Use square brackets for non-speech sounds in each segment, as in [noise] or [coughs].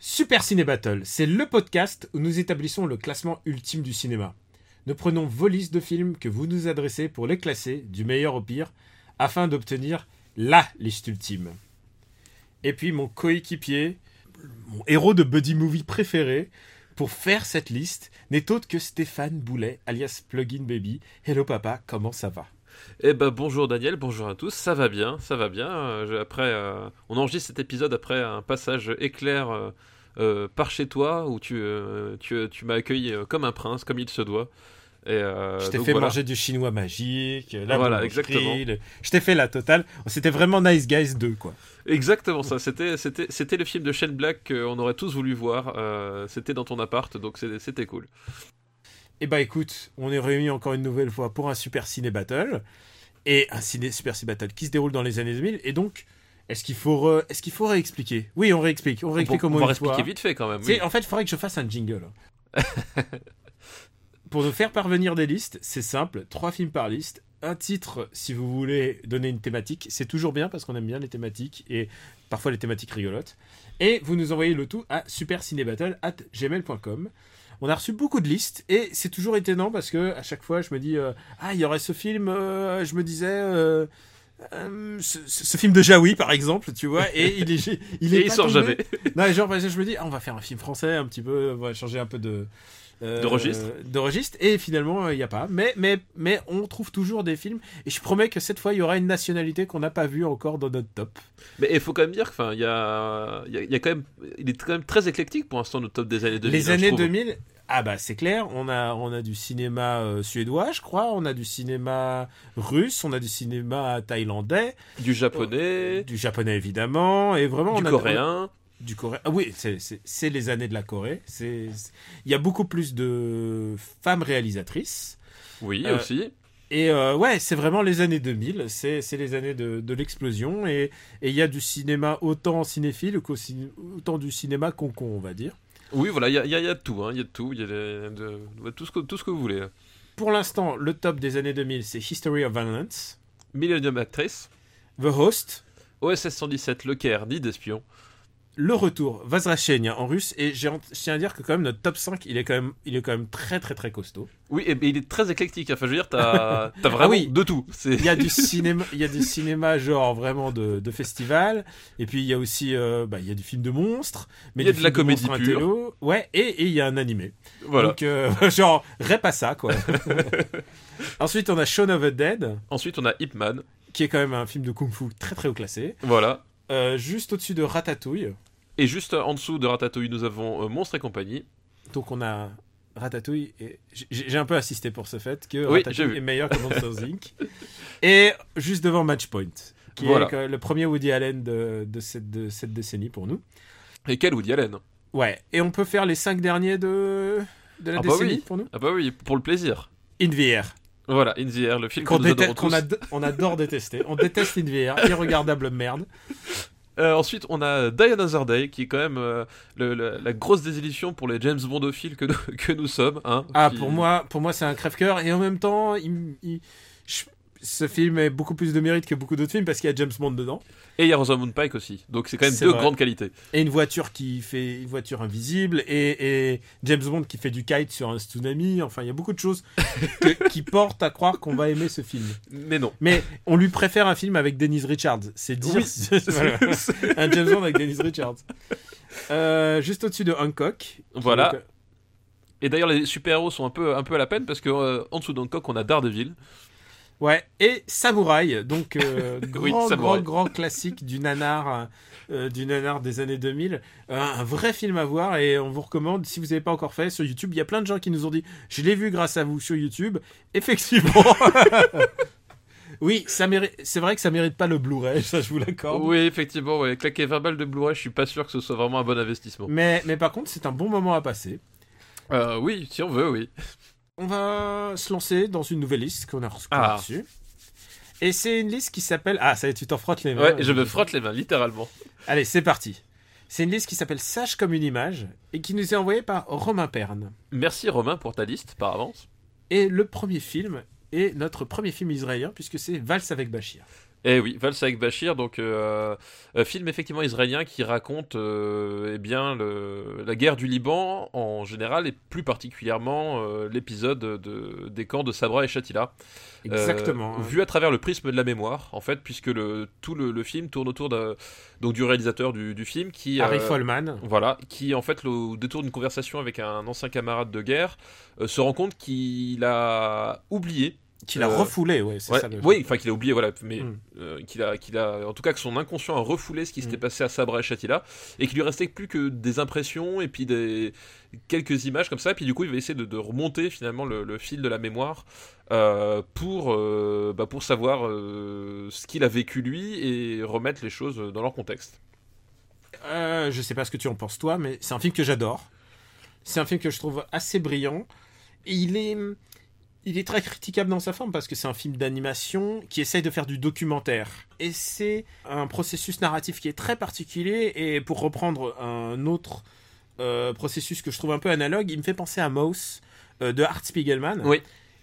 Super Ciné Battle, c'est le podcast où nous établissons le classement ultime du cinéma. Nous prenons vos listes de films que vous nous adressez pour les classer du meilleur au pire afin d'obtenir LA liste ultime. Et puis mon coéquipier, mon héros de buddy movie préféré, pour faire cette liste, n'est autre que Stéphane Boulet, alias Plugin Baby. Hello papa, comment ça va? Eh ben bonjour Daniel, bonjour à tous, ça va bien, ça va bien. Euh, après, euh, on enregistre cet épisode après un passage éclair euh, euh, par chez toi où tu, tu, tu m'as accueilli comme un prince, comme il se doit. Et, Je t'ai fait voilà. manger du chinois magique, la Voilà, exactement. le- Je t'ai fait la totale. C'était vraiment Nice Guys 2, quoi. Exactement ça, c'était, c'était, c'était le film de Shane Black qu'on aurait tous voulu voir. c'était dans ton appart, donc c'était cool. Eh bah écoute, on est réunis encore une nouvelle fois pour un Super Ciné Battle. Et un ciné, Super Ciné Battle qui se déroule dans les années 2000. Et donc, est-ce qu'il faut, re- est-ce qu'il faut réexpliquer? Oui, on réexplique. On réexplique on, au moins on va vite fait quand même. Oui. En fait, il faudrait que je fasse un jingle. [laughs] Pour nous faire parvenir des listes, c'est simple, trois films par liste, un titre si vous voulez donner une thématique, c'est toujours bien parce qu'on aime bien les thématiques et parfois les thématiques rigolotes. Et vous nous envoyez le tout à supercinébattle@gmail.com. On a reçu beaucoup de listes et c'est toujours étonnant parce que à chaque fois je me dis euh, ah il y aurait ce film, euh, je me disais euh, ce, film de Jaoui par exemple, tu vois, et il est il [laughs] est Et il pas sort tombé. jamais. Non, genre, je me dis, ah, on va faire un film français un petit peu, on va changer un peu de. Euh, De registre. de registre et finalement il n'y a pas mais mais mais on trouve toujours des films et je promets que cette fois il y aura une nationalité qu'on n'a pas vue encore dans notre top Mais il faut quand même dire qu'il y a, il y a- y a quand même, il est quand même très éclectique pour l'instant le top des années 2000. les hein, années trouve. 2000 ah bah c'est clair on a on a du cinéma euh, suédois je crois on a du cinéma russe on a du cinéma thaïlandais Du japonais, du japonais évidemment et vraiment du on a coréen. Du Corée. Ah oui, c'est- les années de la Corée. Il y a beaucoup plus de femmes réalisatrices. Oui, Euh, aussi. Et euh, ouais, c'est vraiment les années 2000. C'est les années de, de l'explosion. Et il y a du cinéma autant cinéphile qu'autant autant du cinéma concon, on va dire. Oui, voilà, il y a, il y a- il y a de tout, hein, il y a de tout, il y a de- de- tout, ce que, tout ce que vous voulez. Pour l'instant, le top des années 2000, c'est History of Violence, Millennium Actress, The Host, OSS 117, Le Caire, Nid d'espion. Le Retour, Vazrachenia en russe. Et j'ai je tiens à dire que quand même notre top 5, il est quand même, il est quand même très très très costaud. Oui, et, et il est très éclectique. Enfin, je veux dire, t'as [laughs] as vraiment Ah oui. de tout. Il y a du [laughs] cinéma, il y a du cinéma genre vraiment de, de festival. Et puis il y a aussi, euh, bah, il y a du film de monstres. Mais Il y a de la comédie pure. intello. Ouais, et et il y a un animé. voilà. Donc euh, [laughs] genre rep à ça quoi. Ensuite on a Shaun of the Dead, Ensuite, on a Ip Man. qui est quand même un film de kung-fu très très haut classé. Voilà. Euh, juste au-dessus de Ratatouille. Et juste en dessous de Ratatouille, nous avons euh, Monstre et compagnie. Donc on a Ratatouille et j'ai un peu insisté pour ce fait que Oui, Ratatouille est meilleur que Monsters [laughs] Inc. Et juste devant Matchpoint, qui Voilà. est le premier Woody Allen de, de cette, de cette décennie pour nous. Et quel Woody Allen? Ouais, et on peut faire les cinq derniers de, de la Ah bah décennie oui. pour nous? Ah bah oui, pour le plaisir. In the Air, Voilà, In the Air, le film qu'on que nous déteste- adorons qu'on tous. ado- on adore détester. On déteste In the Air, [laughs] irregardable merde. Euh, ensuite, on a Die Another Day, qui est quand même euh, le- le- la grosse désillusion pour les James Bondophiles que nous, [laughs] que nous sommes. Hein, Ah, Qui- pour moi, pour moi c'est un crève-cœur, et en même temps, il- ce film a beaucoup plus de mérite que beaucoup d'autres films parce qu'il y a James Bond dedans. Et il y a Rosamund Pike aussi. Donc c'est quand même deux vrai. grandes qualités. Et une voiture qui fait une voiture invisible et, et James Bond qui fait du kite sur un tsunami. Enfin, il y a beaucoup de choses [laughs] que- qui portent à croire qu'on va aimer ce film. Mais non. Mais on lui préfère un film avec Denise Richards. C'est dire Oui. [laughs] Voilà. [laughs] un James Bond avec Denise Richards. Euh, juste au-dessus de Hancock. Voilà. Donc, Et d'ailleurs, les super-héros sont un peu, un peu à la peine parce que euh, en dessous d'Hancock, on a Daredevil. Ouais, et Samouraï, donc euh, [laughs] Oui, grand, Samouraï. grand, grand classique du nanar, euh, du nanar des années 2000. Euh, un vrai film à voir et on vous recommande, si vous n'avez pas encore fait, sur YouTube. Il y a plein de gens qui nous ont dit, je l'ai vu grâce à vous sur YouTube. Effectivement, [laughs] Oui, ça mérite. C'est vrai que ça mérite pas le Blu-ray, ça je vous l'accorde. Oui, effectivement, ouais. claquer 20 balles de Blu-ray, je suis pas sûr que ce soit vraiment un bon investissement. Mais, mais par contre, c'est un bon moment à passer. Euh, oui, si on veut, oui. On va se lancer dans une nouvelle liste qu'on a reçue Ah. dessus. Et c'est une liste qui s'appelle. Ah, ça y est, tu t'en frottes les mains. Ouais, je me frotte les mains, littéralement. Allez, c'est parti. C'est une liste qui s'appelle Sage comme une image et qui nous est envoyée par Romain Perne. Merci Romain pour ta liste, par avance. Et le premier film est notre premier film israélien puisque c'est Valse avec Bachir. Eh oui, Vals avec Bachir, donc euh, euh, film effectivement israélien qui raconte euh, eh bien le- la guerre du Liban en général et plus particulièrement euh, l'épisode de, des camps de Sabra et Shatila. Exactement. vu à travers le prisme de la mémoire, en fait, puisque le, tout le, le film tourne autour de, donc du réalisateur du, du film qui Harry Folman. voilà, qui en fait, au détour d'une conversation avec un ancien camarade de guerre, se rend compte qu'il a oublié Qu'il a euh, refoulé, ouais, c'est Ouais, ça. le- oui, enfin qu'il a oublié, voilà, mais Mm. euh, qu'il a, qu'il a, en tout cas que son inconscient a refoulé ce qui s'était Mm. passé à Sabra et Shatila, et qu'il lui restait plus que des impressions et puis des quelques images comme ça, et puis du coup il va essayer de, de remonter finalement le, le fil de la mémoire euh, pour, euh, bah, pour savoir euh, ce qu'il a vécu lui et remettre les choses dans leur contexte. Euh, je sais pas ce que tu en penses toi, mais c'est un film que j'adore. C'est un film que je trouve assez brillant. Et il est, il est très critiquable dans sa forme parce que c'est un film d'animation qui essaye de faire du documentaire. Et c'est un processus narratif qui est très particulier. Et pour reprendre un autre euh, processus que je trouve un peu analogue, il me fait penser à Mouse euh, de Art Spiegelman. Oui.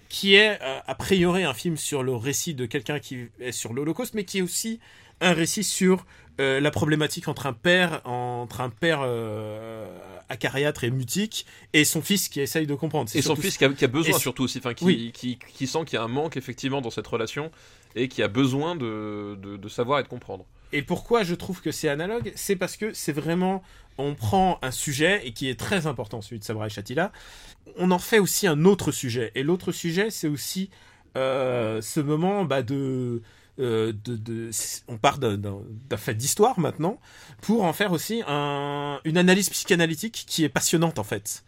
Qui est euh, a priori un film sur le récit de quelqu'un qui est sur l'Holocauste, mais qui est aussi un récit sur euh, la problématique entre un père, entre un père euh, acariâtre et mutique et son fils qui essaye de comprendre. Et son fils qui a, qui a besoin surtout aussi, enfin qui, Oui. qui, qui sent qu'il y a un manque effectivement dans cette relation et qui a besoin de, de, de savoir et de comprendre. Et pourquoi je trouve que c'est analogue C'est parce que c'est vraiment. On prend un sujet, et qui est très important, celui de Sabra et Shatila, on en fait aussi un autre sujet. Et l'autre sujet, c'est aussi euh, ce moment bah, de. Euh, on part d'un- fait d'histoire maintenant pour en faire aussi un- une analyse psychanalytique qui est passionnante en fait.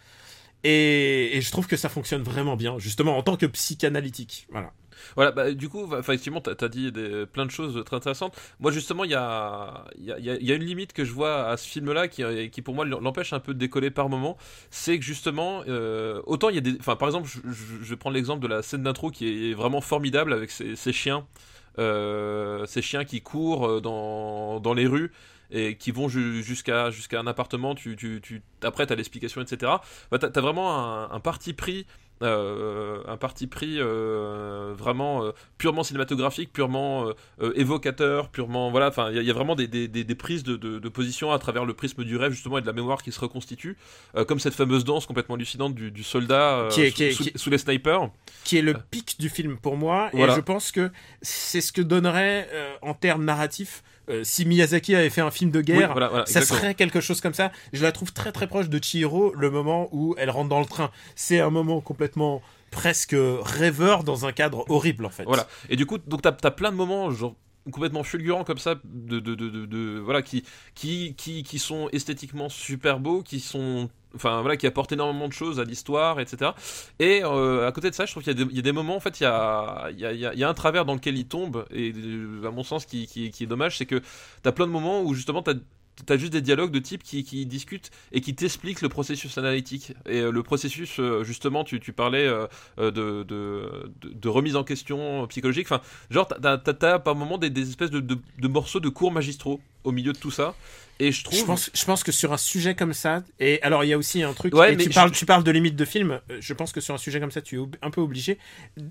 Et, je trouve que ça fonctionne vraiment bien, justement en tant que psychanalytique. Voilà. Voilà, bah, du coup, effectivement, t'as as dit des, plein de choses très intéressantes. Moi, justement, il y a, y, a, une limite que je vois à ce film-là qui, qui, pour moi, l'empêche un peu de décoller par moment. C'est que justement, euh, autant il y a des. Par exemple, je, je- je prendre l'exemple de la scène d'intro qui est vraiment formidable avec ces, ces chiens. Euh, ces chiens qui courent euh, dans, dans les rues et qui vont ju- jusqu'à jusqu'à un appartement, tu, tu, tu à l'explication, etc. Bah, t'as, t'as vraiment un parti pris, euh, un parti pris euh, vraiment euh, purement cinématographique, purement évocateur, purement voilà. Enfin, il y, a- il y a vraiment des, des, des, des prises de, de, de position à travers le prisme du rêve justement et de la mémoire qui se reconstitue, comme cette fameuse danse complètement hallucinante du, du soldat Qui est- sous, qui est- sous- qui- sous les snipers. qui est le pic du film pour moi. Voilà. Et je pense que c'est ce que donnerait en termes narratifs euh, si Miyazaki avait fait un film de Oui, guerre. voilà, voilà, Ça exactement. serait quelque chose comme ça. Je la trouve très très proche de Chihiro, le moment où elle rentre dans le train. C'est un moment complètement presque rêveur dans un cadre horrible en fait. Voilà. Et du coup, donc t'as as plein de moments genre complètement fulgurants comme ça de, de, de, de- de- voilà qui, qui qui qui sont esthétiquement super beaux qui sont enfin voilà qui apportent énormément de choses à l'histoire etc et euh, à côté de ça je trouve qu'il y, a des- moments en fait il y a un travers dans lequel il tombe et euh, à mon sens qui, est dommage c'est que t'as plein de moments où justement t'as juste des dialogues de type qui, discutent et qui t'expliquent le processus analytique. Et euh, le processus, justement, tu, parlais de, remise en question psychologique. Enfin, genre, t'as, t'as par moment des, des espèces de morceaux de cours magistraux au milieu de tout ça. Et je trouve. Je pense, je pense que sur un sujet comme ça, et alors il y a aussi un truc, Ouais, et mais tu, je- parles, tu parles de limite de film, euh, je pense que sur un sujet comme ça, tu es un peu obligé.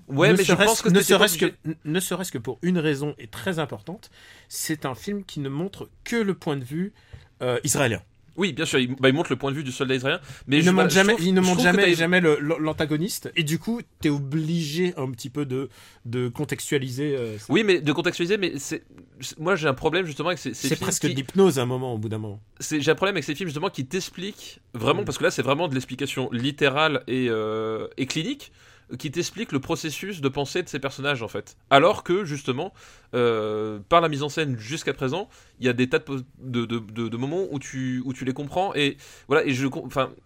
Ouais, ne mais je pense que ne serait-ce que, ne serait-ce que pour une raison et très importante, c'est un film qui ne montre que le point de vue euh, israélien. Oui, bien sûr, il, bah, il montre le point de vue du soldat israélien. Mais il je, ne montre jamais, il ne montre jamais, jamais l'antagoniste, et du coup, t'es obligé un petit peu de, de contextualiser. euh. Oui, mais de contextualiser, mais c'est. Moi, j'ai un problème justement avec ces, ces c'est films presque qui- de l'hypnose à un moment, au bout d'un moment. j'ai un problème avec ces films justement qui t'expliquent vraiment, Mm. parce que là c'est vraiment de l'explication littérale et, euh, et clinique, qui t'explique le processus de pensée de ces personnages en fait. Alors que justement, euh, par la mise en scène jusqu'à présent, il y a des tas de, moments où tu, tu les comprends et voilà, et je,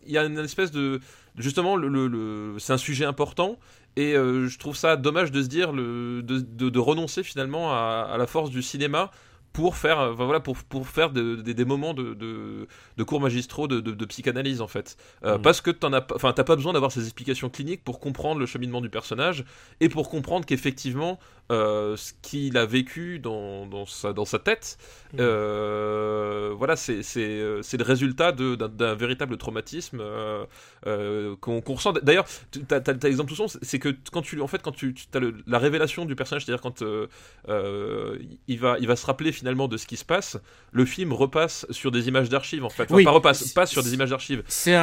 il y a une espèce de. Justement, le, c'est un sujet important Et euh, je trouve ça dommage de se dire, de, renoncer finalement à, la force du cinéma pour faire, enfin, voilà, pour, pour faire de, de, des moments de, de, cours magistraux de, psychanalyse en fait. Euh, mmh. Parce que t'en as, enfin, t'as pas besoin d'avoir ces explications cliniques pour comprendre le cheminement du personnage et pour comprendre qu'effectivement euh, ce qu'il a vécu dans, dans, sa, dans sa tête, mmh. euh, voilà, c'est, le résultat d'un, véritable traumatisme euh, qu'on, ressent. D'ailleurs, tu as, l'exemple tout son, c'est que quand tu, en fait, quand tu, as la révélation du personnage, c'est-à-dire quand il, va, il va se rappeler finalement de ce qui se passe, le film repasse sur des images d'archives en fait. Enfin, oui, pas repasse, passe sur des images d'archives. C'est,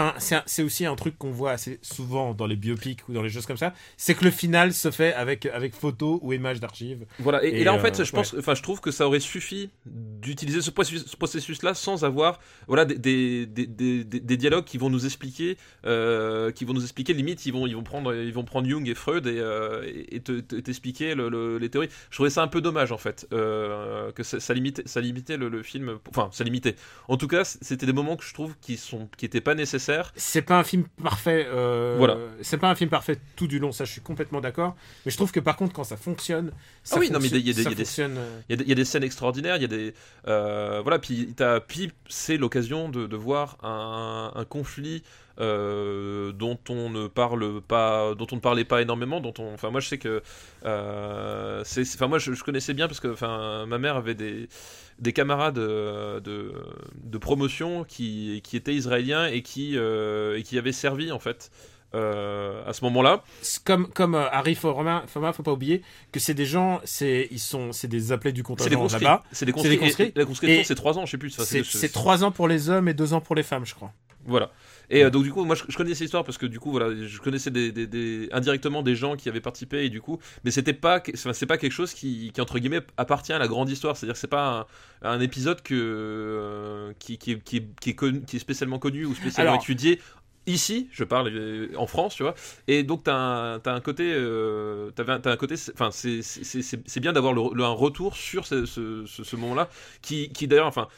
aussi un truc qu'on voit assez souvent dans les biopics ou dans les choses comme ça, c'est que le final se fait avec, avec photos ou images d'archives. Voilà, et, et, et là en fait, euh, je pense, enfin, je trouve que ça aurait suffi d'utiliser ce processus-là sans avoir, voilà, des, des, des, des, dialogues qui vont nous expliquer, euh, qui vont nous expliquer limite, ils vont, ils vont prendre, ils vont prendre Jung et Freud et, euh, et t'expliquer le, le, les théories. Je trouvais ça un peu dommage en fait, que ça, ça, limitait, ça limitait le, le, film, enfin, ça limitait. En tout cas, c'était des moments que je trouve qui sont, qui étaient pas nécessaires. C'est pas un film parfait. Euh, voilà. C'est pas un film parfait tout du long, ça, je suis complètement d'accord. Mais je trouve que par contre, quand ça fonctionne, ça ah oui, non, mais il y, y, y, a des scènes extraordinaires, il y a des. Euh, voilà, puis, puis c'est l'occasion de, de, voir un, un conflit. Euh, dont on ne parle pas, dont on ne parlait pas énormément, dont on, enfin moi je sais que, euh, c'est, enfin moi je, je, connaissais bien parce que, enfin ma mère avait des, des camarades de, de, de promotion qui, qui étaient israéliens et qui, euh, et qui avaient servi en fait. Euh, à ce moment-là. Comme, comme euh, Harry Forma, Forma, faut pas oublier que c'est des gens, c'est ils sont, c'est des appelés du contingent là-bas. C'est des conscrits. conscrits. la conscription, c'est 3 ans, je sais plus. C'est 3 ans pour les hommes et 2 ans pour les femmes, je crois. Voilà. Et euh, donc du coup, moi je, je, connais cette histoire parce que du coup, voilà, je connaissais des, des, des, indirectement des gens qui avaient participé et du coup, mais c'était pas, c'est pas quelque chose qui, qui, entre guillemets appartient à la grande histoire. C'est-à-dire que c'est pas un, un, épisode que euh, qui, qui, qui, qui, est connu, qui est spécialement connu ou spécialement Alors, étudié ici, je parle euh, en France, tu vois. Et donc, tu as, as, un côté. Euh, as un côté. Enfin, c'est bien d'avoir un retour sur ce, ce, ce, ce moment-là, qui, qui d'ailleurs, enfin,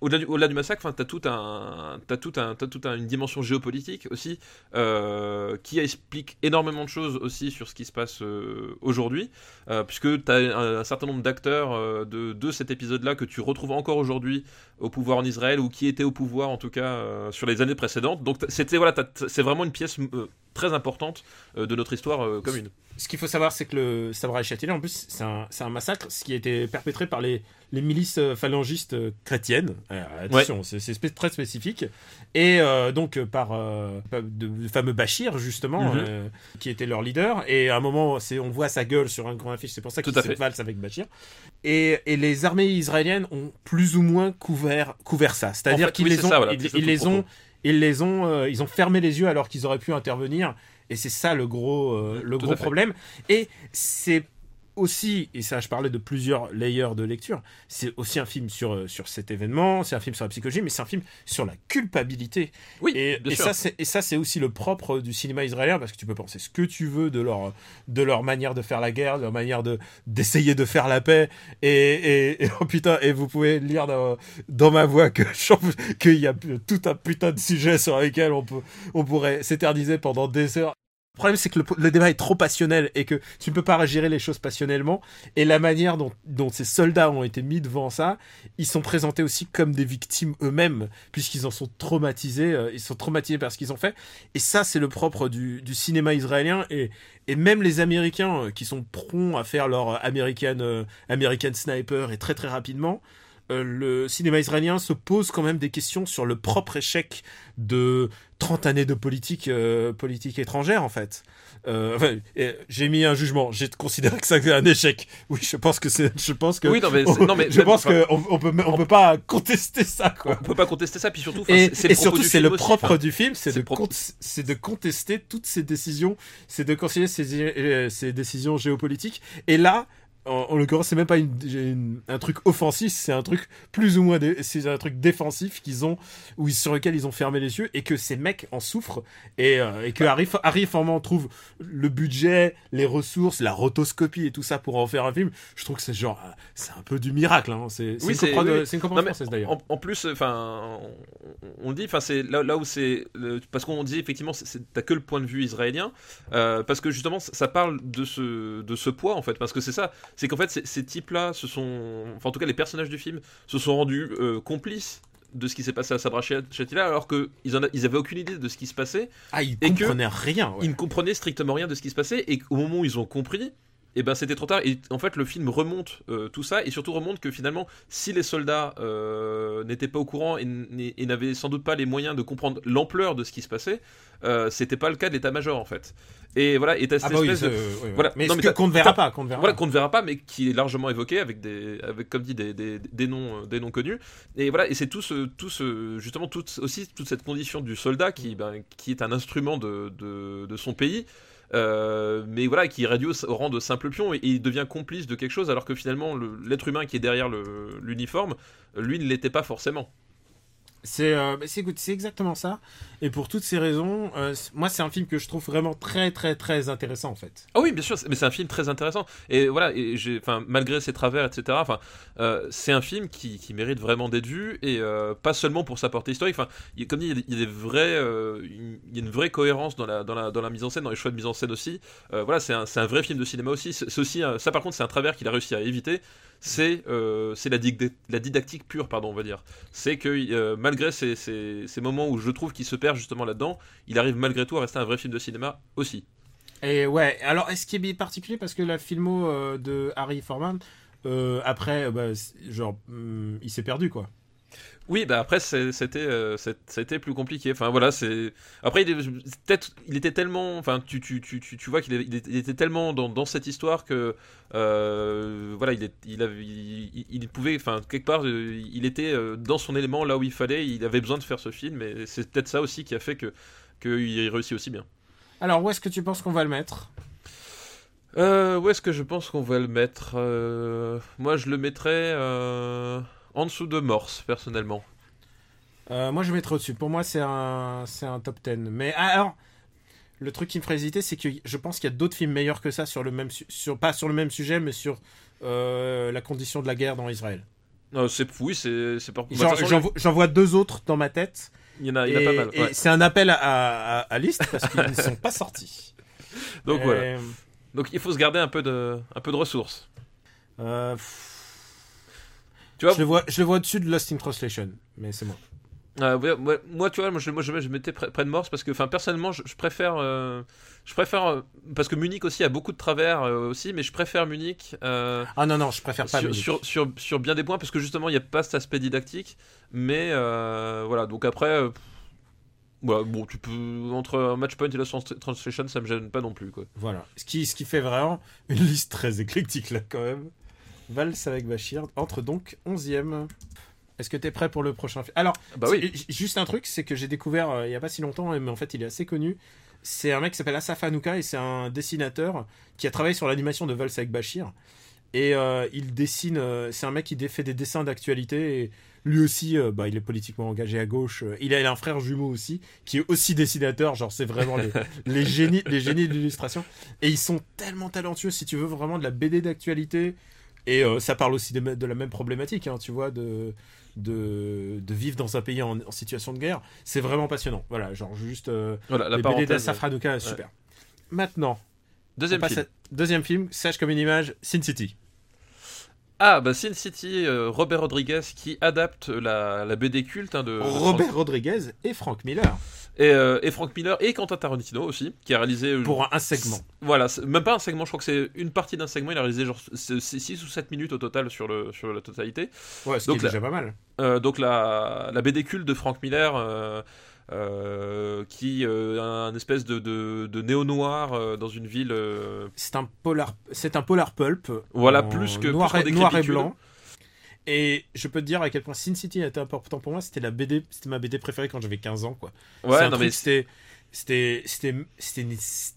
au-delà du, massacre, tu as tout un, tout un, as tout un, une dimension géopolitique aussi euh, qui explique énormément de choses aussi sur ce qui se passe euh, aujourd'hui, euh, puisque tu as un, un, certain nombre d'acteurs de, de cet épisode-là que tu retrouves encore aujourd'hui au pouvoir en Israël ou qui étaient au pouvoir en tout cas sur les années précédentes. Donc c'était voilà, c'est vraiment une pièce très importante de notre histoire commune. Ce qu'il faut savoir, c'est que le Sabra et Châtillon, en plus, c'est un, un, massacre, ce qui a été perpétré par les, les milices phalangistes chrétiennes. attention, ouais. c'est très spécifique. Et euh, donc par euh, le fameux Bachir, justement, mm -hmm. euh, qui était leur leader. Et à un moment, on voit sa gueule sur un grand affiche, c'est pour ça qu'il se valse avec Bachir. Et, et, les armées israéliennes ont plus ou moins couvert, couvert ça. C'est-à-dire en fait, qu'ils oui, les, voilà, ils, ils les ont ils les ont euh, ils ont fermé les yeux alors qu'ils auraient pu intervenir. Et c'est ça le gros euh, le Tout gros problème. Et c'est aussi, et ça je parlais de plusieurs layers de lecture, c'est aussi un film sur, euh, sur cet événement, c'est un film sur la psychologie, mais c'est un film sur la culpabilité. Oui, et, et ça, et ça c'est aussi le propre du cinéma israélien, parce que tu peux penser ce que tu veux de leur, de leur manière de faire la guerre, de leur manière de, d'essayer de faire la paix, et, et, et, oh putain, et vous pouvez lire dans, dans ma voix que qu'il y a tout un putain de sujet sur lesquels on, peut, on pourrait s'éterniser pendant des heures. Le problème, c'est que le, le, débat est trop passionnel et que tu ne peux pas gérer les choses passionnellement. Et la manière dont, dont, ces soldats ont été mis devant ça, ils sont présentés aussi comme des victimes eux-mêmes, puisqu'ils en sont traumatisés, euh, ils sont traumatisés par ce qu'ils ont fait. Et ça, c'est le propre du, du, cinéma israélien. Et, et même les Américains, euh, qui sont prompts à faire leur American, euh, American Sniper et très très rapidement, euh, le cinéma israélien se pose quand même des questions sur le propre échec de 30 années de politique, euh, politique étrangère, en fait. Euh, enfin, j'ai mis un jugement. J'ai considéré que ça c'était un échec. Oui, je pense que c'est. Je pense que. Oui, non mais, on, non, mais [laughs] je pense qu'on on peut, on peut pas contester ça. Quoi. On peut pas contester ça, puis surtout. Et, et surtout, c'est le propre du film, c'est de, con de contester toutes ces décisions, c'est de considérer ces, ces décisions géopolitiques. Et là, en, en l'occurrence, c'est même pas une- une- un truc offensif, c'est un truc plus ou moins, c'est un truc défensif qu'ils ont, où ils, sur lequel ils ont fermé les yeux et que ces mecs en souffrent et, euh, et que Harry, Harry Forman trouve le budget, les ressources, la rotoscopie et tout ça pour en faire un film. Je trouve que c'est genre, euh, c'est un peu du miracle. Hein. C'est Oui, une oui, une comprendre française d'ailleurs. En, en plus, enfin, on, dit, enfin, c'est là, là où c'est parce qu'on dit effectivement, t'as que le point de vue israélien, euh, parce que justement, ça parle de ce de ce poids en fait, parce que c'est ça, c'est qu'en fait, ces, types-là, se sont, enfin, en tout cas, les personnages du film se sont rendus euh, complices de ce qui s'est passé à Sabra Shatila, alors que ils, avaient aucune idée de ce qui se passait, Ah, ils et que- comprenaient rien. ouais. ils ne comprenaient strictement rien de ce qui se passait et au moment où ils ont compris et ben c'était trop tard et en fait le film remonte euh, tout ça et surtout remonte que finalement si les soldats euh, n'étaient pas au courant et, n'avaient sans doute pas les moyens de comprendre l'ampleur de ce qui se passait euh, c'était pas le cas de l'état-major en fait et voilà et t'as Ah cette bah oui, espèce de- ouais. voilà. Mais Non, mais qu'on ne verra pas, qu'on ne verra voilà qu'on ne verra pas mais qui est largement évoqué avec des avec comme dit des, des, des noms euh, des noms connus et voilà et c'est tout ce tout ce justement toute aussi toute cette condition du soldat qui ben, qui est un instrument de, de, de son pays euh, mais voilà qui est au, rang de simple pion et, et il devient complice de quelque chose alors que finalement le- l'être humain qui est derrière l'uniforme lui ne l'était pas forcément C'est euh, bah, c'est- exactement ça. Et pour toutes ces raisons, euh, moi, c'est un film que je trouve vraiment très, très, très intéressant en fait. Ah oui, bien sûr, mais c'est un film très intéressant. Et voilà, et malgré ses travers, etc. Euh, c'est un film qui, qui mérite vraiment d'être vu et pas seulement pour sa portée historique. Enfin, comme dit, il y a des, vrais, une- il y a une vraie cohérence dans la, dans la, dans la mise en scène, dans les choix de mise en scène aussi. Voilà, c'est un, un vrai film de cinéma aussi. Ça par contre, c'est un travers qu'il a réussi à éviter. C'est, euh, la, didactique pure, pardon, on va dire. C'est que euh, malgré ces, ces, moments où je trouve qu'il se perd justement là-dedans, il arrive malgré tout à rester un vrai film de cinéma aussi. Et ouais, alors, est-ce qu'il est particulier parce que la filmo euh, de Harry Forman, après, bah, genre, hum, il s'est perdu quoi. Oui, bah après c'était euh, c'était plus compliqué. Enfin voilà, c'est après il, est- il était tellement, enfin tu tu, tu, tu, tu vois qu'il il était, tellement dans, dans cette histoire que euh, voilà il est, il, avait, il, il pouvait, enfin quelque part euh, il était dans son élément là où il fallait. Il avait besoin de faire ce film et c'est peut-être ça aussi qui a fait que qu'il réussit aussi bien. Alors, où est-ce que tu penses qu'on va le mettre? Euh, où est-ce que je pense qu'on va le mettre? Moi je le mettrais en dessous de Morse personnellement. Euh, Moi, je mettrais au-dessus. Pour moi, c'est un, c'est un top 10. Mais ah, alors, le truc qui me ferait hésiter, c'est que je pense qu'il y a d'autres films meilleurs que ça sur le même, su- sur, pas sur le même sujet, mais sur euh, la condition de la guerre dans Israël. Euh, c'est oui c'est c'est pas. bah, J'en toute façon, j'en vois- j'en vois deux autres dans ma tête. Il y en a, il y en a et pas mal. et c'est un appel à, à, à liste parce qu'ils ne sont pas sortis. [laughs] Donc voilà. Donc il faut se garder un peu de, un peu de ressources. euh, pff, Tu vois, je le vois, je le vois au-dessus de Lost in Translation, mais c'est moi. euh, ouais, ouais, moi, tu vois, moi je, moi, je, mettais près, près de Morse parce que, enfin, personnellement, je, je préfère, euh, je préfère, euh, parce que Munich aussi a beaucoup de travers euh, aussi, mais je préfère Munich. euh, Ah non non, je préfère pas. sur, Munich. sur, sur, sur bien des points parce que justement il n'y a pas cet aspect didactique mais euh, voilà donc après euh, voilà, bon tu peux entre un match point et la trans- translation ça me gêne pas non plus quoi Voilà. Ce qui, ce qui fait vraiment une liste très éclectique là quand même. Vals avec Bachir entre donc 11e. Est-ce que tu es prêt pour le prochain film Alors, bah oui juste un truc, c'est que j'ai découvert euh, il y a pas si longtemps, mais en fait il est assez connu. C'est un mec qui s'appelle Asaf Hanouka et c'est un dessinateur qui a travaillé sur l'animation de Vals avec Bachir. Et euh, il dessine, euh, c'est un mec qui fait des dessins d'actualité et lui aussi, bah, il est politiquement engagé à gauche. Il a, il a un frère jumeau aussi qui est aussi dessinateur. Genre, c'est vraiment les, [laughs] les génies, les génies de l'illustration. Et ils sont tellement talentueux, si tu veux vraiment de la BD d'actualité. Et euh, ça parle aussi de, de la même problématique, hein, tu vois, de, de, de vivre dans un pays en, en situation de guerre. C'est vraiment passionnant. Voilà, genre juste euh, voilà la les BD Hanouka, super. Maintenant, deuxième film à- deuxième film, Sage comme une image, Sin City. ah bah Sin City euh, Robert Rodriguez qui adapte la, la BD culte hein, de, de Robert Rodriguez et Frank Miller Et, euh, et Frank Miller et Quentin Tarantino aussi, qui a réalisé. euh, pour un, un segment. Voilà, même pas un segment, je crois que c'est une partie d'un segment, il a réalisé genre 6 ou 7 minutes au total sur, le, sur la totalité. Ouais, ce Donc qui est là- déjà pas mal. Euh, donc la, la BD culte de Frank Miller, euh, qui euh, un espèce de, de, de néo-noir euh, dans une ville. C'est un polar, c'est un polar pulp. Voilà, plus que- noir, plus et, noir et blanc. Et je peux te dire à quel point Sin City était important pour moi. C'était la BD, c'était ma BD préférée quand j'avais 15 ans, quoi. Ouais, non mais c'était, C'était,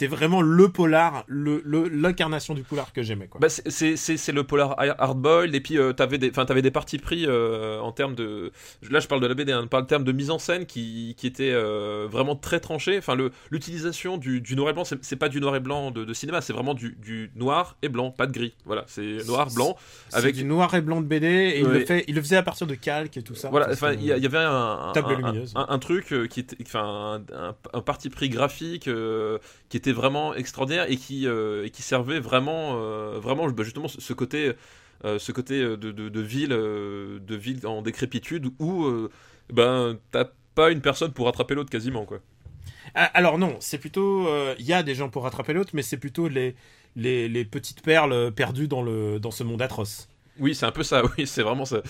vraiment le polar, le, l'incarnation du polar que j'aimais, quoi. Bah, c'est- le polar hardboiled et puis euh, t'avais des enfin t'avais des parties pris euh, en termes de là je parle de la BD hein, en termes de mise en scène qui, qui était euh, vraiment très tranché enfin le l'utilisation du, du noir et blanc c'est pas du noir et blanc de, de cinéma c'est vraiment du, du noir et blanc pas de gris voilà c'est noir blanc C'est avec du noir et blanc de BD et il, Ouais. le fait, il le faisait à partir de calques et tout ça. Voilà, enfin, il y, avait un, un, Table un- lumineuse. un- un truc euh, qui était, enfin, un, un- un parti pris graphique euh, qui était vraiment extraordinaire et qui, euh, et qui servait vraiment, euh, vraiment, bah, justement, ce ce côté, ce côté de, de, de ville, de ville en décrépitude où, ben, t'as pas une personne pour rattraper l'autre quasiment, quoi. Ah, Alors non, c'est plutôt, il y a des gens pour rattraper l'autre, mais c'est plutôt les, les, les petites perles perdues dans le, dans ce monde atroce. Oui, c'est un peu ça. [laughs] Oui, c'est vraiment ça.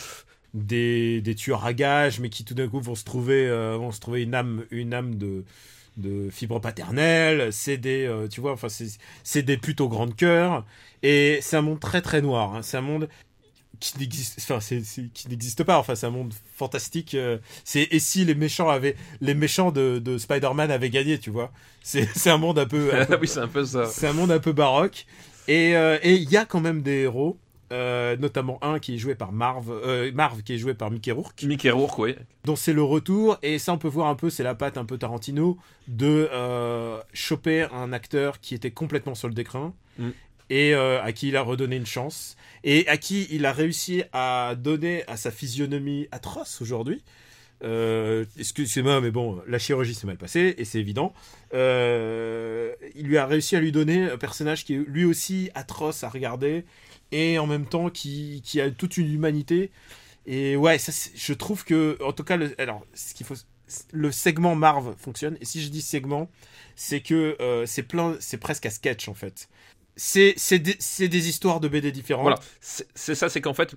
des, des tueurs à gages, mais qui tout d'un coup vont se trouver, euh, vont se trouver une âme, une âme de, de fibre paternelle. C'est des, euh, tu vois, enfin, c'est, des putes au grand cœur. Et c'est un monde très très noir. hein. C'est un monde qui n'existe, enfin, c'est, c'est- qui n'existe pas. Enfin, c'est un monde fantastique. euh, c'est et si les méchants avaient, les méchants de, de Spider-Man avaient gagné, tu vois. C'est, c'est un monde un peu, un [laughs] peu oui, c'est un peu ça. c'est un monde un peu baroque. Et euh, et il y a quand même des héros, euh, notamment un qui est joué par Marv, euh, Marv qui est joué par Mickey Rourke, Mickey Rourke, oui. dont c'est le retour. Et ça, on peut voir un peu, c'est la patte un peu Tarantino, de euh, choper un acteur qui était complètement sur le décrin. Mm. Et à qui il a redonné une chance. Et à qui il a réussi à donner à sa physionomie atroce aujourd'hui. Excusez-moi, mais bon, la chirurgie s'est mal passée, et c'est évident. Il lui a réussi à lui donner un personnage qui est lui aussi atroce à regarder, et en même temps qui, a toute une humanité. Et ouais, je trouve que, en tout cas, le, alors, ce qu'il faut, le segment Marv fonctionne. Et si je dis segment, c'est que euh, c'est plein, c'est presque à sketch en fait. C'est c'est des, histoires de BD différentes. Voilà, c'est ça, c'est qu'en fait,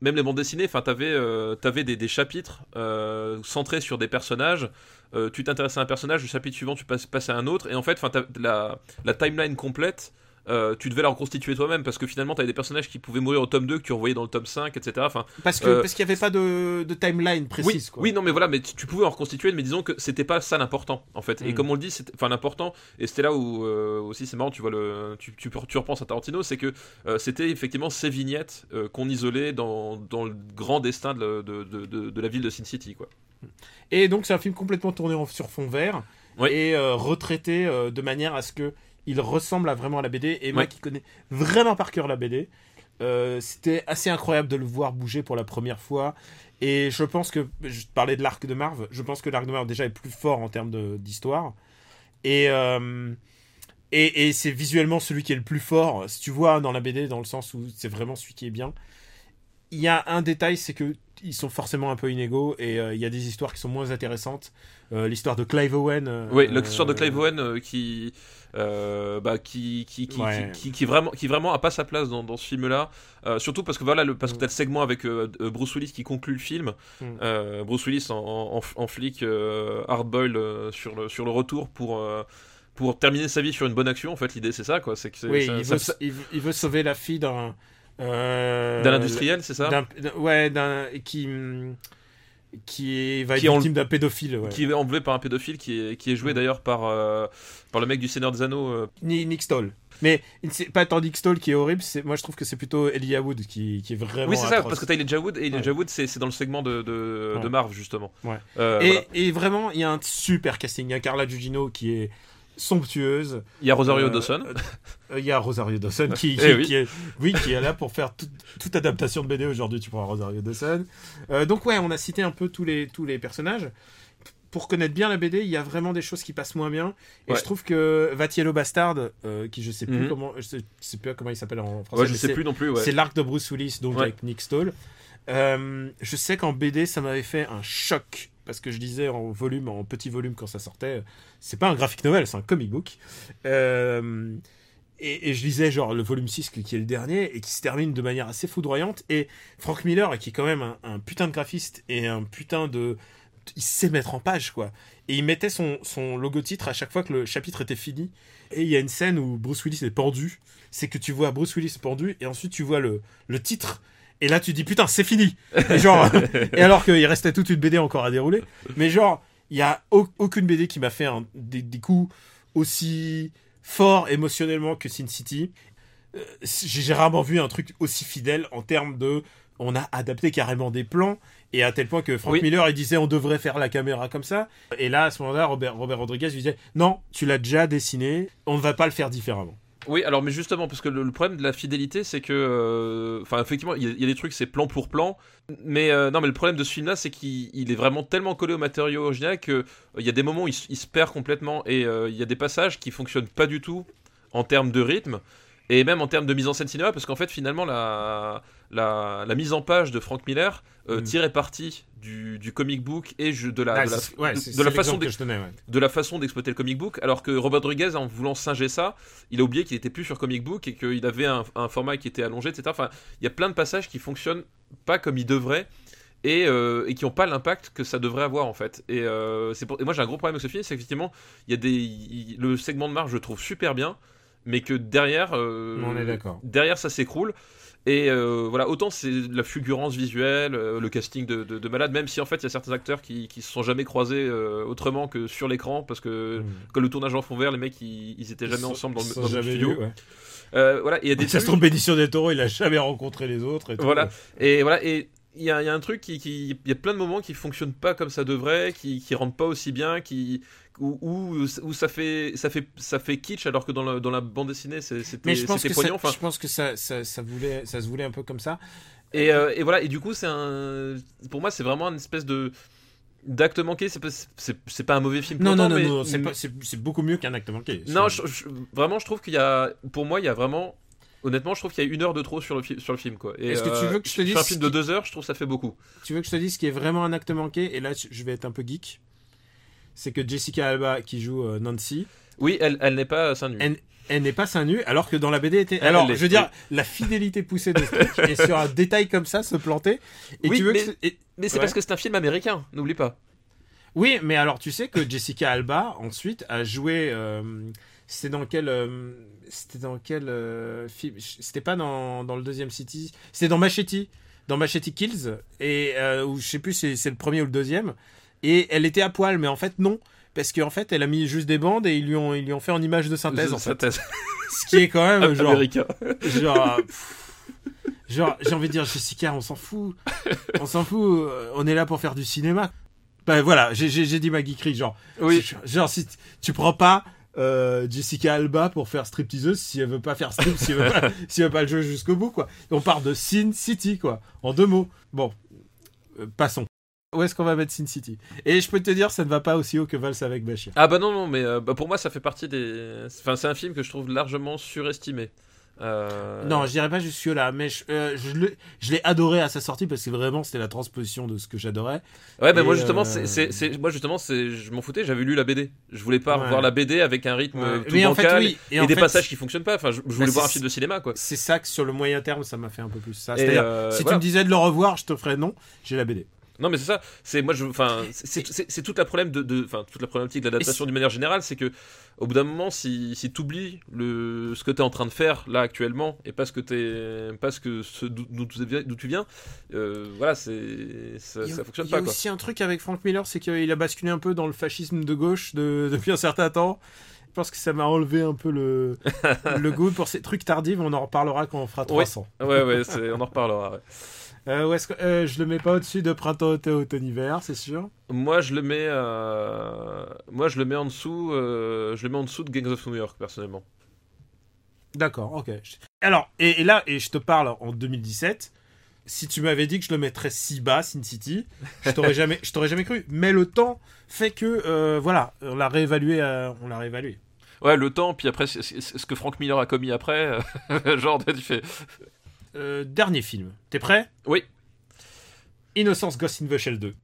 même les bandes dessinées, enfin, t'avais, euh, t'avais des, chapitres euh, centrés sur des personnages. euh, tu t'intéressais à un personnage, le chapitre suivant, tu passes, passes à un autre, et en fait, enfin, la, la timeline complète. Euh, tu devais la reconstituer toi-même parce que finalement t'avais des personnages qui pouvaient mourir au tome 2 que tu revoyais dans le tome 5 etc enfin Parce Euh, parce qu'il n'y avait pas de, de timeline oui, précise. quoi. oui, non, mais voilà, mais tu, tu pouvais en reconstituer, mais disons que c'était pas ça l'important, en fait. Et Mm. comme on le dit, enfin l'important, et c'était là où euh, aussi c'est marrant, tu vois le, tu, tu, tu repenses à Tarantino, c'est que c'était effectivement ces vignettes qu'on isolait dans, dans le grand destin de, la- de, de, de- de la ville de Sin City, quoi. Et donc c'est un film complètement tourné en- sur fond vert Oui. et euh, retraité euh, de manière à ce que il ressemble à vraiment à la BD. Et moi qui connais vraiment par cœur la BD, euh, c'était assez incroyable de le voir bouger pour la première fois. Et je pense que je parlais de l'arc de Marv. Je pense que l'arc de Marv déjà est plus fort en termes d'histoire. Et euh, et, et c'est visuellement celui qui est le plus fort. Si tu vois dans la BD, dans le sens où c'est vraiment celui qui est bien. Il y a un détail, c'est que ils sont forcément un peu inégaux et euh, il y a des histoires qui sont moins intéressantes. Euh, l'histoire de Clive Owen. euh, Oui, l'histoire de Clive Owen qui, bah, qui, qui, qui, Ouais. qui, qui, qui vraiment, qui vraiment a pas sa place dans, dans ce film-là. Surtout parce que voilà, le, parce que t'as le segment avec Bruce Willis qui conclut le film. Mm. Bruce Willis en, en, en flic hardboil euh, sur le sur le retour pour pour terminer sa vie sur une bonne action. En fait, l'idée c'est ça, quoi. C'est que c'est- Oui, ça- il ça- veut, ça- il, veut- il veut sauver la fille d'un. Euh, d'un industriel, c'est ça. ouais, d'un. Qui. Qui va être Qui victime d'un pédophile. Ouais. Qui est enlevé par un pédophile qui est, qui est joué d'ailleurs par, euh, par le mec du Seigneur des Anneaux. euh, Ni Nick Stoll. Mais c'est pas tant Nick Stoll qui est horrible, c'est- moi je trouve que c'est plutôt Elijah Wood qui, qui est vraiment. Oui, c'est ça, parce que t'as Elijah Wood, et Elijah Ouais. Wood, c'est dans le segment de, de, Ouais. de Marv, justement. Ouais. Euh, et, voilà. et vraiment, il y a un super casting. Il y a Carla Gugino qui est somptueuse. Il y a Rosario Euh, Dawson. euh, Il y a Rosario Dawson qui, [laughs] Eh qui- oui. qui est, oui, qui est là pour faire toute, toute adaptation de BD aujourd'hui. Tu prends Rosario Dawson. Euh, donc ouais, on a cité un peu tous les tous les personnages. Pour connaître bien la BD, il y a vraiment des choses qui passent moins bien. Et Ouais. je trouve que Vatiello Bastard, euh, qui je sais plus Mhm. comment, je sais, je sais plus comment il s'appelle en français. Ouais, je sais plus non plus, ouais. C'est l'arc de Bruce Willis, donc avec Nick Stoll. Euh, je sais qu'en BD, ça m'avait fait un choc. Parce que je disais en volume, en petit volume quand ça sortait, c'est pas un graphic novel, c'est un comic book. Euh, et, je lisais genre le volume 6 qui est le dernier et qui se termine de manière assez foudroyante. Et Frank Miller, qui est quand même un, putain de graphiste et un putain de. Il sait mettre en page quoi. Et il mettait son, son logo titre à chaque fois que le chapitre était fini. Et il y a une scène où Bruce Willis est pendu. C'est que tu vois Bruce Willis pendu et ensuite tu vois le, le titre. Et là tu dis putain c'est fini. Et genre [laughs] et alors qu'il restait toute une BD encore à dérouler. Mais genre il y a au- aucune BD qui m'a fait un- des, des coups aussi forts émotionnellement que Sin City. Euh, J'ai j'ai rarement vu un truc aussi fidèle en termes de. On a adapté carrément des plans et à tel point que Frank Oui. Miller il disait on devrait faire la caméra comme ça. Et là à ce moment-là Robert, Robert Rodriguez lui disait non tu l'as déjà dessiné, on ne va pas le faire différemment. Oui, alors mais justement, parce que le, problème de la fidélité, c'est que, euh, enfin, effectivement, il y, a- des trucs, c'est plan pour plan, mais euh, non, mais le problème de ce film-là, c'est qu'il il est vraiment tellement collé au matériau original que euh, il y a des moments où il se perd complètement et euh, il y a des passages qui fonctionnent pas du tout en termes de rythme et même en termes de mise en scène cinéma, parce qu'en fait, finalement, la, la, la mise en page de Frank Miller euh, Mm. tirait parti du, du comic book et je- de la, Ah, de la, c'est- ouais, de- c'est- de c'est la façon ouais. de la façon d'exploiter le comic book, alors que Robert Rodriguez, en voulant singer ça, il a oublié qu'il était plus sur comic book et qu'il avait un, un format qui était allongé, etc. Enfin, il y a plein de passages qui fonctionnent pas comme ils devraient et, euh, et qui n'ont pas l'impact que ça devrait avoir en fait. Et, euh, pour... et moi j'ai un gros problème avec ce film, c'est qu'effectivement, il y a des... le segment de marge je le trouve super bien, mais que derrière, euh, On est d'accord. derrière ça s'écroule. Et euh, voilà, autant c'est de la fulgurance visuelle, euh, le casting de, de, de malade, même si en fait il y a certains acteurs qui, qui se sont jamais croisés euh, autrement que sur l'écran, parce que Mm. quand le tournage en fond vert, les mecs ils, ils étaient jamais Ils sont- ensemble dans le, dans le studio. vus, ouais. Euh, voilà, et il y a des Ça se trouve, Benicio del Toro, il a jamais rencontré les autres. Et tout. Voilà. Et voilà, et il y a, il y a un truc qui, qui- il y a plein de moments qui fonctionnent pas comme ça devrait, qui, qui rentrent pas aussi bien, qui où, où, où ça fait ça fait ça fait kitsch alors que dans, le- dans la bande dessinée c'était c'était poignant. Enfin, je pense que ça, ça, ça, voulait, ça se voulait un peu comme ça. et, euh, et voilà, et du coup c'est un pour moi c'est vraiment une espèce de d'acte manqué. C'est pas c'est pas un mauvais film. Non, non, non, mais- non, c'est beaucoup mieux qu'un acte manqué. Non, C'est- je- je- vraiment, je trouve qu'il y a. Pour moi, il y a vraiment. Honnêtement, je trouve qu'il y a une heure de trop sur le, fi- sur le film. quoi. Est-ce que tu euh, veux que je te sur dise un ce film de deux heures, je trouve que ça fait beaucoup. Tu veux que je te dise ce qui est vraiment un acte manqué? Et là, je vais être un peu geek. C'est que Jessica Alba, qui joue euh, Nancy, Oui, elle, elle n'est pas seins nus. Elle- elle n'est pas seins nus, alors que dans la BD était. Alors, je veux dire, la fidélité poussée de ce truc et sur un détail comme ça se planter. Et Oui, tu veux mais- que. et- Mais c'est Ouais. parce que c'est un film américain, n'oublie pas. Oui, mais alors tu sais que Jessica Alba ensuite a joué. euh, c'était dans quel euh, C'était dans quel euh, film? C'était pas dans, dans le deuxième City. C'était dans Machete, dans Machete Kills et euh, ou je sais plus si c'est le premier ou le deuxième. Et elle était à poil, mais en fait non, parce qu'en fait elle a mis juste des bandes et ils lui ont ils lui ont fait en image de synthèse en fait. Synthèse. [laughs] Ce qui est quand même genre américain. genre pff, genre j'ai envie de dire Jessica on s'en fout on s'en fout euh, on est là pour faire du cinéma ben voilà j'ai dit ma geekerie genre Oui. genre si tu prends pas euh, Jessica Alba pour faire stripteaseuse si elle veut pas faire strip si elle veut pas, [laughs] si elle veut pas le jouer jusqu'au bout quoi on part de Sin City quoi en deux mots bon Euh, passons où est-ce qu'on va mettre Sin City? Et je peux te dire ça ne va pas aussi haut que Valse avec Bachir Ah bah non, non, mais euh, bah pour moi, ça fait partie des. Enfin, c'est un film que je trouve largement surestimé. Euh, Non, je dirais pas jusque là, mais je, euh, je l'ai- adoré à sa sortie parce que vraiment c'était la transposition de ce que j'adorais. Ouais, mais Et, moi justement, euh, c'est, c'est, c'est- moi justement, c'est, je m'en foutais. J'avais lu la BD. Je voulais pas Ouais. revoir la BD avec un rythme tout mais en fait, bancal oui. et, en des fait, passages qui fonctionnent pas. Enfin, je, je voulais Bah, voir un c'est- film de cinéma, quoi. C'est ça que sur le moyen terme, ça m'a fait un peu plus ça. C'est-à-dire, euh, si voilà. tu me disais de le revoir, je te ferais non. J'ai la BD. Non, mais c'est ça. C'est moi, je, enfin, c'est, toute la problème de, enfin, toute la problématique de l'adaptation d'une manière générale, c'est que au bout d'un moment, si, si t'oublies le, ce que t'es en train de faire là actuellement et pas ce que t'es, pas ce que ce d'où, tu viens- tu euh, voilà, c'est, ça, ça fonctionne il y a pas, quoi. aussi un truc avec Frank Miller, c'est qu'il a basculé un peu dans le fascisme de gauche de- [laughs] depuis un certain temps. Je pense que ça m'a enlevé un peu le, le goût pour ces trucs tardifs. On en reparlera quand on fera Oui. 300. Ouais, ouais, c'est, on en reparlera. ouais. Euh, où est-ce que, euh, je le mets pas au-dessus de printemps, automne, automne, hiver, c'est sûr. Moi, je le mets, euh, moi, je le mets en dessous, euh, je le mets en dessous de Gangs of New York, personnellement. D'accord, ok. Alors, et, et là, et je te parle en 2017. Si tu m'avais dit que je le mettrais si bas, Sin City, je t'aurais [laughs] jamais, je t'aurais jamais cru. Mais le temps fait que, voilà, on l'a réévalué, on l'a réévalué. Ouais, le temps, puis après, ce que Frank Miller a commis après, [laughs] genre, tu fais. Euh, dernier film. T'es prêt? Oui. Innocence Ghost in the Shell 2.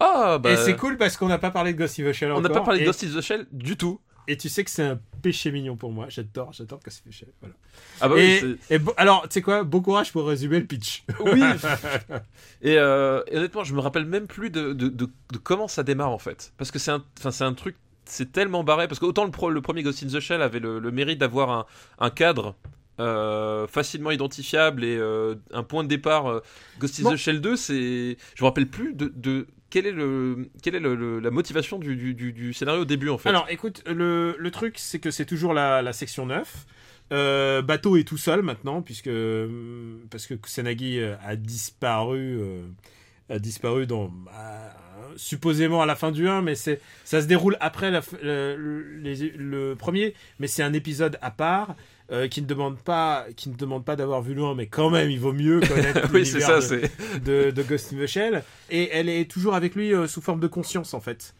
Ah, bah. Et c'est cool parce qu'on n'a pas parlé de Ghost in the Shell On n'a pas parlé de et, Ghost in the Shell du tout. et tu sais que c'est un péché mignon pour moi. J'adore, j'adore Ghost in the Shell. Voilà. Ah bah oui, et, alors, tu sais quoi? Bon courage pour résumer le pitch. oui. [laughs] et, euh, et honnêtement, je me rappelle même plus de, de, de- de comment ça démarre en fait. Parce que c'est un, un truc, c'est tellement barré. Parce qu'autant le, pro- le premier Ghost in the Shell avait le, le mérite d'avoir un, un cadre. Euh, facilement identifiable et euh, un point de départ euh, Ghost in Bon. the Shell 2 c'est je me rappelle plus de, de quelle est, le, quelle est le- le- la motivation du, du, du- scénario au début en fait Alors, écoute, le, le truc, c'est que c'est toujours la, la section 9. Euh, Bateau est tout seul maintenant, puisque parce que Kusanagi a disparu, a disparu dans bah, supposément à la fin du 1, mais c'est ça se déroule après la le, les- le premier, mais c'est un épisode à part. Euh, qui ne demande pas qui ne demande pas d'avoir vu loin mais quand même il vaut mieux connaître [laughs] Oui, c'est l'univers ça, de- c'est. de, de Ghost in the Shell et elle est toujours avec lui euh, sous forme de conscience en fait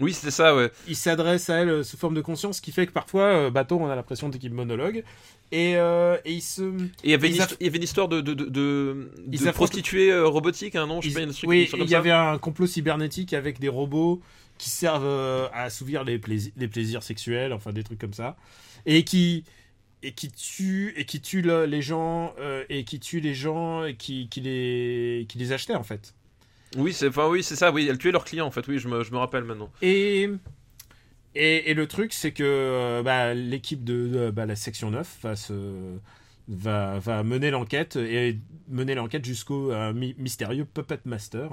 Oui, c'est ça, ouais. il s'adresse à elle euh, sous forme de conscience, ce qui fait que parfois, Bateau, on a l'impression qu'il monologue. Et, euh, et il se. Et il y avait, une Ils a- histo- il y avait une histoire de, de, de, de, de prostituée euh, robotique, hein, non? Je sais pas, une oui, il y ça. avait un complot cybernétique avec des robots qui servent euh, à assouvir les plaisirs sexuels, enfin des trucs comme ça. Et qui. Et qui tue et qui tue le- les gens euh, et qui tue les gens et qui, qui les qui les achetaient en fait. Oui, c'est enfin, oui, c'est ça, oui, elle tuait leurs clients en fait, oui, je me, je me rappelle maintenant. Et, et, et le truc, c'est que euh, bah, l'équipe de, de- bah, la section 9 va, se- va, va mener l'enquête et mener l'enquête jusqu'au euh, mystérieux Puppet Master.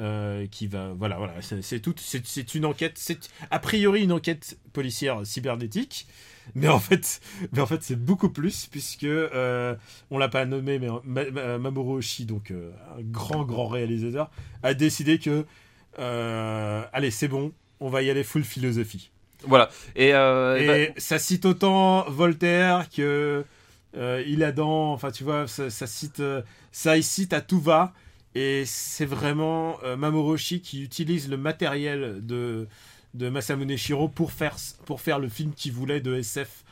euh, qui va voilà voilà c'est tout c'est c'est une enquête c'est a priori une enquête policière cybernétique mais en fait mais en fait c'est beaucoup plus puisque euh, on l'a pas nommé mais Ma- Ma- Mamoru Oshii donc euh, un grand grand réalisateur a décidé que euh, allez c'est bon on va y aller full philosophie Voilà. Et, euh, et bah, ça cite autant Voltaire que il Adam enfin tu vois ça, ça cite ça cite à tout va et c'est vraiment Mamoru Oshii qui utilise le matériel de de Masamune Shiro pour faire pour faire le film qu'il voulait de SF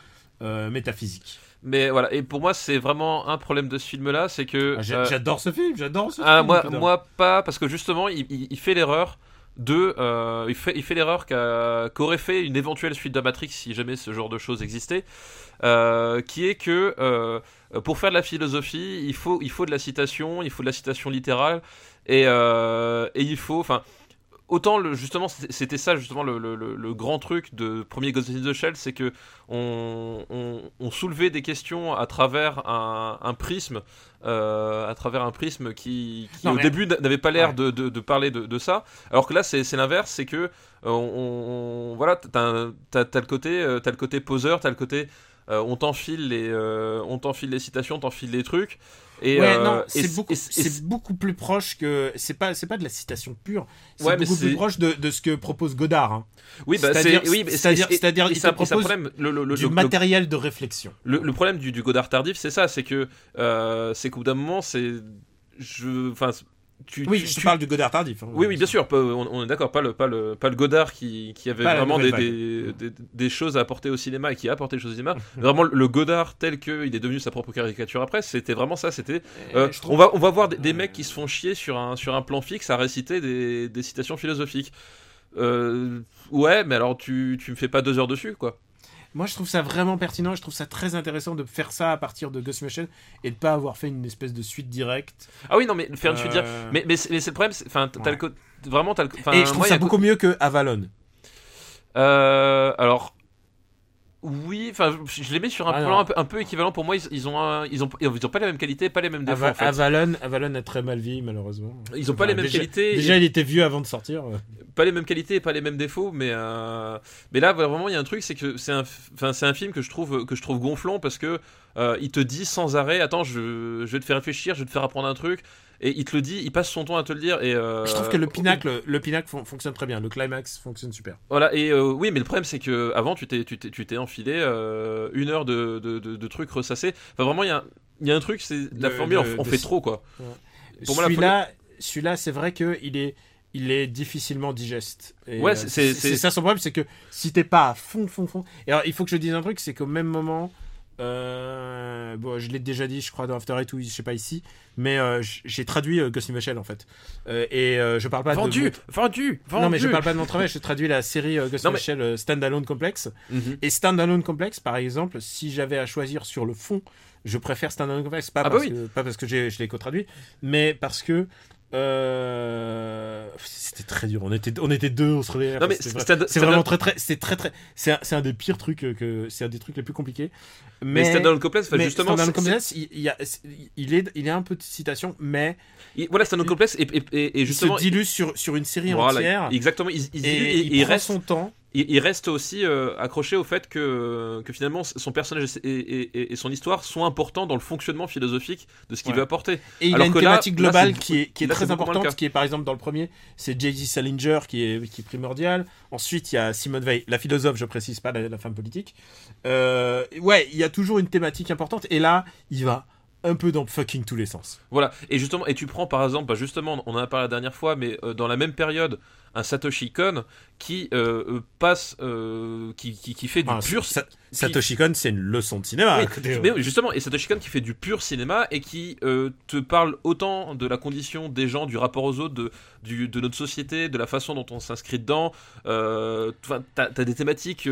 euh, métaphysique. mais voilà. Et pour moi, c'est vraiment un problème de ce film-là, c'est que. Ah, euh, J'adore ce film, j'adore ce Ah, film. moi, pas, parce que justement, il, il- il fait l'erreur de. euh, il fait, il fait l'erreur qu'a- qu'aurait fait une éventuelle suite de Matrix si jamais ce genre de choses existait, qui est que pour faire de la philosophie, il faut, il faut de la citation, il faut de la citation littérale, et, et il faut. Enfin. Autant le, justement c'était ça justement le, le- le- le grand truc de premier Ghost in the Shell c'est que on, on- on soulevait des questions à travers un, un prisme euh, à travers un prisme qui, qui, Non, au mais- début n'avait pas l'air Ouais. de, de- de parler de, de ça alors que là c'est l'inverse c'est que euh, on, on- voilà t'as t'as le côté euh, t'as le côté poseur t'as le côté euh, on t'enfile les euh, on t'enfile les citations t'enfile les trucs et ouais, euh, non, c'est beaucoup, beaucoup plus proche que c'est pas, c'est pas de la citation pure. C'est Ouais, beaucoup plus proche de, de ce que propose Godard. hein. oui bah c'est-à-dire- c'est oui c'est-à-dire- il ça- propose problème le, le- le- du matériel de réflexion. Le, le problème du, du Godard tardif, c'est ça, c'est que euh, c'est qu'au bout d'un moment, c'est je, enfin, tu, Oui, tu- je te tu- parle du Godard tardif. hein. Oui, oui, bien sûr, pas- on, on est d'accord, pas le, pas, le, pas le Godard qui, qui avait Pas vraiment des, des, des- des choses à apporter au cinéma et qui a apporté des choses au cinéma. [laughs] vraiment, le Godard tel qu'il est devenu sa propre caricature après, c'était vraiment ça. C'était, euh, on, va, on va voir des, des mecs qui se font chier sur un, sur un plan fixe à réciter des, des citations philosophiques. Euh, ouais, mais alors tu, tu me fais pas deux heures dessus, quoi. Moi, je trouve ça vraiment pertinent. Je trouve ça très intéressant de faire ça à partir de Ghost Machine et de pas avoir fait une espèce de suite directe. Ah oui, non, mais faire une suite dire. Euh, Mais, mais, c'est mais c'est le problème, enfin, t'as Ouais. le vraiment, t'as le. et je trouve moi, ça beaucoup mieux que Avalon. Euh, alors. Oui, enfin, je les mets sur un Ah, plan un peu, un peu équivalent. Pour moi, ils, ils ont, un- ils ont, ils ont pas la même qualité, pas les mêmes défauts. Ava- en fait. Avalon, Avalon a très mal vieilli malheureusement. Ils ont pas les mêmes déjà, qualités, Déjà, il était vieux avant de sortir. pas les mêmes qualités, pas les mêmes défauts, mais euh, mais là vraiment il y a un truc, c'est que c'est un, enfin c'est un film que je trouve que je trouve gonflant parce que euh, il te dit sans arrêt, attends, je, je vais te faire réfléchir, je vais te faire apprendre un truc, et il te le dit, il passe son temps à te le dire, et euh, Je trouve que le pinacle, le pinacle fon- fonctionne très bien. Le climax fonctionne super. Voilà, et euh, oui, mais le problème c'est que avant tu t'es tu t'es enfilé euh, une heure de, de, de, de trucs ressassés. Enfin vraiment il y a il y a un truc, c'est la formule, on, fait trop quoi. Pour moi, la Celui-là, celui-là, c'est vrai que il est, il est difficilement digeste. Et, Ouais, euh, c'est- ça son problème, c'est que si t'es pas à fond, fond, fond. Et alors, il faut que je dise un truc, c'est qu'au même moment, euh, bon, je l'ai déjà dit, je crois dans After Eight ou je sais pas ici, mais euh, j'ai traduit euh, Ghost in the Shell en fait. Euh, et je parle pas de vendu, mon- vendu, vendu. Non mais je parle pas de mon travail, je traduis la série Ghost Non, in the mais- Shell Standalone Complex. Mhm. Et Standalone Complex, par exemple, si j'avais à choisir sur le fond, je préfère Standalone Complex. Pas, Ah bah parce, oui. que, pas parce que j'ai- je l'ai co-traduit, mais parce que Euh, C'était très dur. On était, on était deux, on se réveillait. Non, mais c'est- vrai- vraiment très très. C'est très très. C'est un, un des pires trucs que. C'est un des trucs les plus compliqués. Mais, Mais. Stand-Alone Complex, mais justement, c'est- Complex, il, il est, il est un peu de citation, mais il- voilà, Stand-Alone Complex et, et, et, et justement, se dilue sur, sur une série voilà, entière. exactement, il, il, et, il, il prend reste, son temps. Il, il reste aussi euh, accroché au fait que, que finalement son personnage et, et- et- et son histoire sont importants dans le fonctionnement philosophique de ce qu'il Ouais. veut apporter. Et il Alors a une là- thématique là, globale qui est, qui est là, c'est très importante, qui est par exemple dans le premier, c'est Jay-Z Salinger qui est, qui est primordial. Ensuite, il y a Simone Veil, la philosophe, je précise pas, la, la femme politique. Euh, ouais, il y a toujours une thématique importante. Et là, il va un peu dans fucking tous les sens. Voilà, et justement, et tu prends par exemple, bah, justement, on en a parlé la dernière fois, mais euh, dans la même période, un Satoshi Kon qui euh, euh, passe, euh, qui, qui, qui fait du Ah, pur. Sa- Satoshi Kon, c'est une leçon de cinéma. Oui, à côté, mais ouais. justement, et Satoshi Kon qui fait du pur cinéma et qui euh, te parle autant de la condition des gens, du rapport aux autres, de, du, de notre société, de la façon dont on s'inscrit dedans. Enfin, t'as as des thématiques,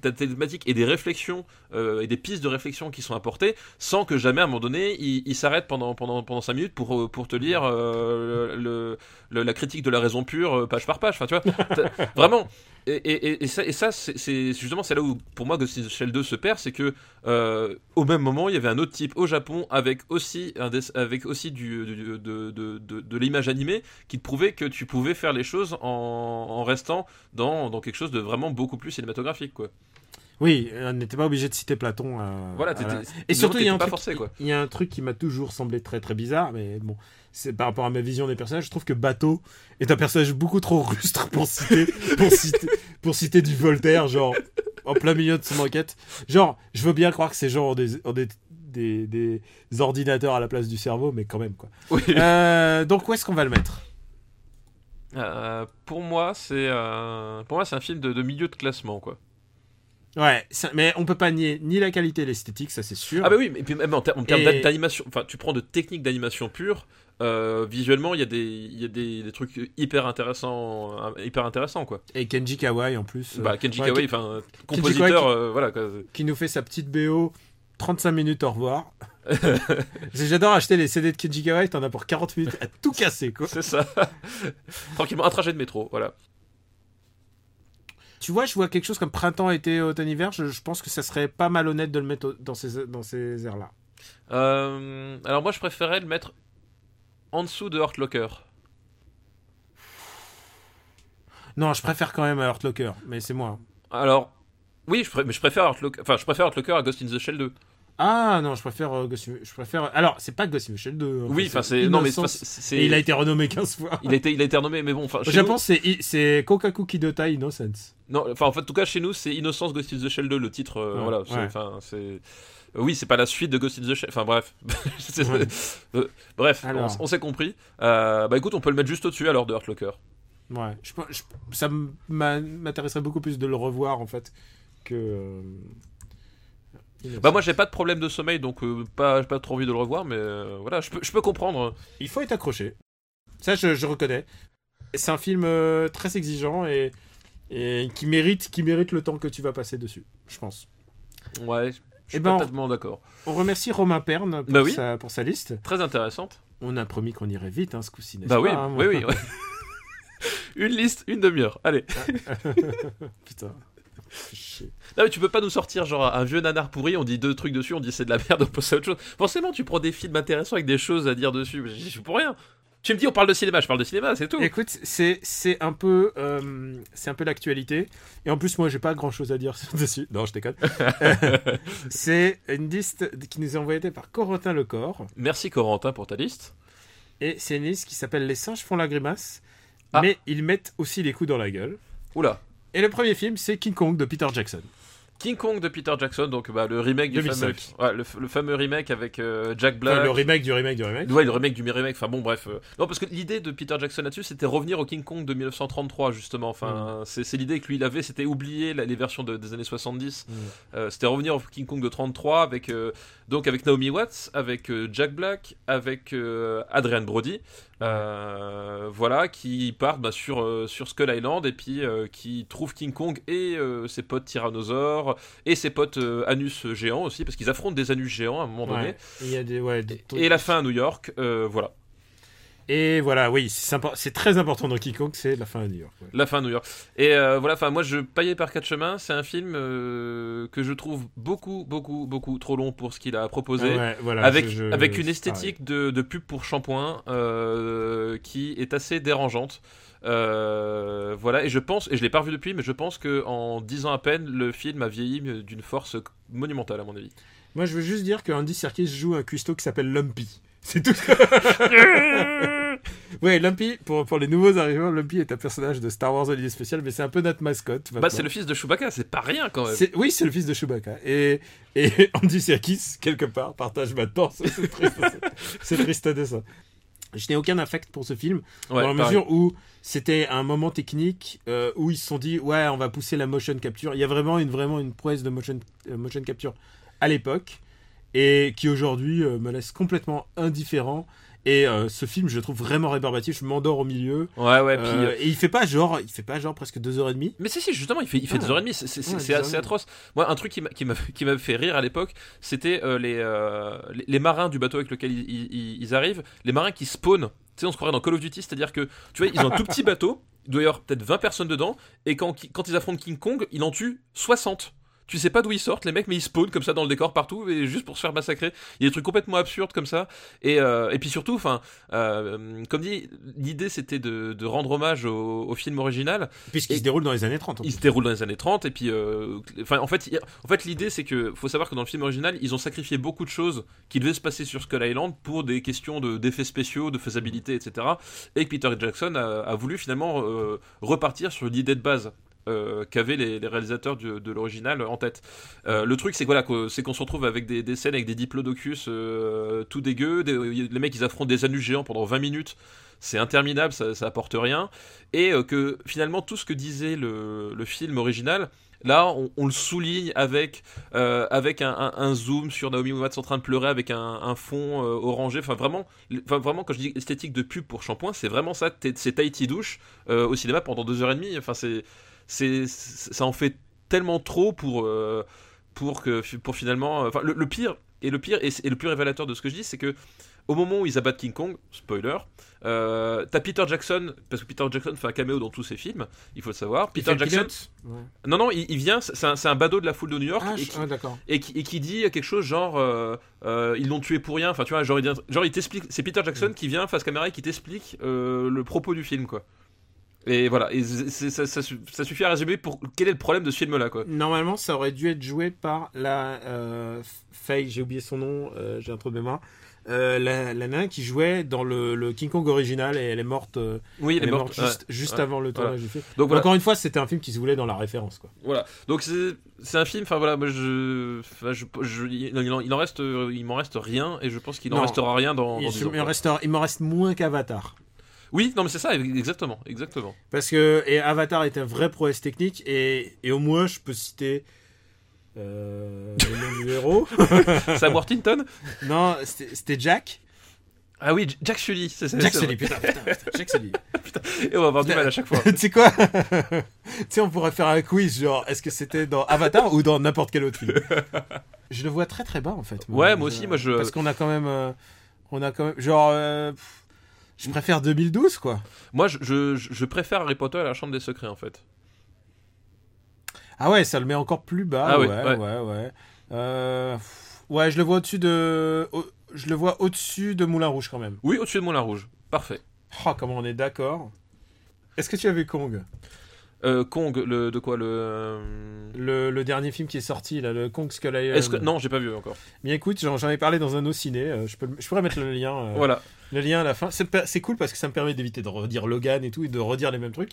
t'as des thématiques et des réflexions et des pistes de réflexion qui sont apportées, sans que jamais à un moment donné il, il s'arrête pendant pendant pendant cinq minutes pour pour te lire le, le- la critique de la raison pure page par page. Enfin, tu vois, [laughs] vraiment. Et, et, et ça, et ça c'est justement c'est là où pour moi Ghost in the Shell 2 se perd, c'est que euh, au même moment il y avait un autre type au Japon avec aussi un des- avec aussi du, du- de, de, de, de l'image animée qui te prouvait que tu pouvais faire les choses en, en restant dans, dans quelque chose de vraiment beaucoup plus cinématographique quoi. Oui, on n'était pas obligé de citer Platon. euh, Voilà, la- Et surtout, il y a un truc, forcé quoi. il y a un truc qui m'a toujours semblé très très bizarre, mais bon, c'est par rapport à ma vision des personnages. Je trouve que Bateau est un personnage beaucoup trop rustre pour citer, pour citer, pour citer du Voltaire, genre en plein milieu de son enquête. Genre, je veux bien croire que ces gens ont des, ont des, des, des ordinateurs à la place du cerveau, mais quand même quoi. Oui. Euh, donc où est-ce qu'on va le mettre? Euh, pour moi c'est euh, pour moi c'est un film de, de milieu de classement quoi. Ouais, ça- mais on peut pas nier ni la qualité l'esthétique, ça c'est sûr. Ah bah oui, mais puis même en, ter- en termes Et- d'animation, enfin tu prends de techniques d'animation pure, euh, visuellement il y a des y a des, des trucs hyper intéressants euh, hyper intéressants quoi. Et Kenji Kawai en plus. euh, Bah Kenji ouais, Kawai, enfin Kenji compositeur, Kawai qui- euh, voilà quoi. qui nous fait sa petite BO 35 minutes au revoir. [laughs] J'adore acheter les CD de Kenji Kawai, t'en as pour 40 minutes à tout casser quoi. C'est ça. [laughs] Tranquillement un trajet de métro, voilà. Tu vois, je vois quelque chose comme printemps, été, automne, hiver, je, je pense que ça serait pas malhonnête de le mettre dans ces, dans ces airs-là. Euh, alors moi je préférais le mettre en dessous de Hurt Locker. Non, je préfère quand même à Hurt Locker, mais c'est moi. Alors oui, je, pré- mais je préfère Hurt Locker, enfin je préfère Hurt Locker à Ghost in the Shell 2. Ah non, je préfère euh, Ghost je préfère Alors, c'est pas Ghost in the Shell 2. Oui, enfin c'est non mais c'est il a été renommé 15 fois. il a été il a été renommé mais bon enfin nous- Japon, c'est c'est Kokaku Kidota Innocence. Non, enfin en fait, en tout cas chez nous c'est Innocence Ghost in the Shell 2 le titre. euh, Ouais, voilà, c'est- ouais. enfin c'est. Euh, Oui, c'est pas la suite de Ghost in the Shell. Enfin bref, [laughs] euh, bref, Alors. on, on s'est compris. Euh, bah écoute, on peut le mettre juste au-dessus alors de Hurt Locker. Ouais, je, pe- je- ça m'intéresserait beaucoup plus de le revoir en fait que. Bah moi j'ai pas de problème de sommeil donc euh, pas pas trop envie de le revoir mais euh, voilà je peux je peux comprendre. Il faut être accroché. Ça, je, je reconnais. C'est un film euh, très exigeant et, et qui, mérite, qui mérite le temps que tu vas passer dessus, je pense. Ouais, suis Eh pas ben, on- totalement d'accord. On remercie Romain Perne pour, Bah oui. sa, pour sa liste. Très intéressante. On a promis qu'on irait vite, hein, ce coup-ci. n'est-ce Bah oui, pas, hein, oui oui. ouais. [laughs] une liste, une demi-heure. Allez. [laughs] Putain. Non mais tu peux pas nous sortir genre un vieux nanar pourri, on dit deux trucs dessus, on dit c'est de la merde, on passe à autre chose. Forcément tu prends des films intéressants avec des choses à dire dessus, mais j'y suis pour rien. Tu me dis on parle de cinéma, je parle de cinéma, c'est tout. Écoute, c'est c'est un peu euh, c'est un peu l'actualité et en plus moi j'ai pas grand chose à dire [laughs] dessus. Non, je déconne. [laughs] c'est une liste qui nous est envoyée par Corentin Lecor Merci Corentin pour ta liste. et c'est une liste qui s'appelle Les singes font la grimace, Ah. mais ils mettent aussi les coups dans la gueule. Oula. Et le premier film c'est King Kong de Peter Jackson. King Kong de Peter Jackson, donc bah, le remake du 2005. fameux, ouais, le, fameux remake avec euh, Jack Black. Enfin, le remake du remake du remake. Ouais, le remake du remake, enfin bon, bref. euh, Non, parce que l'idée de Peter Jackson là-dessus, c'était revenir au King Kong de 1933, justement. Enfin, c'est c'est l'idée que lui, il avait, c'était oublier les versions de- des années 70. Mm. Euh, c'était revenir au King Kong de 33 avec, donc avec Naomi Watts, avec Jack Black, avec Adrian Brody. Euh, voilà, qui partent bah, sur, euh, sur Skull Island et puis euh, qui trouvent King Kong et ses potes tyrannosaures et ses potes anus géants aussi, parce qu'ils affrontent des anus géants à un moment donné. Ouais. Il y a des ouais. des trucs- Et la fin à New York, voilà. Et voilà, oui, c'est très important dans Kong, c'est la fin à New York. ouais. La fin à New York. Et euh, voilà, enfin moi je paillais par quatre chemins. C'est un film euh, que je trouve beaucoup, beaucoup, beaucoup trop long pour ce qu'il a proposé. Ouais, voilà, avec, je- je- avec une esthétique de, de pub pour shampoing euh, qui est assez dérangeante. Voilà, et je pense, et je l'ai pas revu depuis, mais je pense que en 10 ans à peine, le film a vieilli d'une force monumentale à mon avis. Moi, je veux juste dire que Andy Serkis joue un cuistot qui s'appelle Lumpy. C'est tout. ce [laughs] ouais, Lumpy, pour, pour les nouveaux arrivants, Lumpy est un personnage de Star Wars Holiday Special, mais c'est un peu notre mascotte. Bah, c'est le fils de Chewbacca, c'est pas rien quand même. Oui, c'est le fils de Chewbacca. Et, et [laughs] Andy Serkis, quelque part, partage maintenant. C'est c'est triste, c'est triste de ça. Je n'ai aucun affect pour ce film, Ouais, dans la pareil. mesure où c'était un moment technique euh, où ils se sont dit, ouais, on va pousser la motion capture. Il y a vraiment une, vraiment une prouesse de motion, euh, motion capture à l'époque, et qui aujourd'hui euh, me laisse complètement indifférent. Et euh, ce film, je le trouve vraiment rébarbatif. Je m'endors au milieu. Ouais, ouais, puis. Euh, et il fait pas genre, il fait pas genre presque deux heures et demie. Mais si, si, justement, il fait, il fait Ah. 2h30, c'est- c'est c'est- Ouais, c'est 2h30. assez atroce. Moi, un truc qui m'a- fait rire à l'époque, c'était euh, les, les, les marins du bateau avec lequel ils, ils- ils arrivent, les marins qui spawnent. Tu sais, on se croirait dans Call of Duty, c'est-à-dire que, tu vois, ils ont un tout petit bateau, il doit y avoir peut-être 20 personnes dedans, et quand, quand ils affrontent King Kong, il en tue 60. Tu sais pas d'où ils sortent, les mecs, mais ils spawnent comme ça dans le décor partout, et juste pour se faire massacrer. Il y a des trucs complètement absurdes comme ça. Et, euh, et puis surtout, enfin, euh, comme dit, l'idée c'était de, de rendre hommage au, au film original. Puisqu'il se déroule dans les années 30. en Il plus. se déroule dans les années 30 et puis euh, en fait il- en fait l'idée c'est que faut savoir que dans le film original ils ont sacrifié beaucoup de choses qui devaient se passer sur Skull Island pour des questions de d'effets spéciaux de faisabilité etc et que Peter Jackson a, a voulu finalement repartir sur l'idée de base euh, qu'avaient les, réalisateurs de l'original en tête. Euh, le truc, c'est voilà, c'est qu'on se retrouve avec des, scènes avec des diplodocus euh, tout dégueux, des- les mecs ils affrontent des anus géants pendant 20 minutes, c'est interminable, ça, ça apporte rien, et euh, que finalement tout ce que disait le, film original, là on, le souligne avec, euh, avec un, zoom sur Naomi Watts en train de pleurer avec un, fond euh, orangé, enfin vraiment, vraiment quand je dis esthétique de pub pour shampoing, c'est vraiment ça, c'est Tahiti douche euh, au cinéma pendant deux heures et demie, enfin c'est, c'est, ça en fait tellement trop pour, euh, pour que, pour finalement, enfin le, le pire et le pire et, le plus révélateur de ce que je dis, c'est que au moment où ils abattent King Kong, spoiler, euh, t'as Peter Jackson, parce que Peter Jackson fait un caméo dans tous ses films, il faut le savoir. Il Peter Jackson, Ouais. non non, il, il vient, c'est un, un badaud de la foule de New York Ah, et, qui, ah, et, qui, et qui dit quelque chose genre euh, euh, ils l'ont tué pour rien. Enfin tu vois, genre il, genre, il t'explique, c'est Peter Jackson Mm. qui vient face caméra et qui t'explique euh, le propos du film quoi. Et voilà, et ça, ça su- ça suffit à résumer pour quel est le problème de ce film là quoi. Normalement, ça aurait dû être joué par la euh, Faye, j'ai oublié son nom, euh, j'ai un trou de mémoire. Euh, la, la nain qui jouait dans le, le King Kong original et elle est morte, euh, Oui, elle est morte juste, ouais, juste ouais, avant le voilà. tournage du film. Donc voilà, Encore une fois, c'était un film qui se voulait dans la référence. Quoi. Voilà. Donc c'est un film. Enfin voilà, moi je, enfin, je, je- il, en, il en reste, il m'en reste rien et je pense qu'il en Non. restera rien dans. Il, dans il 10 ans, me quoi. reste, il me reste moins qu'Avatar. Oui, non mais c'est ça, exactement, exactement. Parce que et Avatar est un vrai prouesse technique et, et au moins je peux citer euh, le nom du héros. [laughs] Sam Worthington? non, c'était Jack. Ah oui, Jack Sully. c'est- c'est- Jack Sully, putain, putain, putain, Jack Sully. [laughs] Et on va avoir du mal à chaque fois. [laughs] tu sais quoi? Tu sais, on pourrait faire un quiz, genre, est-ce que c'était dans Avatar ou dans n'importe quel autre film? Je le vois très très bas en fait. Ouais, moi aussi, moi, je- Parce qu'on a quand même. euh, on a quand même. Genre. euh, pff, je préfère 2012 quoi. Moi, je, je, je préfère Harry Potter à la Chambre des Secrets en fait. Ah ouais, ça le met encore plus bas. Ah oui, ouais, ouais. ouais, ouais. Euh, ouais, je le vois au-dessus de. je le vois au-dessus de Moulin Rouge quand même. Oui, au-dessus de Moulin Rouge. Parfait. Oh, comment on est d'accord. Est-ce que tu as vu Kong? Euh, Kong, le de quoi le. le, le dernier film qui est sorti, là, le Kong Skull Island. Que non, j'ai pas vu encore. Bien écoute, j'en ai parlé dans un ciné. euh, je, peux, je pourrais mettre le lien. euh, Voilà. Le lien à la fin. C'est cool parce que ça me permet d'éviter de redire Logan et tout et de redire les mêmes trucs.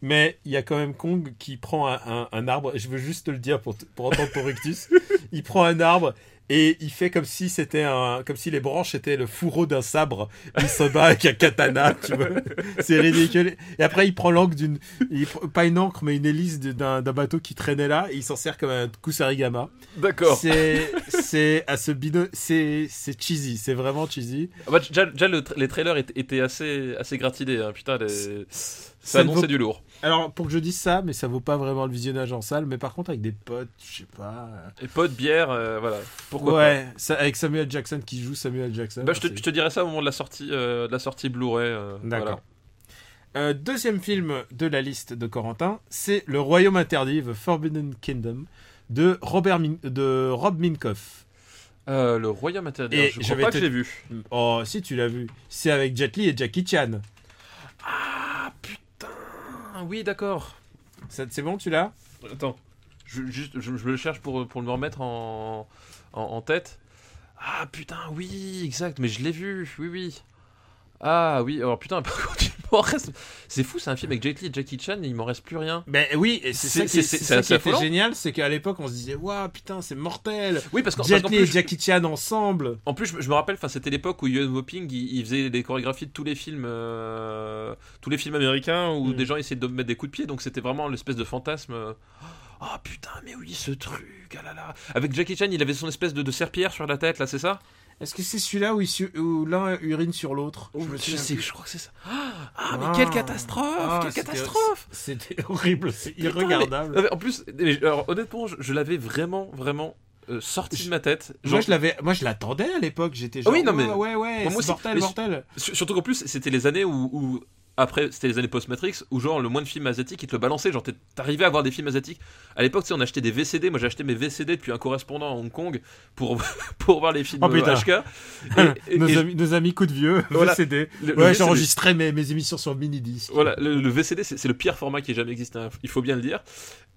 Mais il y a quand même Kong qui prend un, un- un arbre. Je veux juste te le dire pour, pour entendre ton rictus. [laughs] il prend un arbre et il fait comme si c'était un, comme si les branches étaient le fourreau d'un sabre. Il se bat avec un katana, [laughs] tu vois. C'est ridicule. Et après, il prend l'encre d'une, pas une encre, mais une hélice d'un d'un bateau qui traînait là. Et il s'en sert comme un kusarigama. D'accord. C'est, c'est à ce c'est, c'est cheesy. C'est vraiment cheesy. Ah bah, déjà, déjà, le tra- les trailers étaient, étaient assez, assez gratinés. hein. Putain, les- Ça Ça ne annonçait vaut- du lourd. Alors, pour que je dise ça, mais ça vaut pas vraiment le visionnage en salle, mais par contre, avec des potes, je sais pas. euh, Et potes, bière, euh, voilà. Pourquoi ouais, ça, avec Samuel Jackson qui joue Samuel Jackson. pas Bah, je, te, je te dirais ça au moment de la sortie, euh, de la sortie Blu-ray. euh, D'accord. Euh, deuxième film de la liste de Corentin, c'est Le Royaume interdit, The Forbidden Kingdom, de, Robert Min- de Rob Minkoff. Euh, le Royaume interdit. Et je crois pas te- que je l'ai vu. Oh, si tu l'as vu. C'est avec Jet Li et Jackie Chan. Oui, d'accord. C'est bon, tu l'as Attends, je, juste, je, je me le cherche pour, pour me remettre en, en, en tête. Ah putain, oui, exact, mais je l'ai vu, oui, oui. Ah oui, alors putain, [laughs] par contre, m'en reste. C'est fou, c'est un film avec Jet Li et Jackie Chan et il m'en reste plus rien. Ben oui, et c'est ça qui, c'est- c'est c'est ça assez qui était génial, c'est qu'à l'époque on se disait waouh putain c'est mortel. Oui, parce Jet parce qu'en Li et Jackie Chan ensemble. en plus, je, me- je me rappelle, enfin, c'était l'époque où Yuen Woping il, il faisait les chorégraphies de tous les films, euh, tous les films américains où Mm. des gens essayaient de me mettre des coups de pied, donc c'était vraiment l'espèce de fantasme. euh, Oh putain, mais oui, ce truc, ah là là. Avec Jackie Chan, il avait son espèce de, de serpillière sur la tête, là, c'est ça? Est-ce que c'est celui-là où, su- où l'un urine sur l'autre? Je, me sais, plus. je crois que c'est ça. Ah, mais Ah. quelle catastrophe Ah, Quelle catastrophe C'était horrible, c'est irregardable. mais- en plus, alors, honnêtement, je, je l'avais vraiment, vraiment euh, sorti de ma tête. Moi je l'avais, moi je l'attendais à l'époque. J'étais Ah genre oui, non, mais- ouais ouais Moi mortel mortel. Sur- Surtout qu'en plus, c'était les années où. où- après, c'était les années post-Matrix où, genre, le moins de films asiatiques, ils te le balançaient. Genre, t'arrivais à voir des films asiatiques. À l'époque, tu sais, on achetait des VCD. Moi, j'ai acheté mes VCD depuis un correspondant à Hong Kong pour, [laughs] pour voir les films Oh, euh, HK. [laughs] Et- et- nos, et- amis, nos amis coups de vieux, Voilà. VCD. le- Ouais, j'enregistrais mes, mes émissions sur mini disque. Voilà, le, le VCD, c'est c'est le pire format qui ait jamais existé, hein, il faut bien le dire.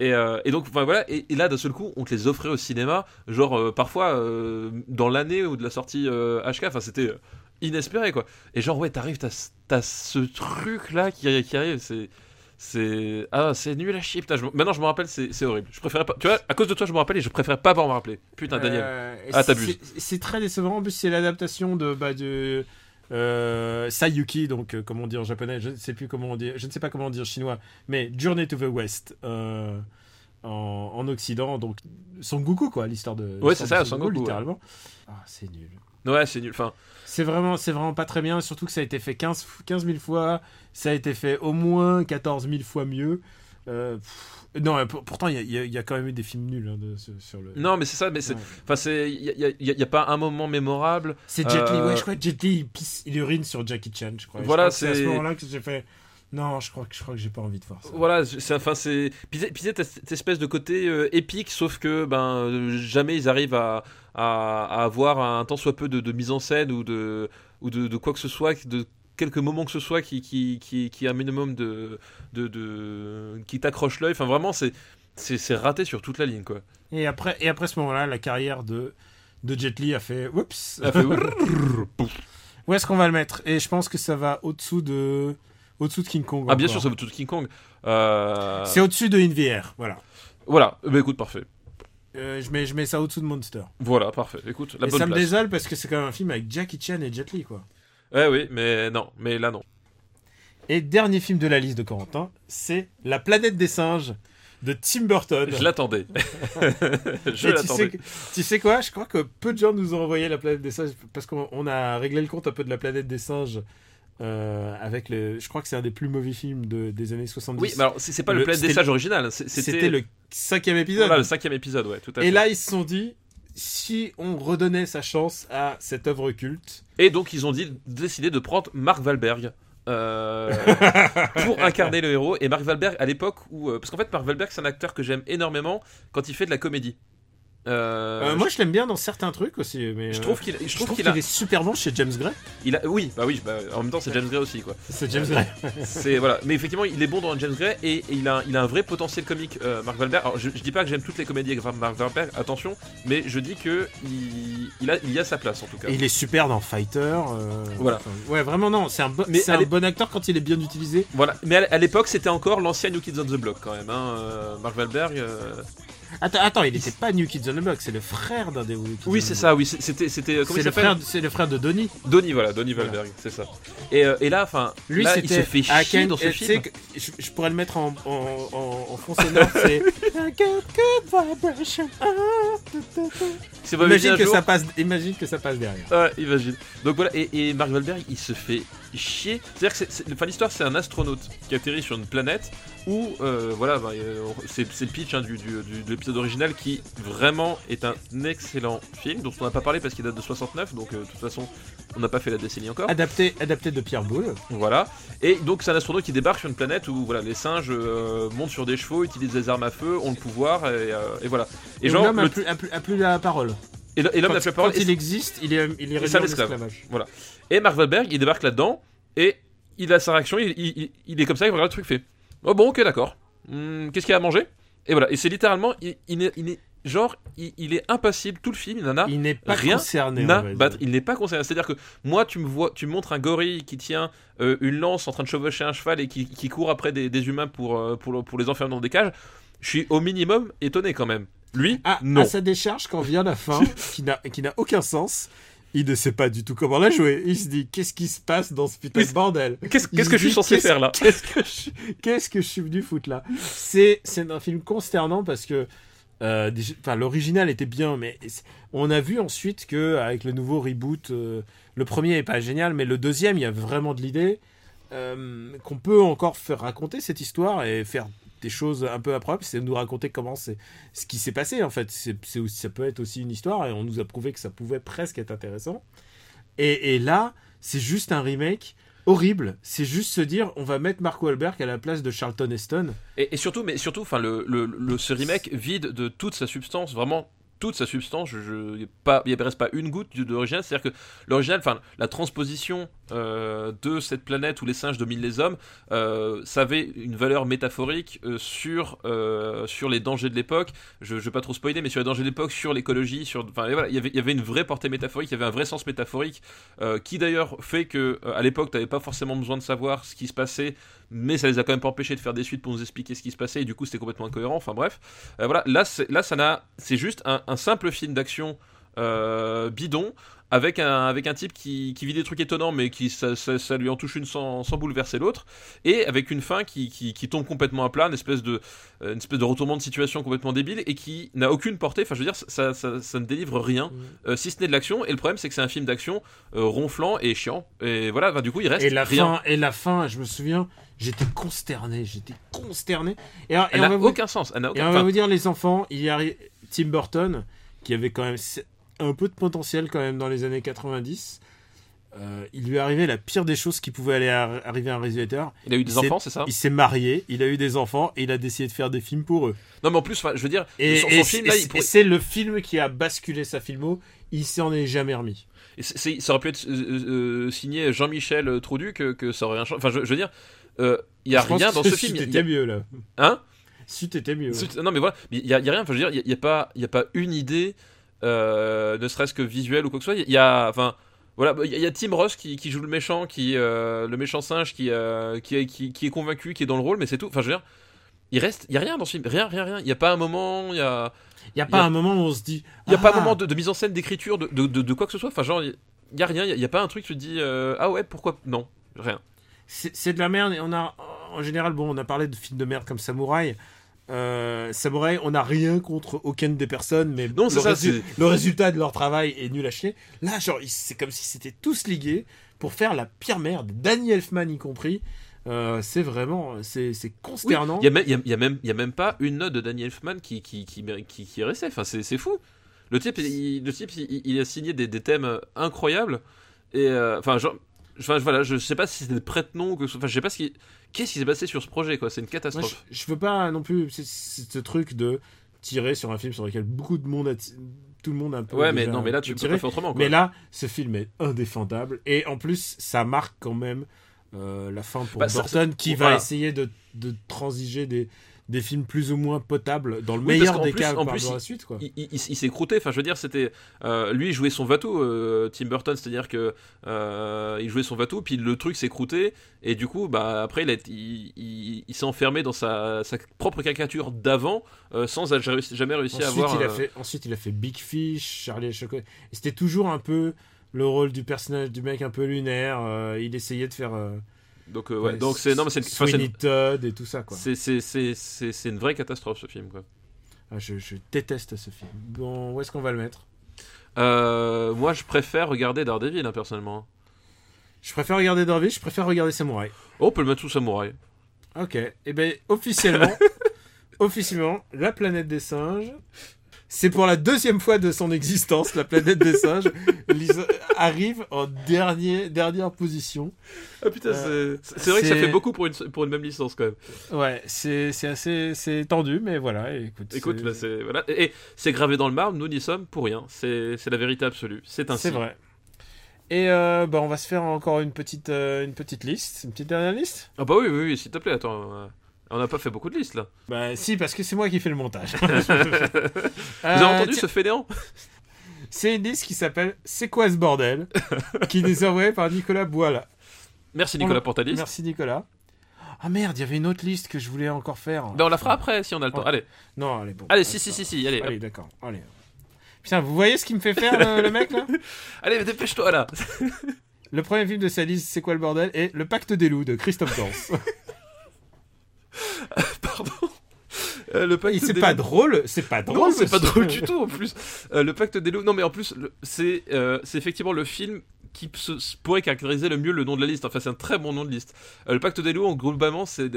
Et, euh, et donc, enfin, voilà, et, là, d'un seul coup, on te les offrait au cinéma, genre euh, parfois euh, dans l'année ou de la sortie euh, HK, enfin, c'était euh, inespéré, quoi. Et genre, ouais, t'arrives, t'as t'as ce truc-là qui, qui arrive, c'est. C'est. Ah, c'est nul à chier, putain. je maintenant, je me rappelle, c'est c'est horrible. Je préférais pas. Tu vois, à cause de toi, je me rappelle et je préfère pas m'en rappeler. Putain, Daniel. Euh, Ah, t'abuses. c'est- C'est très décevant. En plus, c'est l'adaptation de, bah, de euh, Sayuki, donc euh, comment on dit en japonais, je ne sais plus comment on dit, je ne sais pas comment on dit en chinois, mais Journey to the West euh, en, en Occident, donc Son Goku quoi, l'histoire de. Ouais, l'histoire c'est de ça, Son Goku, ouais. littéralement. Ah, c'est nul. Ouais, c'est nul. Enfin, C'est vraiment, c'est vraiment pas très bien, surtout que ça a été fait 15, 15 000 fois, ça a été fait au moins 14 000 fois mieux. Euh, pff, non, pour- pourtant, il y y, y a quand même eu des films nuls hein, de- sur, le. non, mais c'est ça, mais c'est. Enfin. Il y a, pas un moment mémorable. C'est Jet Li, Euh, ouais, je crois que Jet Li, il, pisse, il urine sur Jackie Chan, je crois. Voilà, c'est à ce moment-là que j'ai fait. Non, je crois que je crois que j'ai pas envie de voir ça. Voilà, c'est enfin c'est puis puis cette espèce de côté euh, épique sauf que ben euh, jamais ils arrivent à, à, à avoir un tant soit peu de, de mise en scène ou de ou de, de quoi que ce soit de quelques moments que ce soit qui qui qui, qui a un minimum de de, de qui t'accroche l'œil enfin vraiment c'est c'est c'est raté sur toute la ligne quoi. Et après, et après ce moment-là, la carrière de de Jet Li a fait. Oups. Fait [laughs] Où est-ce qu'on va le mettre? Et je pense que ça va au-dessous de au-dessous de King Kong. ah bien encore. sûr ça veut tout King Kong. Euh, C'est au-dessus de InVR, voilà. voilà, bah écoute parfait. Euh, je mets je mets ça au-dessous de Monster. Voilà, parfait. Écoute, la et bonne ça me place. désole parce que c'est quand même un film avec Jackie Chan et Jet Li, quoi. Ouais oui, mais non, mais là non. Et dernier film de la liste de Corentin, c'est La planète des singes de Tim Burton. Je l'attendais. [laughs] je Et tu sais, l'attendais. tu sais quoi Je crois que peu de gens nous ont envoyé la planète des singes parce qu'on on a réglé le compte un peu de la planète des singes euh, avec le. Je crois que c'est un des plus mauvais films de- des années 70. Oui, mais alors c'est pas le, planète des sages original, hein, c'était le cinquième épisode. voilà, le cinquième épisode, ouais, tout à fait. Et là, ils se sont dit si on redonnait sa chance à cette œuvre culte. Et donc ils ont dit, décidé de prendre Mark Wahlberg. euh, [laughs] pour incarner le héros et Mark Wahlberg à l'époque où euh, parce qu'en fait Mark Wahlberg c'est un acteur que j'aime énormément quand il fait de la comédie Euh, Euh, moi, je l'aime bien dans certains trucs aussi, mais je euh, trouve qu'il je je trouve trouve qu'il qu'il a, est super bon chez James Gray. il a oui bah oui bah, en même temps c'est James Gray aussi quoi C'est James Gray. c'est voilà mais effectivement il est bon dans James Gray et, et il a il a un vrai potentiel comique euh, Mark Wahlberg alors je, je dis pas que j'aime toutes les comédies avec Mark Wahlberg attention mais je dis que il, il a il y a sa place en tout cas Et il est super dans Fighter. euh, Voilà. enfin, ouais, vraiment, non. C'est un, bo- Mais un bon acteur quand il est bien utilisé. Voilà, mais à l'époque c'était encore l'ancien New Kids on the Block quand même. Hein. Mark Wahlberg. Attends, attends, il était pas New Kids on the Block, c'est le frère d'un des Kids Oui, c'est ça. Oui, c'était c'était comment C'est il le, s'appelle frère, c'est le frère de Donnie. Donnie, voilà, Donnie Wahlberg, c'est ça. Et, euh, et là, enfin, Lui, là, il se fait chier dans ce film. que- je, je pourrais le mettre en, en, en, en fond sonore, c'est. [laughs] Ah, Imagine que, jour. ça passe, imagine que ça passe derrière. Ouais, imagine. Donc voilà, et, et Mark Wahlberg, il se fait chier. C'est-à-dire que enfin, l'histoire, c'est un astronaute qui atterrit sur une planète où, euh, voilà, bah, euh, c'est le pitch hein, du, du- du- de l'épisode original qui vraiment est un excellent film dont on n'a pas parlé parce qu'il date de 69, donc euh, de toute façon, on n'a pas fait la décennie encore. Adapté, adapté de Pierre Boulle. Voilà. Et donc c'est un astronaute qui débarque sur une planète où voilà les singes euh, montent sur des chevaux, utilisent des armes à feu, ont le pouvoir et, et voilà. Et, Et genre l'homme a, a a plus la parole. Et l'homme n'a plus la parole. quand il existe, il est, il est réduit en esclavage. et Mark Wahlberg il débarque là-dedans et il a sa réaction, il, il- il- il est comme ça, il regarde le truc, fait oh bon ok d'accord. Hmm, Qu'est-ce qu'il y a à manger? Et voilà. Et c'est littéralement il, il est, il est- genre il, est impassible tout le film, il en a Il n'est pas rien concerné. battre. Il n'est pas concerné. C'est-à-dire que moi, tu me vois, tu me montres un gorille qui tient euh, une lance en train de chevaucher un cheval et qui, qui court après des, des humains pour, euh, pour les enfermer dans des cages. Je suis au minimum étonné quand même. Lui, Ah, non. À sa décharge, quand vient la fin, [laughs] qui n'a aucun sens, il ne sait pas du tout comment la jouer. Il se dit qu'est-ce qui se passe dans ce putain de bordel? Qu'est-ce que je suis censé faire là? [laughs] Qu'est-ce que je, qu'est-ce que je suis venu foutre là? C'est c'est un film consternant parce que euh, enfin, l'original était bien, mais on a vu ensuite que avec le nouveau reboot, euh, le premier est pas génial, mais le deuxième, il y a vraiment de l'idée euh, qu'on peut encore faire raconter cette histoire et faire des choses un peu improbables, c'est nous raconter comment c'est ce qui s'est passé en fait. C'est, c'est aussi, ça peut être aussi une histoire et on nous a prouvé que ça pouvait presque être intéressant. Et, et là, c'est juste un remake horrible. C'est juste se dire, on va mettre Mark Wahlberg à la place de Charlton Heston. et, et surtout, mais surtout, enfin, le, le, le- ce remake vide de toute sa substance, vraiment toute sa substance. Je, il y reste pas une goutte de l'original. C'est-à-dire que l'original, enfin, la transposition euh, de cette planète où les singes dominent les hommes, euh, ça avait une valeur métaphorique euh, sur euh, sur les dangers de l'époque. Je, je vais pas trop spoiler, mais sur les dangers de l'époque, sur l'écologie, sur, enfin, voilà, il y avait une vraie portée métaphorique, il y avait un vrai sens métaphorique euh, qui d'ailleurs fait que euh, à l'époque, t'avais pas forcément besoin de savoir ce qui se passait mais ça les a quand même pas empêchés de faire des suites pour nous expliquer ce qui se passait et du coup c'était complètement incohérent. Enfin bref. Euh, voilà. Là là c'est juste un simple film d'action euh, bidon avec un, avec un type qui, qui vit des trucs étonnants mais qui ça, ça- ça lui en touche une sans, sans bouleverser l'autre et avec une fin qui, qui, qui tombe complètement à plat une espèce de euh, une espèce de retournement de situation complètement débile et qui n'a aucune portée enfin je veux dire ça, ça, ça ne délivre rien euh, si ce n'est de l'action et le problème c'est que c'est un film d'action euh, ronflant et chiant et voilà bah, du coup il reste Et la rien fin, et la fin, je me souviens, j'étais consterné, j'étais consterné. Et, alors- et elle n'a vous- aucun sens elle Et on va enfin, vous dire, les enfants, il y a Tim Burton, qui avait quand même un peu de potentiel quand même dans les années 90. Euh, il lui est arrivé la pire des choses qui pouvait aller à- arriver à un réalisateur. il a eu des il enfants c'est ça? Il s'est marié, il a eu des enfants et il a décidé de faire des films pour eux. Non, mais en plus, je veux dire, Et, son, et son film c'est- là, et il pourrait- c'est le film qui a basculé sa filmo. Il s'en est jamais remis. et c'est- c'est- ça aurait pu être euh, euh, signé Jean-Michel Troudu que, que ça aurait rien changé. Enfin, je, je veux dire, il y a Je rien dans ce film. il y a- mieux là. Hein? Sut était mieux. Non, mais voilà, il y a, il y a rien. Enfin, je veux dire, il y a- il y a, pas, il y a pas une idée, ne serait-ce que visuelle ou quoi que ce soit. Il y a, enfin. Voilà, il y a- y Tim Ross qui, qui joue le méchant, qui euh, le méchant singe qui, euh, qui, est- qui, qui est convaincu, qui est dans le rôle, mais c'est tout. Enfin, je veux dire, il reste, il y a rien dans ce film, rien, rien, rien. Il y a pas un moment, il y a, Il n'y a pas y a- un moment où on se dit. Il n'y a pas Ah, un moment de, de mise en scène, d'écriture, de, de, de- de quoi que ce soit. Enfin, genre, il n'y a rien. Il n'y a, pas un truc, tu te dis, euh, ah ouais, pourquoi Non, rien. C'est c'est de la merde. Et on a, en général, bon, on a parlé de films de merde comme Samouraï. Euh, Samouraï, on n'a rien contre aucune des personnes, mais Non, le, ça, résu- c'est- le résultat de leur travail est nul à chier. Là, genre, c'est comme si c'était tous ligués pour faire la pire merde. Danny Elfman y compris. Euh, c'est vraiment, c'est consternant. Il y a, y a- il y a même, y a même pas une note de Danny Elfman qui, qui, qui, qui, qui est restée. Enfin, c'est fou. Le type, il, le type, il, il a signé des, des thèmes euh, incroyables. Et euh, enfin, genre, enfin, voilà, je sais pas si c'est des prête-noms ou que Enfin, je sais pas ce qui, qu'est-ce qui s'est passé sur ce projet, quoi? C'est une Moi, catastrophe. je, je veux pas non plus ce truc de tirer sur un film sur lequel beaucoup de monde a tout le monde a un peu ouais, mais non, mais là, tu peux tiré. pas faire autrement, quoi. Mais là, ce film est indéfendable. Et en plus, ça marque quand même euh, la fin pour Bah, ça- Burton, qui voilà. va essayer de, de transiger des, des films plus ou moins potables, dans le Oui, meilleur des plus- cas, en par plus, dans la suite. Quoi. il, il- il s'est croûté. Enfin, je veux dire, c'était euh, lui il jouait son vatou, euh, Tim Burton, c'est-à-dire que euh, il jouait son vatou, puis le truc s'est croûté, et du coup, bah après, il, a il, il- il s'est enfermé dans sa, sa propre caricature d'avant, sans jamais réussi à avoir. il a fait, ensuite, il a fait Big Fish, Charlie et Chocolat. Et c'était toujours un peu le rôle du personnage du mec un peu lunaire. il essayait de faire. Donc, euh, ouais, ouais, donc c'est non, mais c'est Sweeney Todd et tout ça. Quoi. c'est c'est c'est c'est c'est une vraie catastrophe ce film quoi. Ah, je, je déteste ce film. Bon, où est-ce qu'on va le mettre? Euh, moi, je préfère regarder Daredevil hein, personnellement. Je préfère regarder Dorville, je préfère regarder Samouraï. Oh, on peut le mettre sous Samouraï. Ok. Et ben officiellement, [laughs] officiellement, la planète des singes. C'est pour la deuxième fois de son existence, la planète des singes [laughs] Lisa- arrive en dernier, dernière position. Ah putain, Euh, c'est vrai que ça fait beaucoup pour une, pour une même licence quand même. Ouais, c'est assez c'est tendu, mais voilà. Écoute, Écoute, c'est- bah, c'est voilà. et, et c'est gravé dans le marbre, nous n'y sommes pour rien. C'est c'est la vérité absolue. C'est ainsi. c'est vrai. Et euh, bah, on va se faire encore une petite euh, une petite liste, une petite dernière liste? Ah bah oui, oui, oui s'il te plaît, attends. Euh, On n'a pas fait beaucoup de listes là. Bah si, parce que c'est moi qui fais le montage. [laughs] Vous avez entendu ce fainéant? C'est une liste qui s'appelle C'est quoi ce bordel? qui nous est envoyée par Nicolas Boila. Merci Nicolas On- pour ta liste. Merci Nicolas. Ah merde, il y avait une autre liste que je voulais encore faire. Ben on la fera après si on a le temps. Ouais. Allez, Non, allez, bon. allez, si, si, si, si, allez, Allez, d'accord. Allez. Putain, vous voyez ce qu'il me fait faire le, le mec là? [laughs] Allez, dépêche-toi là. Le premier film de sa liste, c'est quoi le bordel? Et Le Pacte des loups de Christophe Gans. [laughs] [laughs] Pardon. Euh, le pacte c'est des pas loups- drôle, c'est pas drôle. Non, c'est pas drôle du tout en plus. Euh, le pacte des loups. Non, mais en plus, le- c'est euh, c'est effectivement le film qui pourrait caractériser le mieux le nom de la liste. Enfin, c'est un très bon nom de liste. Euh, le pacte des loups, en globalement, c'est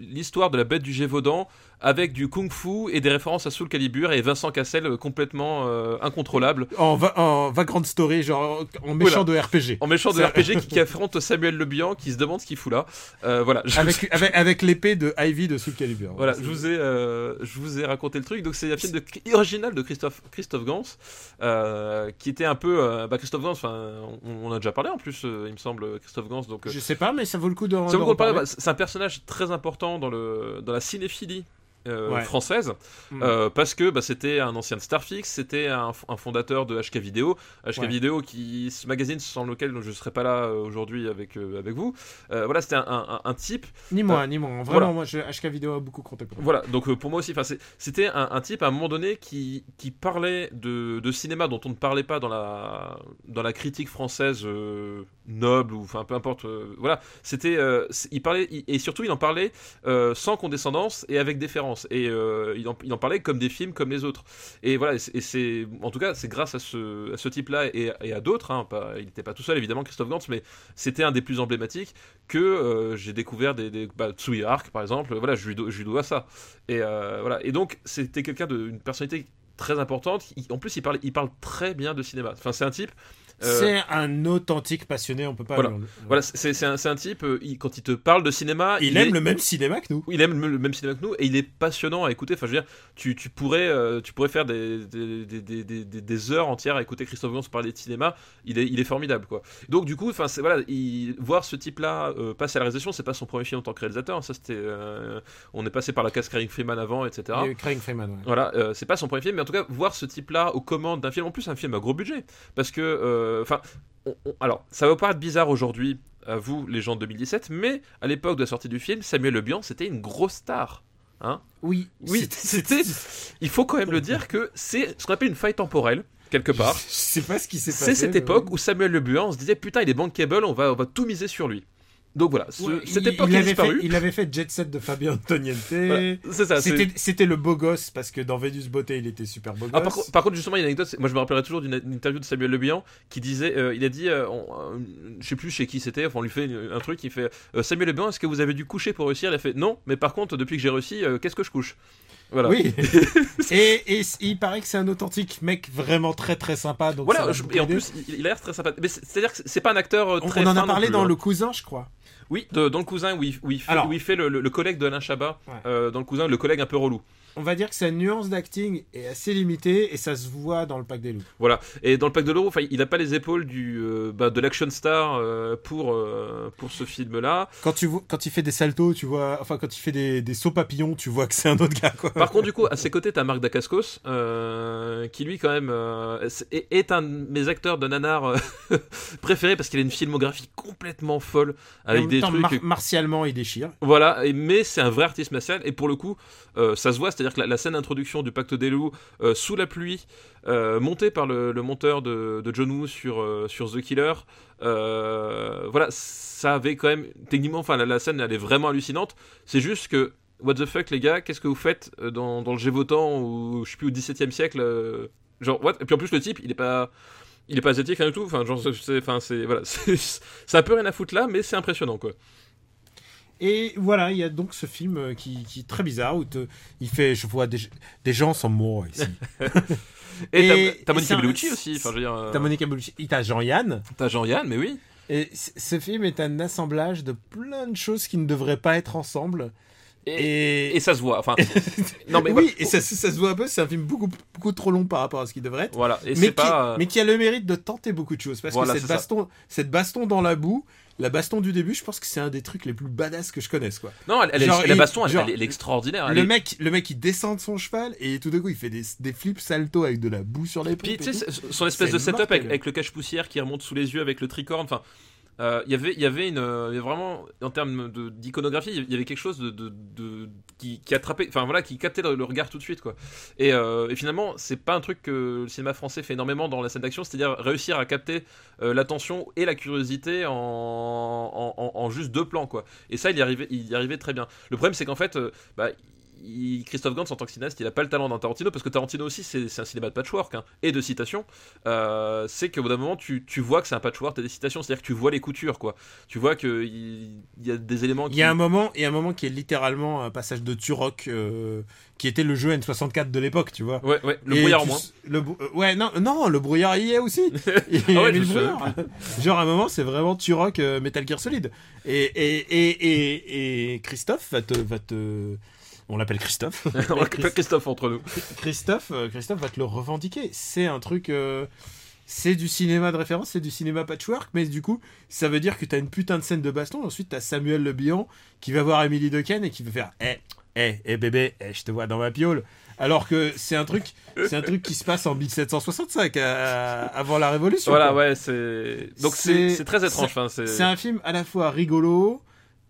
l'histoire de la bête du Gévaudan avec du kung-fu et des références à Soul Calibur et Vincent Cassel euh, complètement euh, incontrôlable. En, va, en vagrant story, genre en méchant de RPG. En méchant de RPG qui, qui affronte Samuel Le Bihan qui se demande ce qu'il fout là. Euh, voilà. Avec, avec, avec l'épée de Ivy de Soul Calibur. Voilà, je vous ai, je vous ai raconté le truc. Donc c'est un film de, original de Christophe, Christophe Gans, qui était un peu, bah, Christophe Gans. Enfin, on, on a déjà parlé en plus, euh, il me semble, Christophe Gans. Donc, euh, Je sais pas, mais ça vaut le coup de. ça vaut de le coup de parler, reparler. bah, c'est un personnage très important dans le, dans la cinéphilie. Euh, Ouais. française Mm. euh, parce que bah, c'était un ancien de Starfix c'était un, fondateur de HK Vidéo HK Ouais. Vidéo qui ce magazine sans lequel je ne serais pas là euh, aujourd'hui avec euh, avec vous voilà c'était un, un- un type Ni moi, ni moi. Vraiment, voilà. moi, je, HK Vidéo a beaucoup compté pour moi. Voilà, donc pour moi aussi, c'était un, type à un moment donné qui, qui parlait de, de cinéma dont on ne parlait pas dans la, dans la critique française noble ou enfin peu importe. voilà, c'était, il parlait il- et surtout il en parlait sans condescendance et avec déférence et euh, il, en, parlait comme des films comme les autres. Et voilà, et c'est- en tout cas c'est grâce à ce, type-là et, à d'autres. hein, il n'était pas tout seul évidemment, Christophe Gantz, mais c'était un des plus emblématiques que euh, j'ai découvert des, des bah, par exemple. Voilà, je lui, dois ça. Et euh, voilà. Et donc c'était quelqu'un d'une personnalité très importante. En plus, il parle très bien de cinéma. Enfin, c'est un type. Euh, C'est un authentique passionné, on peut pas. Voilà. voilà, c'est un, type. euh, il- quand il te parle de cinéma, Il, aime est- le même cinéma que nous. il aime le même cinéma que nous et il est passionnant à écouter. Enfin, je veux dire, tu, tu pourrais, euh, tu pourrais faire des, heures entières à écouter Christophe Gans parler de cinéma. Il est, il est formidable, quoi. Donc, du coup, enfin, voilà, il, voir ce type-là euh, passer à la réalisation, c'est pas son premier film en tant que réalisateur. Ça, c'était, euh, on est passé par la case Craig Freeman avant, etc. Et Craig Freeman. ouais. Voilà, euh, c'est pas son premier film, mais en tout cas, voir ce type-là aux commandes d'un film, en plus un film à gros budget, parce que, enfin, on- alors, ça va vous paraître bizarre aujourd'hui, à vous, les gens de 2017, mais à l'époque de la sortie du film, Samuel Le Bihan, c'était une grosse star. Hein Oui, oui, [laughs] c'était. Il faut quand même le dire que c'est ce qu'on appelle une faille temporelle, quelque part. Je sais pas ce qui s'est passé. C'est cette époque où Samuel Le on se disait, putain, il est bankable, on va, on va tout miser sur lui. Donc voilà, ce- Ouais, cette il- époque il avait, fait, disparue. il avait fait Jet Set de Fabien Antoniente. [laughs] Voilà, C'est ça, C'était le beau gosse parce que dans Vénus Beauté il était super beau gosse. Ah, par, contre- par contre, justement, il y a une anecdote. Moi, je me rappellerai toujours d'une une interview de Samuel Le Bihan qui disait, euh, il a dit, euh, on- euh, je sais plus chez qui c'était, enfin, on lui fait un truc, il fait, euh, Samuel Le Bihan, est-ce que vous avez dû coucher pour réussir? Il a fait, non, mais par contre, depuis que j'ai réussi, qu'est-ce que je couche? Voilà. Oui. [laughs] et, il paraît que c'est un authentique mec vraiment très très sympa. Donc Voilà, je- et en plus, il, il a l'air très sympa. Mais c'est- c'est-à-dire que c'est pas un acteur on, très. on en a parlé plus, dans hein. le cousin, je crois. Oui, de- dans le cousin où il, où il fait, Alors. où il fait le, le- le collègue de Alain Chabat. Ouais. euh, dans le cousin, le collègue un peu relou. On va dire que sa nuance d'acting est assez limitée et ça se voit dans le pack des loups. Voilà. Et dans le pack de l'euro, enfin, il a pas les épaules du, euh, bah, de l'action star euh, pour, euh, pour ce film-là. Quand tu vois, quand il fait des saltos, tu vois, enfin quand il fait des, des sauts papillons, tu vois que c'est un autre gars quoi. Par contre, du coup, à ses côtés, t'as Marc Dacascos, euh, qui lui, quand même, euh, est, est un de mes acteurs de nanar euh, [laughs] préférés parce qu'il a une filmographie complètement folle avec des temps, trucs. mar- martialement il déchire. Voilà, et- mais c'est un vrai artiste martial et pour le coup, euh, ça se voit, c'est-à-dire que la, scène d'introduction du Pacte des loups euh, sous la pluie, euh, montée par le, monteur de, de John Woo sur, euh, sur The Killer, voilà, ça avait quand même techniquement, enfin la, scène elle est vraiment hallucinante. C'est juste que what the fuck les gars, qu'est-ce que vous faites dans, dans le Gévaudan ou je sais plus au 17 e siècle, genre what? Et puis en plus le type, il est pas Il est pas asiatique rien du tout. Enfin, genre, c'est, enfin, c'est, voilà, [laughs] ça a peu rien à foutre là, mais c'est impressionnant, quoi. Et voilà, il y a donc ce film euh, qui, qui est très bizarre où te- il fait, je vois des, des gens sont morts ici. Et, [laughs] Et- t'as, Monica Bellucci aussi. Enfin, je veux dire, euh, T'as Monica Bellucci, t'as Jean-Yann. t'as Jean-Yann, mais oui. Et ce film est un assemblage de plein de choses qui ne devraient pas être ensemble. Et, Et, et ça se voit. Enfin, [laughs] non, mais oui, et ça, ça se voit un peu, c'est un film beaucoup, beaucoup trop long par rapport à ce qu'il devrait être. voilà. Et mais, c'est qui, pas. euh, mais qui a le mérite de tenter beaucoup de choses. Parce Voilà, que c'est cette ça. baston, cette baston dans la boue, la baston du début, je pense que c'est un des trucs les plus badass que je connaisse. Quoi. Non, elle, la baston, elle, genre, elle est- extraordinaire. Elle Le est- mec, le mec, il descend de son cheval et tout d'un coup, il fait des, des flips salto avec de la boue sur les Puis tu sais, son espèce de setup avec, avec le cache-poussière qui remonte sous les yeux, avec le tricorne, enfin. Euh, y avait, il y avait une, euh, y vraiment en termes d'iconographie, il y avait quelque chose de, de, qui, attrapait, enfin voilà, qui captait le, regard tout de suite quoi. Et, euh, et finalement, c'est pas un truc que le cinéma français fait énormément dans la scène d'action, c'est-à-dire réussir à capter euh, l'attention et la curiosité en- en juste deux plans quoi. Et ça, il y arrivait, il y arrivait très bien. Le problème, c'est qu'en fait, euh, bah, il- Christophe Gans en tant que cinéaste, il a pas le talent d'un Tarantino parce que Tarantino aussi c'est un cinéma de patchwork hein, et de citations. Euh, c'est qu'au bout d'un moment tu, tu vois que c'est un patchwork, t'as des citations, c'est-à-dire que tu vois les coutures quoi. Tu vois que il il y a des éléments. Il Qui... y a un moment, il y a un moment qui est littéralement un passage de Turok, euh, qui était le jeu N64 de l'époque, tu vois. Ouais ouais, le Et brouillard tu moins. s- Le brou- euh, ouais, non, non, le brouillard y est aussi. [laughs] Il y Ah ouais, le brouillard. Genre à un moment, c'est vraiment Turok euh, Metal Gear Solid. Et et et et, et Christophe va te va te on l'appelle Christophe. [laughs] On l'appelle Christophe entre nous. Christophe, euh, Christophe va te le revendiquer. C'est un truc. euh, c'est du cinéma de référence, c'est du cinéma patchwork, mais du coup, ça veut dire que t'as une putain de scène de baston. Ensuite, t'as Samuel Le Bihan qui va voir Emily Dequesne et qui va faire Eh, eh, eh bébé, eh, je te vois dans ma piole. Alors que c'est un truc, c'est un truc qui se passe en 1765, euh, avant la Révolution. Voilà quoi. ouais c'est donc c'est très étrange. Enfin, c'est C'est un film à la fois rigolo,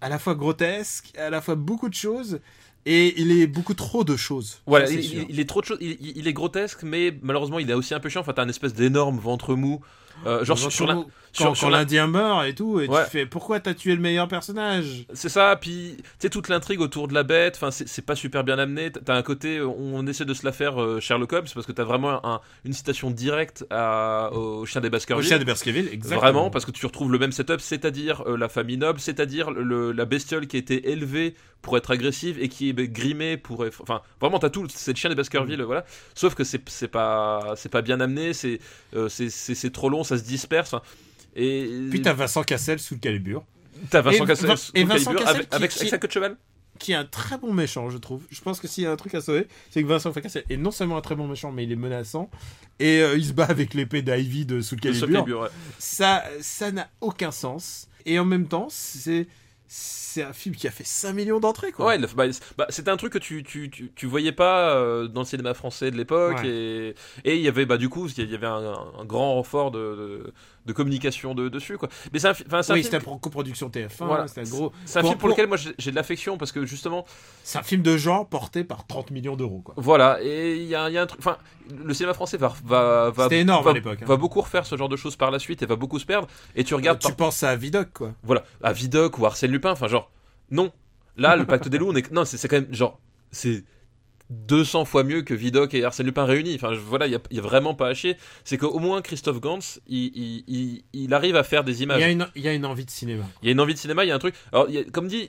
à la fois grotesque, à la fois beaucoup de choses, et il est beaucoup trop de choses. Voilà, Ça, il, sûr. il- il est trop de choses. Il, il- il est grotesque, mais malheureusement, il est aussi un peu chiant. Enfin, t'as un espèce d'énorme ventre mou. Euh, genre sur, sur la- quand, sur- quand l'Indien meurt et tout, et Ouais. tu fais pourquoi t'as tué le meilleur personnage? C'est ça, puis tu sais, toute l'intrigue autour de la bête, enfin, c'est pas super bien amené. T'as un côté, on essaie de se la faire euh, Sherlock Holmes, parce que t'as vraiment un- une citation directe à, au chien des Au Baskerville. chien de Baskerville, exactement. Vraiment, parce que tu retrouves le même setup, c'est-à-dire euh, la famille noble, c'est-à-dire la bestiole qui a été élevée pour être agressive et qui est grimée pour. être- Enfin, vraiment, t'as tout, c'est le chien des Baskerville, voilà. Sauf que c'est pas, pas bien amené, c'est euh, c'est trop long, ça se disperse. enfin, Et Puis t'as Vincent Cassel sous le calibre, t'as Vincent et Cassel, sous et le avec, qui- avec, sa queue de cheval. qui est un très bon méchant, je trouve. Je pense que s'il y a un truc à sauver, c'est que Vincent Cassel est non seulement un très bon méchant, mais il est menaçant, et euh, il se bat avec l'épée d'Ivy de sous le De ce calibre. calibre, ouais. Ça, ça n'a aucun sens. Et en même temps, c'est c'est un film qui a fait 5 millions d'entrées, quoi. Ouais, bah, bah, c'était un truc que tu, tu, tu, tu voyais pas euh, dans le cinéma français de l'époque. Ouais. Et et il y avait, bah, du coup, il y avait un, un grand renfort de, de, de communication de, dessus. Quoi. Mais c'est un, c'est oui, une coproduction TF1, Voilà. c'était un gros. C'est un pour- film pour pour- lequel moi j'ai de l'affection parce que justement, C'est un film de genre porté par 30 millions d'euros, quoi. voilà, et il y a, il y a un truc. Enfin, le cinéma français va, va, va, C'était énorme va, à l'époque, hein. va beaucoup refaire ce genre de choses par la suite et va beaucoup se perdre. Et tu regardes, tu penses à Vidocq, quoi. voilà, à Vidocq ou Arsène Lupin, enfin, genre, non. Là, le [laughs] pacte des loups, on est, non, c'est c'est quand même, genre, c'est 200 fois mieux que Vidocq et Arsène Lupin réunis. Enfin, je- voilà, il y a, vraiment pas à chier. C'est qu'au moins Christophe Gans, il, il, il, il arrive à faire des Il images. y, a une, il y a une envie de cinéma. Il y a une envie de cinéma, il y a un truc. Alors, il y a- comme dit,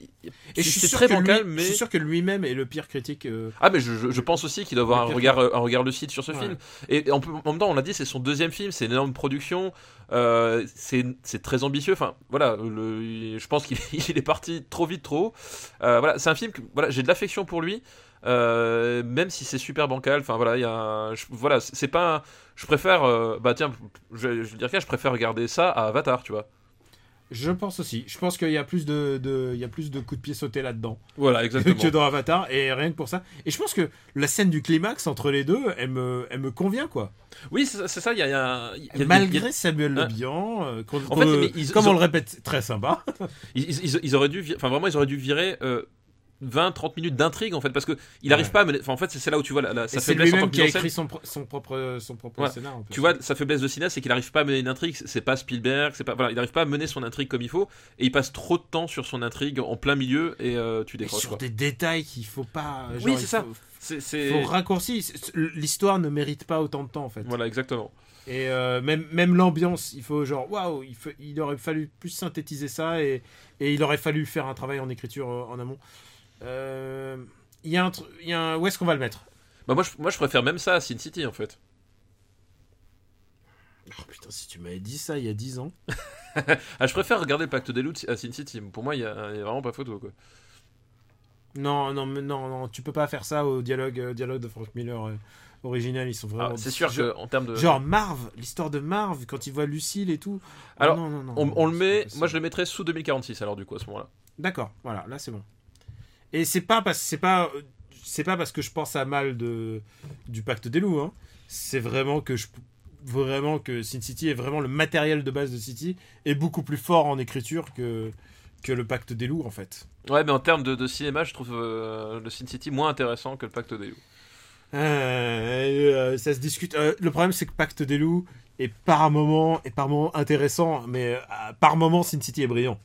c'est très bancal, lui, mais. je suis sûr que lui-même est le pire critique. euh, Ah mais je, je- je pense aussi qu'il doit avoir un regard, un regard lucide sur ce Ouais. film. Et en, même temps, on l'a dit, c'est son deuxième film, c'est une énorme production, euh, c'est très ambitieux. Enfin, voilà, le, je pense qu'il [laughs] il est parti trop vite, trop haut. Euh, voilà, c'est un film que voilà, j'ai de l'affection pour lui, euh, même si c'est super bancal. Enfin voilà, il y a, un- je- voilà, c'est pas, un- je préfère, euh, bah tiens, je, je dire quoi, je préfère regarder ça à Avatar, tu vois. Je pense aussi. Je pense qu'il y a plus de, de- il y a plus de coups de pied sautés là-dedans Voilà, exactement. [laughs] que dans Avatar, et rien que pour ça. Et je pense que la scène du climax entre les deux, elle me, elle me convient, quoi. oui, c'est ça. Il y a, y a- il y a- il y a- Malgré Samuel Le. Bihan, euh, En fait, ils- comme ils on le répète, très sympa. [laughs] Ils, ils- auraient dû, enfin vraiment, ils auraient dû virer euh, 20-30 minutes d'intrigue en fait parce que il Ouais. arrive pas à mener... enfin, en fait c'est là où tu vois la, la- sa faiblesse en tant que qui a écrit son, pro- son propre, son propre Ouais. scénar. Tu vois, sa faiblesse de cinéaste, c'est qu'il arrive pas à mener une intrigue. C'est pas Spielberg, c'est pas. Voilà, il arrive pas à mener son intrigue comme il faut, et il passe trop de temps sur son intrigue en plein milieu, et euh, tu Et décroches. sur quoi. des détails qu'il faut pas. genre, Oui, c'est ça. C'est. faut raccourcir. C'est- L'histoire ne mérite pas autant de temps en fait. Voilà, exactement. Et euh, même, même l'ambiance, il faut genre waouh, il, il aurait fallu plus synthétiser ça et, et il aurait fallu faire un travail en écriture euh, en amont. Euh, Il y a un, tru- il y a un- où est-ce qu'on va le mettre? Bah, moi, je, moi, je préfère même ça à Sin City en fait. Oh putain, si tu m'avais dit ça il y a 10 ans. [laughs] Ah, je préfère regarder le Pacte des Loups à Sin City. Pour moi, il y a, il y a vraiment pas photo quoi. Non, non, mais non, non, tu peux pas faire ça au dialogue, euh, dialogue de Frank Miller euh, original. Ils sont Ah, vraiment. c'est sûr que en termes de. Genre Marv, l'histoire de Marv, quand il voit Lucille et tout. Oh, Alors, non, non, non, on, non, on le met. Moi, je le mettrais sous 2046 alors du coup à ce moment-là. D'accord, voilà, là c'est bon. Et c'est pas parce c'est pas c'est pas parce que je pense à mal de du pacte des loups hein. C'est vraiment que je vraiment que Sin City est vraiment le matériel de base de City est beaucoup plus fort en écriture que que le pacte des loups en fait. Ouais, mais en termes de, de cinéma, je trouve euh, le Sin City moins intéressant que le Pacte des Loups. Euh, euh, ça se discute. Le problème c'est que pacte des loups est par moment est par moment intéressant mais par moment Sin City est brillant.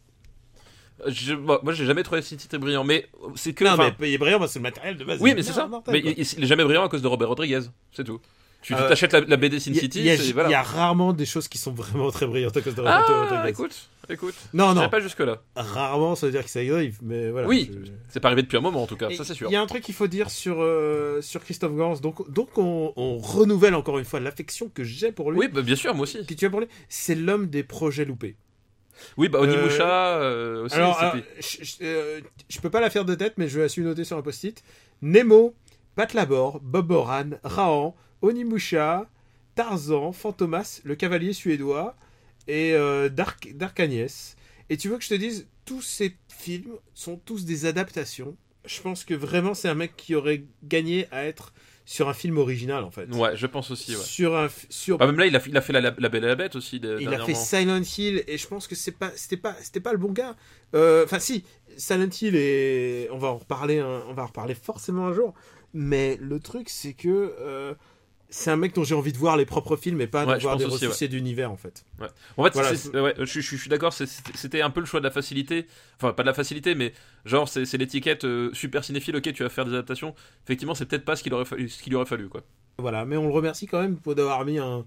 Je, moi, moi, j'ai jamais trouvé City brillant, mais c'est que. Non mais il est brillant parce que c'est le matériel de base. Oui, mais c'est ça. mortel, Mais il, il est jamais brillant à cause de Robert Rodriguez, c'est tout. Tu Euh, t'achètes la, la BD Sin City, il y, a, c'est- il voilà. y a rarement des choses qui sont vraiment très brillantes à cause de Robert Ah, Rodriguez. écoute, écoute. Non, non, pas jusque là. rarement ça veut dire que ça arrive, mais voilà. Oui, je- c'est pas arrivé depuis un moment en tout cas, Et ça c'est sûr. Il y a un truc qu'il faut dire sur, euh, sur Christophe Gans. Donc, donc on, on renouvelle encore une fois l'affection que j'ai pour lui. Oui, bah, bien sûr, moi aussi. Que tu as pour lui. C'est l'homme des projets loupés. Oui, bah Euh, Onimusha euh, aussi. Alors, je, je- euh, je peux pas la faire de tête, mais je vais la su noter sur un post-it. Nemo, Pat Labor, Bob Moran, Rahan, Onimusha, Tarzan, Fantomas, le cavalier suédois et euh, Dark, Dark Agnès. Et tu veux que je te dise, tous ces films sont tous des adaptations. Je pense que vraiment c'est un mec qui aurait gagné à être sur un film original en fait. Ouais, je pense aussi, ouais. Sur un, sur Bah, même là, il a, il a fait la, la, la Belle et la Bête aussi. de- il a fait. Silent Hill et je pense que c'est pas c'était pas c'était pas le bon gars. Euh, Enfin si Silent Hill et on va en reparler on va en reparler forcément un jour. Mais le truc c'est que euh, c'est un mec dont j'ai envie de voir les propres films et pas Ouais, de voir des aussi, ressuscités d'univers en fait. En fait, Voilà. ouais, je, je- je suis d'accord, c'était un peu le choix de la facilité. Enfin, pas de la facilité, mais genre, c'est l'étiquette euh, super cinéphile, ok, tu vas faire des adaptations. Effectivement, c'est peut-être pas ce qu'il aurait fallu, ce aurait fallu, quoi. Voilà, mais on le remercie quand même pour d'avoir mis un,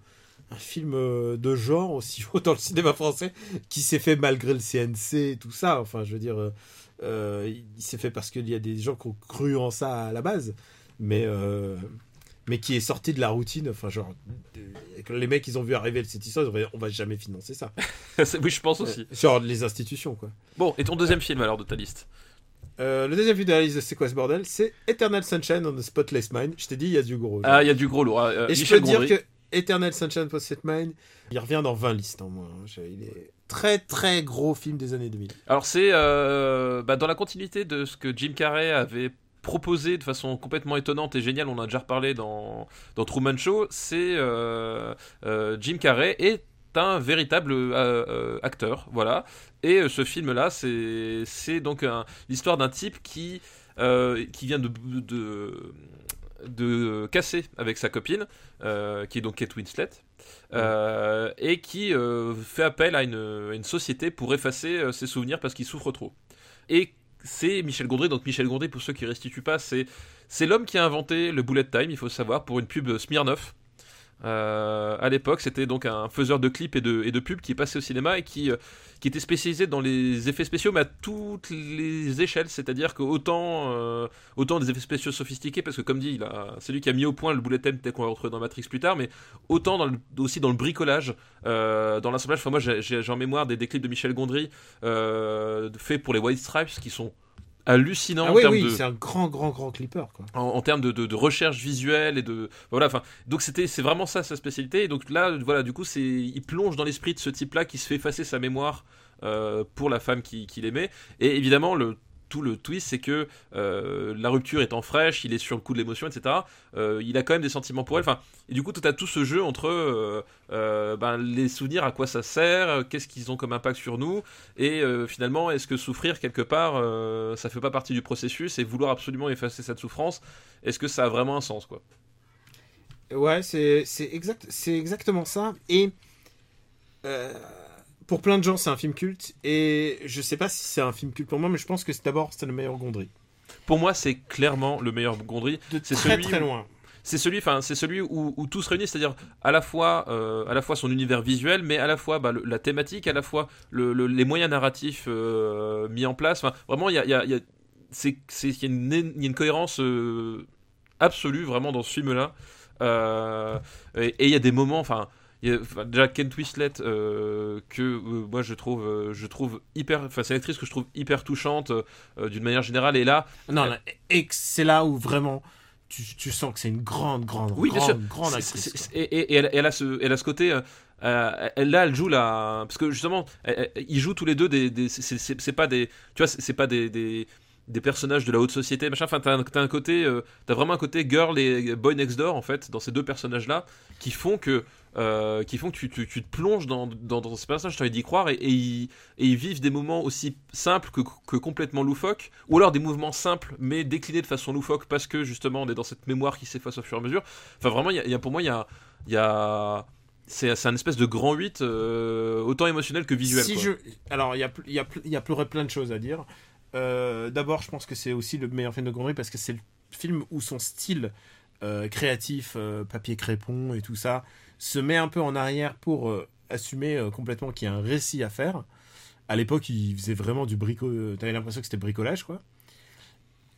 un film euh, de genre aussi haut dans le cinéma français qui s'est fait malgré le CNC et tout ça. Enfin, je veux dire, euh, euh, il s'est fait parce qu'il y a des gens qui ont cru en ça à la base, mais, euh, mais qui est sorti de la routine. Enfin, genre, euh, les mecs, ils ont vu arriver cette histoire, ils ont dit, on va jamais financer ça. [laughs] Oui, je pense aussi. Genre, les institutions, quoi. Bon, et ton deuxième film alors de ta liste? Euh, le deuxième film de la liste de C'est quoi ce bordel? C'est Eternal Sunshine on the Spotless Mind. Je t'ai dit, il y a du gros. Ah, il y a du gros lourd. euh, Et je peux dire que Eternal Sunshine of the Spotless Mind, il revient dans 20 listes en moins. hein. Il est très très gros film des années 2000. Alors, c'est euh, bah, dans la continuité de ce que Jim Carrey avait proposé de façon complètement étonnante et géniale, on en a déjà reparlé dans, dans Truman Show, c'est euh, euh, Jim Carrey est un véritable euh, euh, acteur, voilà. Et euh, ce film-là, c'est donc l'histoire d'un type qui qui vient de, de de casser avec sa copine, qui est donc Kate Winslet, et qui fait appel à une, à une société pour effacer ses souvenirs parce qu'il souffre trop. Et c'est Michel Gondry, donc Michel Gondry, pour ceux qui restituent pas, c'est, c'est l'homme qui a inventé le bullet time, il faut savoir, pour une pub Smirnoff. Euh, à l'époque, c'était donc un faiseur de clips et de, pubs qui passé au cinéma et qui, euh, qui était spécialisé dans les effets spéciaux, mais à toutes les échelles. C'est-à-dire que autant, euh, autant des effets spéciaux sophistiqués, parce que comme dit, c'est lui qui a mis au point le bullet time tel qu'on va retrouver dans Matrix plus tard, mais autant aussi dans le bricolage, euh, dans l'assemblage. Enfin, moi, j'ai, en mémoire des, clips de Michel Gondry faits pour les White Stripes qui sont hallucinants Ah en oui, termes oui, de c'est un grand grand grand clipper quoi. en, en termes de, de- de recherche visuelle et de voilà enfin donc c'était c'est vraiment ça sa spécialité et donc là voilà du coup c'est il plonge dans l'esprit de ce type là qui se fait effacer sa mémoire euh, pour la femme qui- qu'il aimait et évidemment le tout le twist, c'est que euh, la rupture étant fraîche, il est sur le coup de l'émotion, etc. euh, il a quand même des sentiments pour elle. Enfin, du coup, tu as tout ce jeu entre euh, ben, les souvenirs, à quoi ça sert, qu'est-ce qu'ils ont comme impact sur nous, et finalement, est-ce que souffrir quelque part, ça fait pas partie du processus, et vouloir absolument effacer cette souffrance, est-ce que ça a vraiment un sens, quoi? Ouais, c'est exact, exactement ça. Et pour plein de gens, c'est un film culte. Et je sais pas si c'est un film culte pour moi, mais je pense que c'est d'abord c'est le meilleur Gondry. Pour moi, c'est clairement le meilleur Gondry. De C'est très celui très où- loin. c'est celui, enfin, c'est celui où, où tout se réunit, c'est-à-dire à la fois, euh, à la fois son univers visuel, mais à la fois bah, le- la thématique, à la fois le- le- les moyens narratifs euh, mis en place. Vraiment, il y a, y a- y a- c'est, c'est- il y a une, cohérence euh, absolue vraiment dans ce film-là. Et et il y a des moments, enfin. Il y a- déjà Kent Winslet euh, que euh, moi je trouve euh, je trouve hyper enfin c'est une actrice que je trouve hyper touchante euh, d'une manière générale et là Non, là, et c'est là où vraiment tu, tu sens que c'est une grande, grande, Oui, bien grande, sûr. grande actrice. c'est- c'est- et, et- et elle, elle a ce, elle a ce côté. euh, elle, là, elle joue la. Parce que justement, elle- elle- ils jouent tous les deux des. des- c'est- c'est c'est- c'est pas des. Tu vois, c'est c'est pas des. des des personnages de la haute société machin enfin t'as un, t'as un côté euh, t'as vraiment un côté girl et boy next door en fait dans ces deux personnages là qui font que euh, qui font que tu, tu, tu te plonges dans, dans, dans ces personnages tu as envie d'y croire et, et, ils, et ils vivent des moments aussi simples que, que complètement loufoques ou alors des mouvements simples mais déclinés de façon loufoque parce que justement on est dans cette mémoire qui s'efface au fur et à mesure enfin vraiment il y a- il y a, pour moi il y a, il y a c'est un espèce de grand 8 euh, autant émotionnel que visuel Si quoi. je... Alors, il y a, y, a, a plein de choses à dire. Euh, D'abord, je pense que c'est aussi le meilleur film de Gondry parce que c'est le film où son style euh, créatif, papier crépon et tout ça, se met un peu en arrière pour euh, assumer euh, complètement qu'il y a un récit à faire. À l'époque, il faisait vraiment du brico... euh, T'avais l'impression que c'était bricolage, quoi.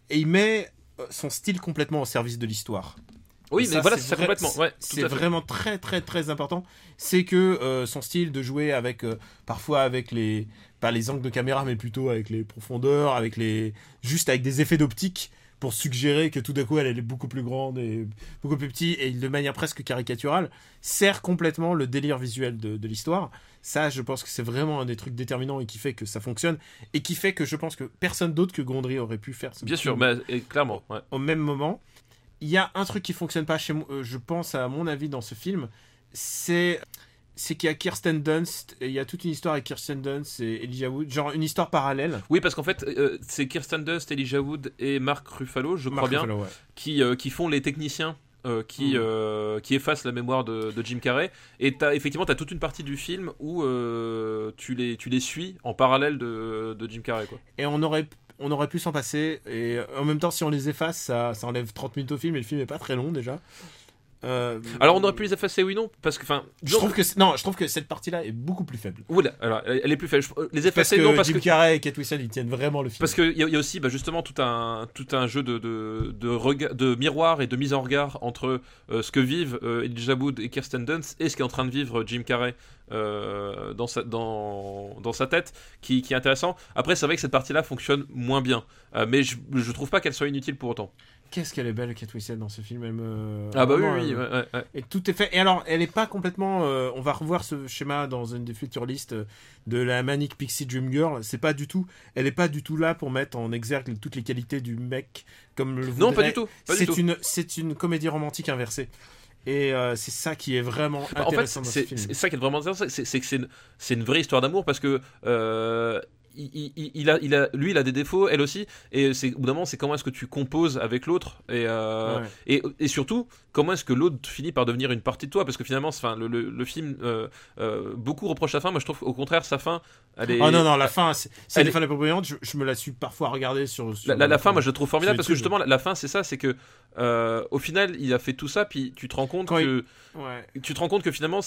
Et il met euh, son style complètement au service de l'histoire. oui Et mais ça, voilà c'est complètement ouais C'est vraiment très très très important. C'est que euh, son style de jouer avec euh, parfois avec les pas les angles de caméra mais plutôt avec les profondeurs, avec les juste avec des effets d'optique pour suggérer que tout d'un coup elle, elle est beaucoup plus grande et beaucoup plus petite et de manière presque caricaturale sert complètement le délire visuel de, de l'histoire. Ça, je pense que c'est vraiment un des trucs déterminants et qui fait que ça fonctionne et qui fait que je pense que personne d'autre que Gondry aurait pu faire ce bien sûr mais et clairement ouais. au même moment. Il y a un truc qui fonctionne pas chez moi, euh, je pense à mon avis dans ce film, c'est c'est qu'il y a Kirsten Dunst et il y a toute une histoire avec Kirsten Dunst et Elijah Wood, genre une histoire parallèle. Oui, parce qu'en fait, euh, c'est Kirsten Dunst, Elijah Wood et Mark Ruffalo, je crois bien, ouais. qui, euh, qui font les techniciens. euh, qui, Mm. euh, qui effacent la mémoire de, de Jim Carrey et as, effectivement tu as toute une partie du film où euh, tu, les, tu les suis en parallèle de, de Jim Carrey quoi. Et on aurait on aurait pu s'en passer et en même temps si on les efface ça, ça enlève 30 minutes au film et le film est pas très long déjà. Euh, alors on aurait pu les effacer oui non parce que enfin je trouve que non je trouve que cette partie là est beaucoup plus faible. Voilà alors elle est plus faible. Je- les parce effacer que non parce Jim que Carrey et Kate Winslet ils tiennent vraiment le film. Parce qu'il y, a- y a aussi bah, justement tout un, tout un jeu de, de, de, rega- de miroir et de mise en regard entre euh, ce que vivent euh, Elijah Wood et Kirsten Dunst et ce qu'est en train de vivre Jim Carrey euh, dans, sa, dans, dans sa tête, qui, qui est intéressant. Après, c'est vrai que cette partie-là fonctionne moins bien, Euh, mais je, je trouve pas qu'elle soit inutile pour autant. Qu'est-ce qu'elle est belle Kate Winslet dans ce film elle me- Ah bah oui, vraiment, oui, elle- ouais, ouais, ouais. Et tout est fait. Et alors, elle est pas complètement. euh, on va revoir ce schéma dans une des futures listes euh, de la Manic Pixie Dream Girl. C'est pas du tout. Elle est pas du tout là pour mettre en exergue toutes les qualités du mec comme le Non, pas du tout. C'est une, c'est une comédie romantique inversée. Et euh, c'est ça qui est vraiment Bah, en fait, intéressant dans ce c'est film. c'est ça qui est vraiment intéressant, c'est que c'est une, une vraie histoire d'amour parce que euh, il, il- il a, il a, lui, il a des défauts, elle aussi, et c'est au bout d'un moment, c'est comment est-ce que tu composes avec l'autre et, euh, Ouais. et, et surtout comment est-ce que l'autre finit par devenir une partie de toi parce que finalement, enfin, le, le, le film, euh, euh, beaucoup reprochent sa fin, moi je trouve au contraire sa fin, elle est. Oh non, non, la fin, c'est c'est elle est- fin la plus brillante. Je, je me la suis parfois regardée sur. sur La, la- la fin, moi je la trouve formidable parce que justement, la, la fin, c'est ça, c'est que au final, il a fait tout ça, puis tu te rends compte Quand que. Ouais. tu te rends compte que finalement,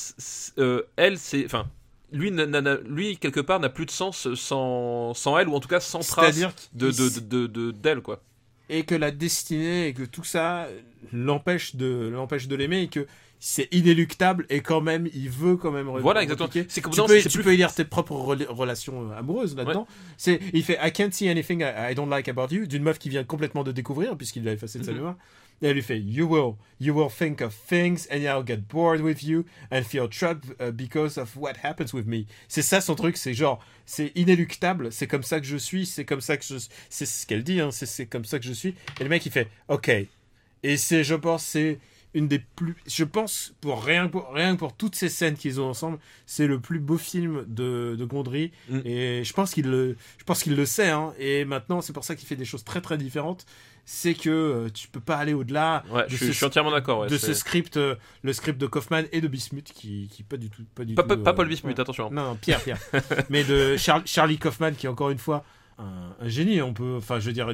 elle, c'est. Enfin, lui, quelque part, n'a plus de sens sans, sans elle, ou en tout cas sans trace C'est-à-dire de, de, de, de- d'elle, quoi. et que la destinée et que tout ça l'empêche de l'empêche de l'aimer et que c'est inéluctable et quand même il veut quand même Voilà, exactement. C'est comme tu non, peux, tu plus- peux lire tes propres rela- relations euh, amoureuses là-dedans. C'est, il fait I can't see anything I, I don't like about you d'une meuf qui vient complètement de découvrir puisqu'il l'a effacé de sa Mhm. mémoire. Et elle lui fait You will, you will think of things and I'll get bored with you and feel trapped uh, because of what happens with me. C'est ça son truc, c'est genre, c'est inéluctable, c'est comme ça que je suis, c'est comme ça que je, c'est ce qu'elle dit, hein, c'est, comme ça que je suis. Et le mec il fait Ok. Et c'est, je pense, c'est une des plus, je pense, pour rien, pour rien que pour toutes ces scènes qu'ils ont ensemble, c'est le plus beau film de, de Gondry. Mm. Et je pense qu'il le, je pense qu'il le sait, hein. Et maintenant, c'est pour ça qu'il fait des choses très très différentes. C'est que euh, tu peux pas aller au-delà Ouais, de je, ce- suis, je suis entièrement d'accord. Ouais, de c'est- ce script, euh, le script de Kaufman et de Bismuth, qui, qui pas du tout, pas du Pas, tout, pas, pas euh, Paul Bismuth, ouais. attention. Non, non, Pierre, Pierre. [laughs] mais de Char- Charlie Kaufman, qui encore une fois un, génie. On peut, enfin, je veux dire.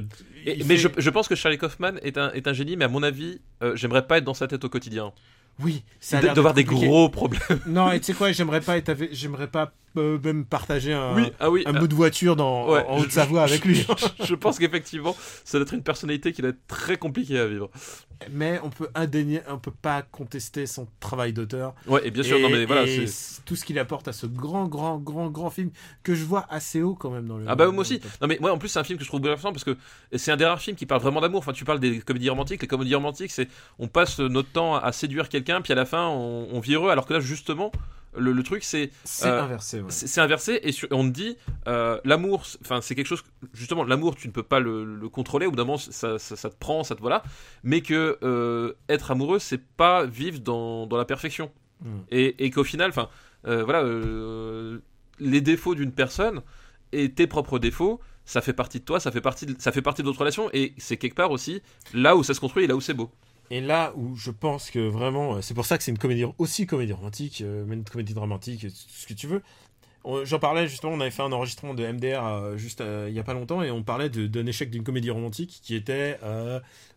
Et- mais fait- je, je pense que Charlie Kaufman est un, est un génie, mais à mon avis, euh, j'aimerais pas être dans sa tête au quotidien. oui, ça a De- l'air D'avoir des gros problèmes. Non, et tu sais quoi, j'aimerais pas être, j'aimerais pas euh, même partager un, oui, ah oui. un euh, bout de voiture dans, ouais, en Haute-Savoie avec lui. je pense qu'effectivement, ça doit être une personnalité qui doit être très compliquée à vivre. mais on peut indénier, on peut pas contester son travail d'auteur. Ouais, et bien sûr, et, non mais voilà, et tout ce qu'il apporte à ce grand, grand, grand, grand film que je vois assez haut quand même dans le. Ah bah moi aussi. Non mais moi en plus c'est un film que je trouve bouleversant parce que c'est un des rares films qui parle vraiment d'amour. Enfin tu parles des comédies romantiques. Les comédies romantiques c'est on passe notre temps à séduire quelqu'un puis à la fin on, on vit heureux. Alors que là justement le, le truc c'est C'est euh, inversé. Ouais. c'est inversé et sur- on te dit euh, l'amour c'est- enfin c'est quelque chose justement l'amour tu ne peux pas le, le contrôler au bout d'un moment ça, ça, ça te prend ça te voilà mais que euh, être amoureux c'est pas vivre dans, dans la perfection Mm. et, et qu'au final enfin euh, voilà les défauts d'une personne et tes propres défauts ça fait partie de toi ça fait partie de, ça fait partie de notre relation et c'est quelque part aussi là où ça se construit et là où c'est beau Et là où je pense que vraiment, euh, c'est pour ça que c'est une comédie aussi comédie romantique, euh, même une comédie dramatique, euh, ce que tu veux. J'en parlais justement, on avait fait un enregistrement de MDR juste il y a pas longtemps et on parlait d'un échec d'une comédie romantique qui était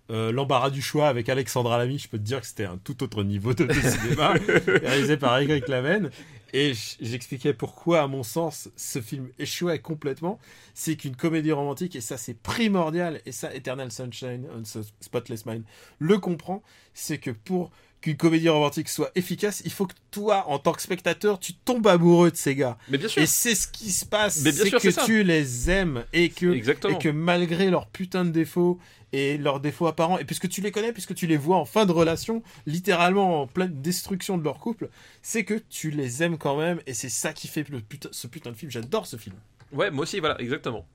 euh, l'embarras du choix avec Alexandra Lamy. Je peux te dire que c'était un tout autre niveau de, de [laughs] cinéma réalisé par Y Laven. Et j'expliquais pourquoi, à mon sens, ce film échouait complètement. C'est qu'une comédie romantique, et ça c'est primordial, et ça Eternal Sunshine on Spotless Mind le comprend, c'est que pour qu'une comédie romantique soit efficace, il faut que toi, en tant que spectateur, tu tombes amoureux de ces gars. mais bien sûr Et c'est ce qui se passe, c'est que tu les aimes et que, exactement et que malgré leurs putains de défauts et leurs défauts apparents, et puisque tu les connais, puisque tu les vois en fin de relation, littéralement en pleine destruction de leur couple, c'est que tu les aimes quand même, et c'est ça qui fait le putain, ce putain de film. J'adore ce film. ouais moi aussi voilà exactement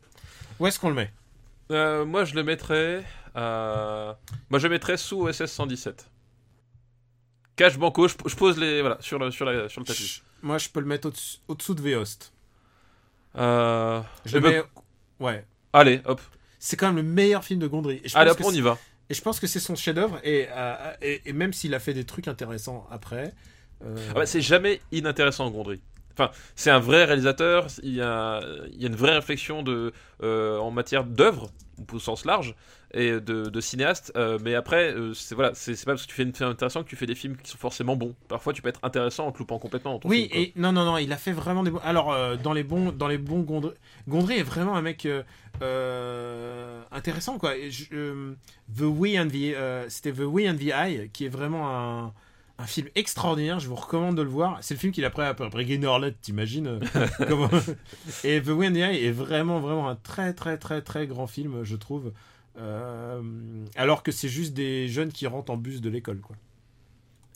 Où est-ce qu'on le met? Euh, moi, je le mettrais. à- Moi, je le mettrais sous OSS 117. Cash Banco, je, je pose les. Voilà, sur le, sur la- sur le tapis. Moi, je peux le mettre au-dessous de V-Host. Euh, Je eh le ben, mets- Ouais. Allez, hop. C'est quand même le meilleur film de Gondry. Et je Allez, pense hop, que on y va. Et je pense que c'est son chef-d'œuvre. Et, euh, et, et même s'il a fait des trucs intéressants après. euh, Ah bah, c'est jamais inintéressant, Gondry. Enfin, c'est un vrai réalisateur. Il y a, il y a une vraie réflexion de, euh, en matière d'œuvre, au sens large, et de, de cinéaste. euh, mais après, euh, c'est voilà, c'est pas parce que tu fais une film intéressant que tu fais des films qui sont forcément bons. Parfois, tu peux être intéressant en te loupant complètement. ton oui, film, et non, non, non, il a fait vraiment des bons. Alors, euh, dans les bons, dans les bons Gondry, Gondry est vraiment un mec intéressant, quoi. Et je- the We and the, c'était The We and the Eye, qui est vraiment un, un film extraordinaire. Je vous recommande de le voir. C'est le film qu'il a après après, après Green t'imagines euh, [laughs] comment- [laughs] Et The the Eye est vraiment, vraiment un très, très, très, très grand film, je trouve. Euh, alors que c'est juste des jeunes qui rentrent en bus de l'école, quoi.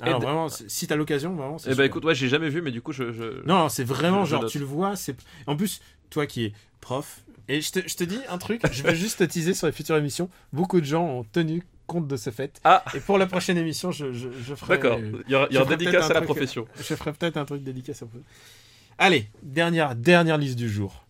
Alors vraiment, si t'as l'occasion, vraiment, Eh ben écoute, ouais, j'ai jamais vu, mais du coup, je. je- Non, c'est vraiment Je- genre, tu le vois, c'est... En plus, toi qui es prof, et je te, je te dis un truc, je vais juste te teaser sur les futures émissions, beaucoup de gens ont tenu compte de ce fait. Ah, Et pour la prochaine émission, je, je, je ferai... d'accord. Il y aura, il y aura dédicace à la truc- profession. Je ferai peut-être un truc délicat. Allez, dernière, dernière liste du jour.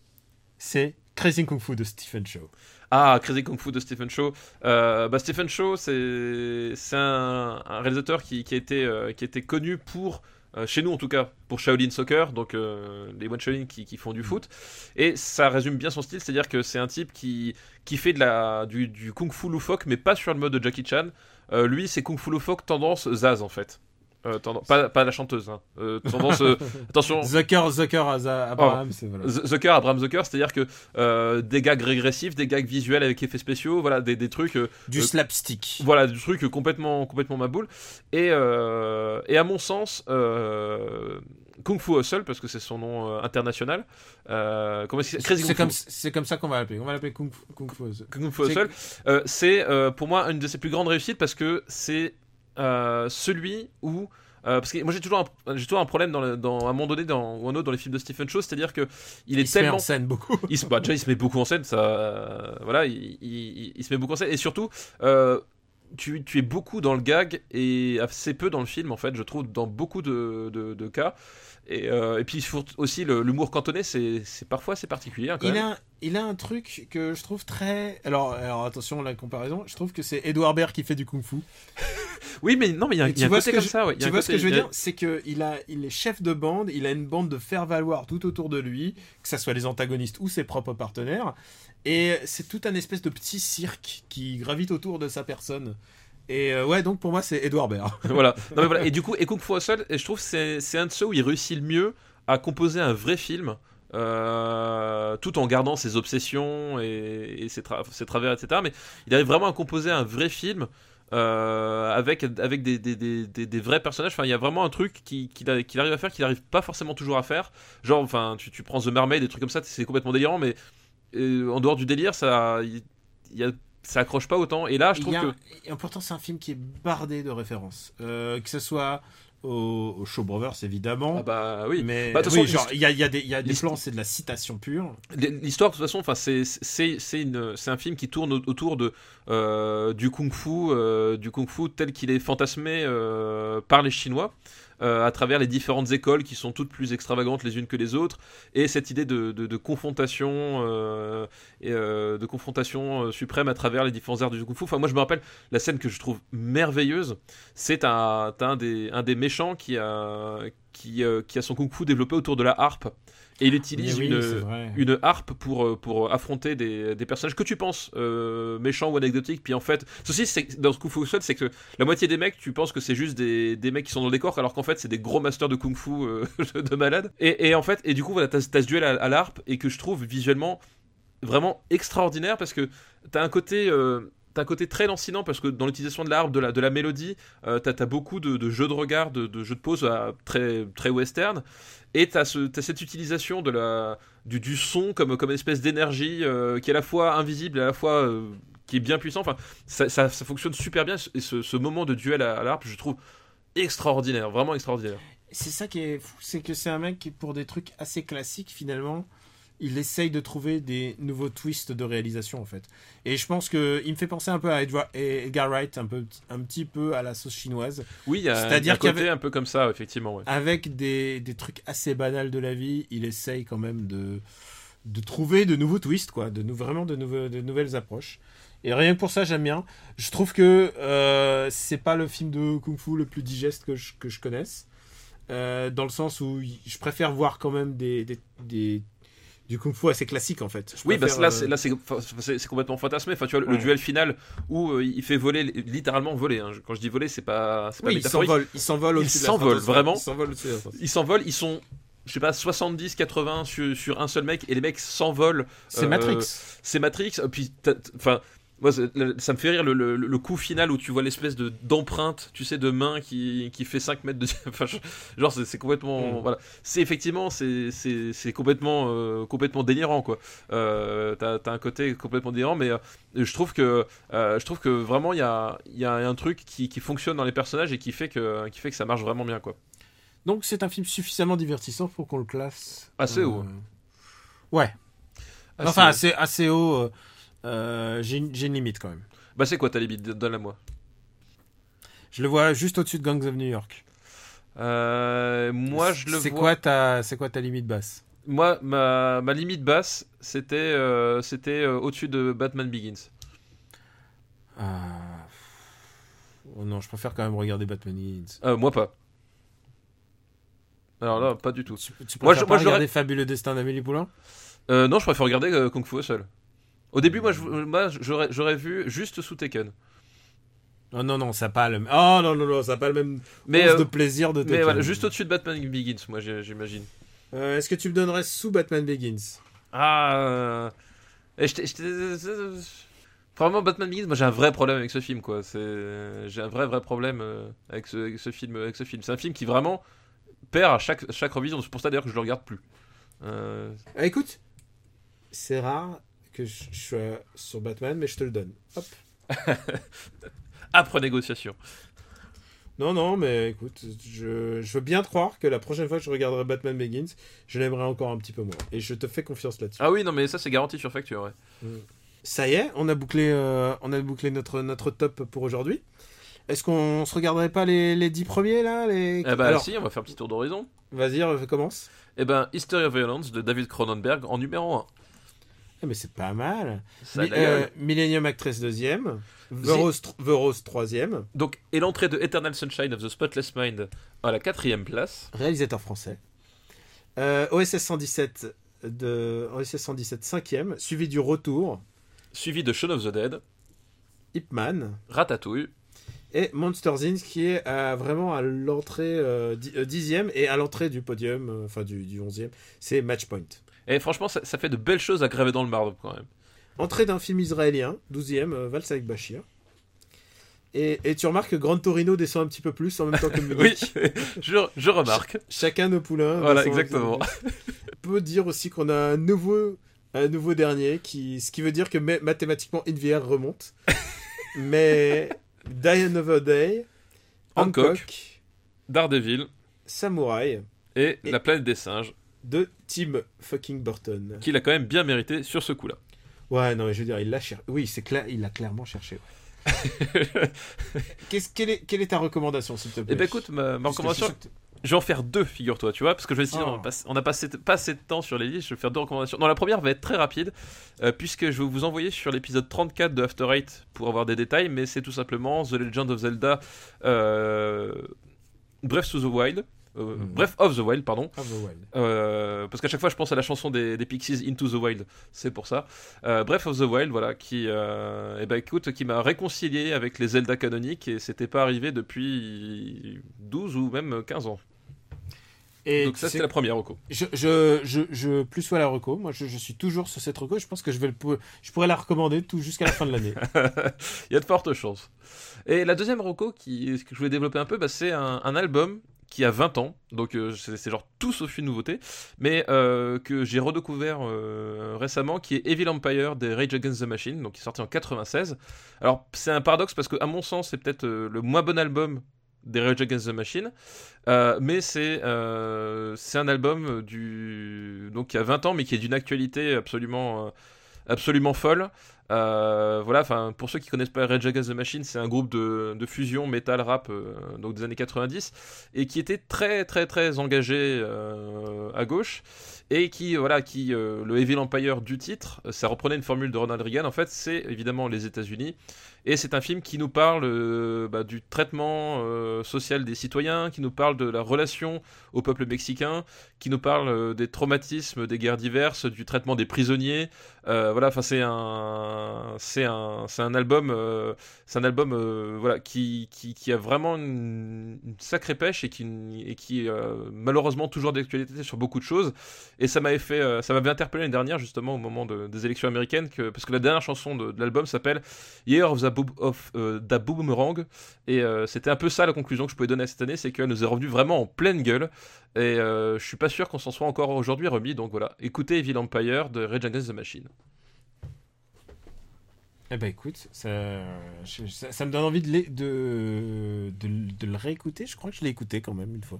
C'est Crazy Kung Fu de Stephen Chow. Ah, Crazy Kung Fu de Stephen Chow. Euh, bah, Stephen Chow, c'est c'est un, un réalisateur qui, qui a été, euh, qui a été connu pour, euh, chez nous en tout cas, pour Shaolin Soccer, donc euh, les One Shaolin qui, font du foot. Et ça résume bien son style, c'est-à-dire que c'est un type qui, qui fait de la, du, du Kung Fu loufoque, mais pas sur le mode de Jackie Chan. Euh, lui, c'est Kung Fu loufoque tendance Zaz en fait. Euh, tendance- pas, pas la chanteuse. Hein. Euh, tendance. euh, [laughs] attention. Zucker, Zucker, Aza- Abraham, c'est voilà. Zucker, Abraham Zucker, c'est-à-dire que euh, des gags régressifs, des gags visuels avec effets spéciaux, voilà, des, des trucs, euh, Du euh, slapstick. voilà, des trucs complètement, complètement ma boule. Et, et à mon sens, Kung Fu Hustle, parce que c'est son nom euh, international, euh, comment C'est comme, Fu. c'est comme ça qu'on va l'appeler. On va l'appeler Kung, Fu- Kung Fu. Kung Fu C'est- Hustle, c'est euh, pour moi une de ses plus grandes réussites parce que c'est celui où euh, parce que moi j'ai toujours un, j'ai toujours un problème dans, le- dans à un moment donné dans, ou un autre dans les films de Stephen Chow, c'est-à-dire que il est Il se met tellement en scène beaucoup. [laughs] il se, bah, déjà il se met beaucoup en scène, ça, euh, voilà, il, il- il se met beaucoup en scène et surtout euh, tu, tu es beaucoup dans le gag et assez peu dans le film en fait, je trouve dans beaucoup de, de- de cas. Et, euh, et puis aussi l'humour cantonné, c'est c'est parfois assez particulier. hein, quand Il même. a, il a un truc que je trouve très. Alors, alors attention, la comparaison. Je trouve que c'est Edouard Baird qui fait du kung fu. [laughs] Oui, mais non, mais il y a, y un côté comme je- ça. ouais, Tu vois ce que je veux dire? C'est que il a, il est chef de bande. Il a une bande de faire valoir tout autour de lui, que ça soit les antagonistes ou ses propres partenaires. Et c'est tout un espèce de petit cirque qui gravite autour de sa personne. Et euh, ouais, donc pour moi, c'est Edouard Baird. [laughs] voilà. Non, mais voilà. [laughs] Et du coup, et Kung Fu Hustle, et je trouve que c'est c'est un de ceux où il réussit le mieux à composer un vrai film. euh, tout en gardant ses obsessions et, et ses, tra- ses travers, etc. Mais il arrive vraiment à composer un vrai film euh, avec, avec des, des, des, des- vrais personnages. Enfin, il y a vraiment un truc qui- qu'il a- qu'il arrive à faire qu'il n'arrive pas forcément toujours à faire. Genre, enfin, tu, tu prends The Mermaid, des trucs comme ça, c'est complètement délirant, mais euh, en dehors du délire, ça, il, il y a- ça accroche pas autant. Et là, je trouve a- que. Et pourtant, c'est un film qui est bardé de références. Euh, que ce soit au, au Show Brothers, évidemment. Ah bah oui. Mais Bah, de toute oui, genre, il y a, il y a des, il y a des l'hist- plans, c'est de la citation pure. L'histoire, de toute façon, enfin, c'est un film qui tourne au- autour de euh, du kung-fu, euh, du kung-fu tel qu'il est fantasmé par les Chinois. Euh, à travers les différentes écoles qui sont toutes plus extravagantes les unes que les autres, et cette idée de, de- confrontation, euh, et, euh, de confrontation euh, suprême à travers les différents arts du kung-fu. Enfin, moi, je me rappelle la scène que je trouve merveilleuse. C'est un, un des un des méchants qui a qui, euh, qui a son kung-fu développé autour de la harpe, et il utilise Mais oui, une une harpe pour, euh, pour affronter des, des personnages que tu penses euh, méchants ou anecdotiques? Puis en fait, ceci, c'est dans ce Kung Fu c'est que la moitié des mecs, tu penses que c'est juste des, des mecs qui sont dans le décor, alors qu'en fait, c'est des gros masters de Kung Fu euh, [laughs] de malades. Et, et en fait, et du coup, voilà, t'as t'as ce duel à, à l'harpe et que je trouve visuellement vraiment extraordinaire parce que t'as un côté. euh, un côté très lancinant parce que dans l'utilisation de l'arbre, de la, de la mélodie, euh, t'as as beaucoup de, jeux de regard, de, jeux de pause euh, très, très western. Et t'as ce, t'as cette utilisation de la, du, du son comme, comme espèce d'énergie euh, qui est à la fois invisible et à la fois euh, qui est bien puissant. Enfin, ça, ça, fonctionne super bien. Et ce, ce moment de duel à, à l'harpe, je trouve extraordinaire, vraiment extraordinaire. C'est ça qui est fou, c'est que c'est un mec qui, pour des trucs assez classiques, finalement, il essaye de trouver des nouveaux twists de réalisation, en fait. Et je pense que il me fait penser un peu à Edward, Edgar Wright, un, peu, un petit peu à la sauce chinoise, Oui, C'est-à-dire un qu'il avait- un peu comme ça, effectivement. ouais. avec des, des trucs assez banals de la vie, il essaye quand même de, de trouver de nouveaux twists, quoi, de vraiment de, nouveau- de nouvelles approches. Et rien que pour ça, j'aime bien. Je trouve que euh, c'est pas le film de Kung Fu le plus digeste que je, que je connaisse. Euh, dans le sens où je préfère voir quand même des, des, des- du Kung Fu assez classique, en fait. Je Oui, bah, préfère, là, euh, c'est, complètement fantasmé. Enfin, tu vois, le, duel final où euh, il fait voler, littéralement voler. hein. Quand je dis voler, c'est pas, pas Oui, il métaphorique. s'envole, il s'envole au-dessus de la s'envole, vraiment. Ils s'envolent, ils sont, je sais pas, 70, 80 sur, sur un seul mec et les mecs s'envolent. C'est Euh, Matrix. c'est Matrix. euh, Puis, enfin, moi, ça me fait rire le, le- le coup final où tu vois l'espèce de d'empreinte, tu sais, de main qui, qui fait 5 mètres de. [laughs] Enfin, genre, c'est c'est complètement. Mm. Voilà. C'est effectivement, c'est c'est- c'est complètement, euh, complètement délirant, quoi. Euh, T'as t'as un côté complètement délirant, mais euh, je trouve que, je trouve que vraiment, il y a, y a un truc qui, qui fonctionne dans les personnages et qui fait que, qui fait que ça marche vraiment bien, quoi. Donc c'est un film suffisamment divertissant pour qu'on le classe. Assez haut. Ouais. Assez enfin, assez, assez haut. Euh, J'ai une limite quand même. Bah, c'est quoi ta limite? Donne-la moi. Je le vois juste au-dessus de Gangs of New York. Euh, moi, je le vois. C'est quoi ta, c'est quoi ta limite basse? Moi, ma, ma limite basse, c'était euh, c'était au-dessus de Batman Begins. Ah. Oh non, je préfère quand même regarder Batman Begins. Moi pas. Alors là, pas du tout. Tu, tu Moi, préfères je- moi, regarder Fabuleux Destin d'Amélie Poulain? Non, je préfère regarder Kung Fu seul. Au début, moi, j'aurais vu juste sous Tekken. Oh non, non, ça n'a pas le même. Oh non, non, non, ça n'a pas le même Mais, once euh, de plaisir de mais Tekken. voilà, juste au-dessus de Batman Begins, moi j'imagine. Euh, Est-ce que tu me donnerais sous Batman Begins? Ah. euh, et je Batman Begins, moi j'ai un vrai problème avec ce film, quoi. C'est, j'ai un vrai, vrai problème euh, avec ce, avec ce film. Avec ce film, c'est un film qui vraiment perd à chaque, chaque revision. C'est pour ça d'ailleurs que je le regarde plus. Ah, Écoute, c'est rare que je je sois sur Batman, mais je te le donne. Hop. [laughs] Après négociation. Non, non, mais écoute, je, je veux bien te croire que la prochaine fois que je regarderai Batman Begins, je l'aimerai encore un petit peu moins. Et je te fais confiance là-dessus. Ah oui, non, mais ça c'est garanti sur facture. Ouais. Ça y est, on a bouclé, euh, on a bouclé notre, notre top pour aujourd'hui. Est-ce qu'on se regarderait pas les, les 10 premiers là les... Eh bah Alors, si, on va faire un petit tour d'horizon. vas-y, commence. Eh ben, History of Violence de David Cronenberg en numéro 1. Ah, mais c'est pas mal. Ça Mi- euh, Millennium Actress deuxième. The Rose, tr- The Rose troisième. Donc, et l'entrée de Eternal Sunshine of the Spotless Mind à la quatrième place. Réalisateur français. Euh, OSS 117 de OSS 117 cinquième, suivi du retour. Suivi de Shaun of the Dead, Ip Man Ratatouille, et Monsters Inc. qui est à- vraiment à l'entrée euh, euh, dixième et à l'entrée du podium, enfin du, du onzième, c'est Matchpoint. Et franchement, ça, ça fait de belles choses à graver dans le marbre quand même. Entrée d'un film israélien, douzième, euh, Valse avec Bachir. Et, et tu remarques que Grand Torino descend un petit peu plus en même temps que [laughs] Oui, Munich. je, je remarque. Chacun nos poulains. Voilà, exactement. On peut dire aussi qu'on a un nouveau, un nouveau dernier, qui, ce qui veut dire que ma- mathématiquement InVR remonte. [laughs] Mais Die Another Day, Hancock. Hancock, Daredevil Samouraï et, Et- La planète des singes, de Tim fucking Burton. qu'il a quand même bien mérité sur ce coup-là. Ouais, non, mais je veux dire, il l'a cherché. Oui, c'est clair, il l'a clairement cherché. ouais. [laughs] Qu'est-ce, quelle, est, quelle est ta recommandation, s'il te plaît? Eh ben écoute, ma, je recommandation, que je vais en faire deux, figure-toi, tu vois, parce que je vais dire, Oh. on, a passé- on a passé pas assez de temps sur les listes, je vais faire deux recommandations. Non, la première va être très rapide, euh, puisque je vais vous envoyer sur l'épisode 34 de After Eight pour avoir des détails, mais c'est tout simplement The Legend of Zelda euh, Breath to the Wild. Euh, Mhm. Breath of the Wild, pardon. Ah, The Wild. Euh, parce qu'à chaque fois, je pense à la chanson des, des Pixies Into the Wild. C'est pour ça. Euh, Breath of the Wild, voilà, qui, euh, eh ben, écoute, qui m'a réconcilié avec les Zelda canoniques et c'était pas arrivé depuis 12 ou même 15 ans. Et Donc ça, c'était la première reco. Je, je, je, je plus sois la reco. Moi, je, je suis toujours sur cette reco. Je pense que je vais le, je pourrais la recommander tout jusqu'à la fin de l'année. [laughs] Il y a de fortes chances. Et la deuxième reco qui, que je voulais développer un peu, bah, c'est un, un album qui a 20 ans, donc euh, c'est genre tout sauf une nouveauté, mais euh, que j'ai redécouvert euh, récemment, qui est Evil Empire des Rage Against the Machine, donc qui est sorti en 96. Alors c'est un paradoxe parce que à mon sens c'est peut-être le moins bon album des Rage Against the Machine, mais c'est c'est un album du donc qui a 20 ans, mais qui est d'une actualité absolument absolument folle. Euh, voilà, enfin pour ceux qui connaissent pas Rage Against the Machine, c'est un groupe de, de fusion metal rap euh, donc des années 90 et qui était très très très engagé euh, à gauche et qui voilà qui le Evil Empire du titre, ça reprenait une formule de Ronald Reagan. En fait, c'est évidemment les États-Unis et c'est un film qui nous parle bah, du traitement social des citoyens, qui nous parle de la relation au peuple mexicain, qui nous parle des traumatismes des guerres diverses, du traitement des prisonniers. Voilà, enfin c'est un c'est un c'est un album euh, c'est un album euh, voilà qui, qui, a vraiment une, sacrée pêche et qui et qui est euh, malheureusement toujours d'actualité sur beaucoup de choses. Et ça m'avait fait ça m'avait interpellé l'année dernière justement au moment de- des élections américaines parce que la dernière chanson de, l'album s'appelle Year of the, Boomerang et c'était un peu ça la conclusion que je pouvais donner à cette année, c'est qu'elle nous est revenue vraiment en pleine gueule. Et je suis pas sûr qu'on s'en soit encore aujourd'hui remis. Donc voilà, écoutez Evil Empire de Rage Against the Machine. Eh ben écoute, ça, ça, me donne envie de, de, de, le réécouter. Je crois que je l'ai écouté quand même une fois.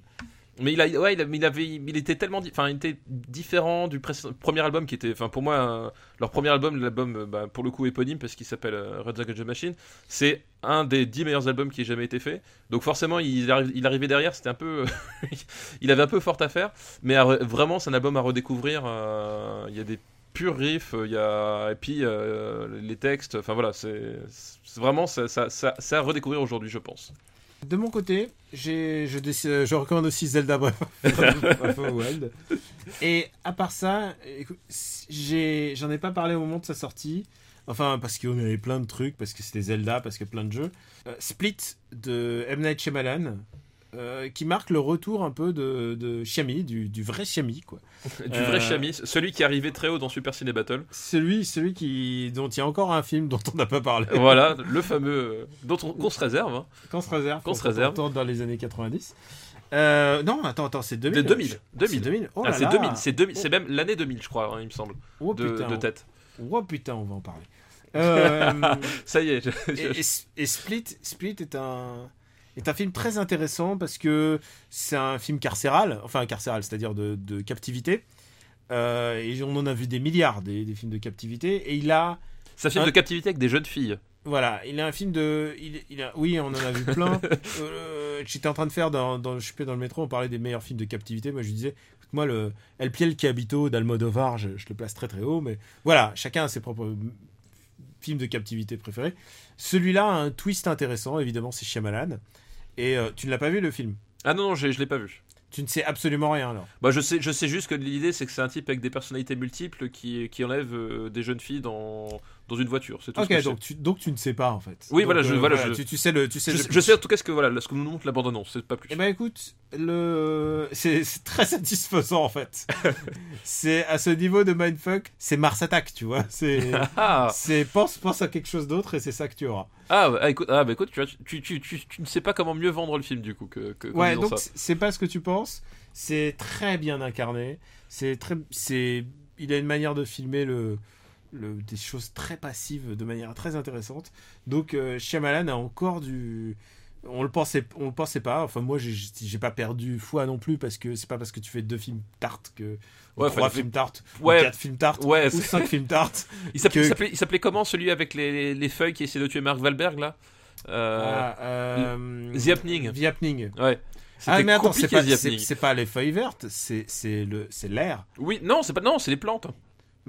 Mais il a, ouais, il, avait, il était tellement, enfin, il était différent du premier album qui était, enfin, pour moi, leur premier album, l'album, euh, bah, pour le coup éponyme parce qu'il s'appelle euh, Rage Against the Machine, c'est un des dix meilleurs albums qui ait jamais été fait. Donc forcément, il, arri- il arrivait derrière, c'était un peu, [laughs] il avait un peu fort à faire, mais vraiment, c'est un album à redécouvrir. euh, Il y a des purs riffs, il y a, et puis euh, les textes, enfin voilà, c'est vraiment, ça, ça, ça, c'est à redécouvrir aujourd'hui, je pense. De mon côté, j'ai, je, je recommande aussi Zelda [laughs] Breath of the Wild. Et à part ça, j'en ai pas parlé au moment de sa sortie. Enfin, parce qu'on avait plein de trucs, parce que c'était Zelda, parce que plein de jeux. Euh, Split de M. Night Shyamalan, euh, qui marque le retour un peu de, de du, du vrai Chiami, quoi. [laughs] Du Euh, vrai Chami, celui qui est arrivé très haut dans Super Ciné Battle. Celui, celui qui, dont il y a encore un film dont on n'a pas parlé. [laughs] voilà, le fameux euh, dont on, qu'on se réserve. hein. Qu'on se réserve. Qu'on se réserve. dans les années 90. Euh, non, attends, attends, c'est 2000. De 2000. 2000. C'est 2000. Oh Ah, c'est là. 2000, c'est 2000, c'est même l'année 2000, je crois, hein, il me semble, Oh, de, putain, de tête. Oh putain, on va en parler. [laughs] Euh, Ça y est, je- et, je- et- et Split, Split est un est un film très intéressant parce que c'est un film carcéral, enfin carcéral, c'est-à-dire de, de captivité. Euh, et on en a vu des milliards des, des films de captivité. Et il a c'est un film Un- de captivité avec des jeunes filles. voilà, il a un film de, il, il a, oui, on en a vu plein. [laughs] Euh, J'étais en train de faire dans, dans, je plus, dans le métro, on parlait des meilleurs films de captivité. Moi, je disais, moi, le El Piel qui habito d'Almodovar, je, je le place très très haut, mais voilà, chacun a ses propres m- films de captivité préférés. Celui-là a un twist intéressant, évidemment, c'est Shyamalan. Et euh, tu ne l'as pas vu le film? Ah non, non, je l'ai pas vu. Tu ne sais absolument rien alors. Bah, je, sais, je sais juste que l'idée, c'est que c'est un type avec des personnalités multiples qui, qui enlève euh, des jeunes filles dans, dans une voiture. C'est tout ce que Ok, je sais. donc tu, donc tu ne sais pas en fait. Oui, Donc, voilà, je- voilà, je- tu, tu sais le, tu sais Je, le je pitch. sais en tout cas ce que, voilà, ce que nous montre la c'est pas plus. Eh ben écoute, le c'est très satisfaisant en fait. [laughs] c'est à ce niveau de mindfuck, c'est Mars Attack, tu vois. C'est [laughs] Ah, c'est pense pense à quelque chose d'autre et c'est ça que tu auras. ah, bah, écoute, ah, bah, écoute tu, tu, tu, tu, ne sais pas comment mieux vendre le film du coup que, que Ouais, donc c'est pas ce que tu penses. C'est très bien incarné. C'est très c'est il a une manière de filmer le le, des choses très passives de manière très intéressante. Donc euh, Shyamalan a encore du on le pensait on le pensait pas. Enfin moi j'ai j'ai pas perdu foi non plus parce que c'est pas parce que tu fais deux films tartes que ou Ouais, trois films tartes Ouais. ou quatre films tartes Ouais, ou cinq films tartes. [laughs] Il s'appelait, que- comment celui avec les, les feuilles qui essaie de tuer Mark Wahlberg là? Euh, Ah, euh, The Happening. The Happening. Ouais. Ah mais attends, c'est pas, pas les feuilles vertes, c'est c'est le c'est l'air. Oui, non, c'est pas, non, c'est les plantes.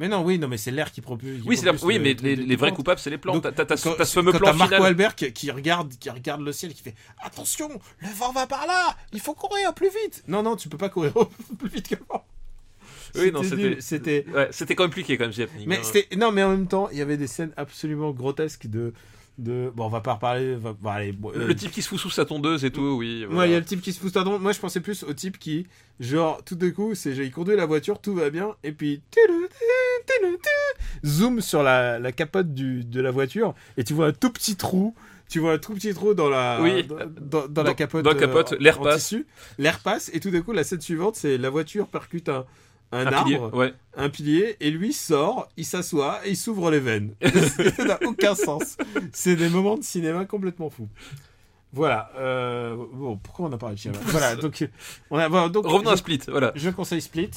Mais non, oui, non, mais c'est l'air qui propulse. Oui, propulse oui, le- mais le- les, le- les vrais coupables, c'est les plantes. Donc, T'as, ce fameux plan final. Wahlberg qui, qui regarde, qui regarde le ciel, qui fait attention, le vent va par là, il faut courir plus vite. Non, non, tu peux pas courir [laughs] plus vite que le vent. Oui, non, C'était c'était, ouais, compliqué The Happening, Mais hein. c'était non, mais en même temps, il y avait des scènes absolument grotesques de de. Bon, on va pas reparler. Va... Bon, allez, bon, euh, Le type qui se fout sous sa tondeuse et tout, oui. Ouais, il y a le type qui se pousse tardon. Moi, je pensais plus au type qui, genre, tout d'un coup, c'est, il conduit la voiture, tout va bien, et puis, zoom sur la, la capote du, de la voiture, et tu vois un tout petit trou. Tu vois un tout petit trou dans la, Oui. dans, dans- dans la capote. dans la capote, euh, l'air passe. L'air passe, et tout d'un coup, la scène suivante, c'est la voiture percute un, un, Un arbre, pilier, ouais. un pilier, et lui sort, il s'assoit, et il s'ouvre les veines. [laughs] ça n'a aucun sens. C'est des moments de cinéma complètement fous. Voilà. euh, bon, pourquoi on a parlé de Shyamalan Voilà. [laughs] Donc, on a. voilà, donc, Revenons je, à Split, voilà. je conseille Split.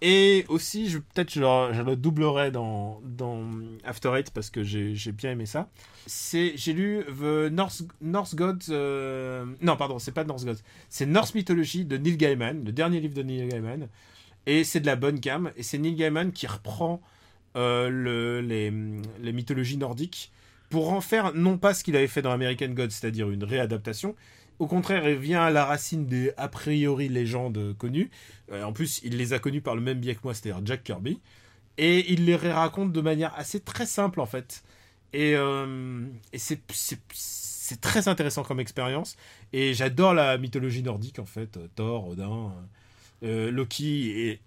Et aussi, je, peut-être je, le- je le doublerai dans, dans After Eight parce que j'ai j'ai bien aimé ça. C'est, j'ai lu The North, North Gods. euh, non, pardon, c'est pas North Gods. C'est Norse Mythology de Neil Gaiman, le dernier livre de Neil Gaiman. Et c'est de la bonne cam. Et c'est Neil Gaiman qui reprend euh, le, les, mythologies nordiques pour en faire non pas ce qu'il avait fait dans American Gods, c'est-à-dire une réadaptation. Au contraire, il vient à la racine des a priori légendes connues. Euh, en plus, il les a connues par le même biais que moi, c'est-à-dire Jack Kirby. Et il les raconte de manière assez très simple en fait. Et, euh, c'est, c'est, très intéressant comme expérience. Et j'adore la mythologie nordique en fait. Euh, Thor, Odin, Loki et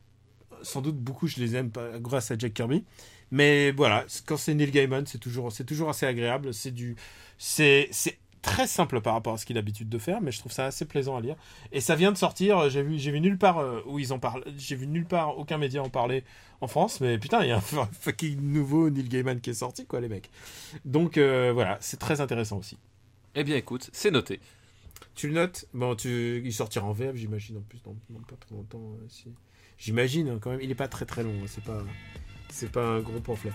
sans doute beaucoup je les aime grâce à Jack Kirby. Mais voilà, quand c'est Neil Gaiman, c'est toujours, c'est toujours assez agréable. C'est du, c'est, c'est très simple par rapport à ce qu'il a l'habitude de faire, mais je trouve ça assez plaisant à lire. Et ça vient de sortir. J'ai vu, j'ai vu nulle part euh, où ils en parlent. J'ai vu nulle part aucun média en parler en France. Mais putain, il y a un [laughs] fucking nouveau Neil Gaiman qui est sorti, quoi, les mecs. Donc euh, voilà, c'est très intéressant aussi. Eh bien, écoute, c'est noté. Tu le notes? Bon, tu... il sortira en VF, j'imagine, en plus, dans, dans pas trop longtemps. euh, si. J'imagine, hein, quand même. Il est pas très très long, hein, c'est pas, c'est pas un gros pamphlet.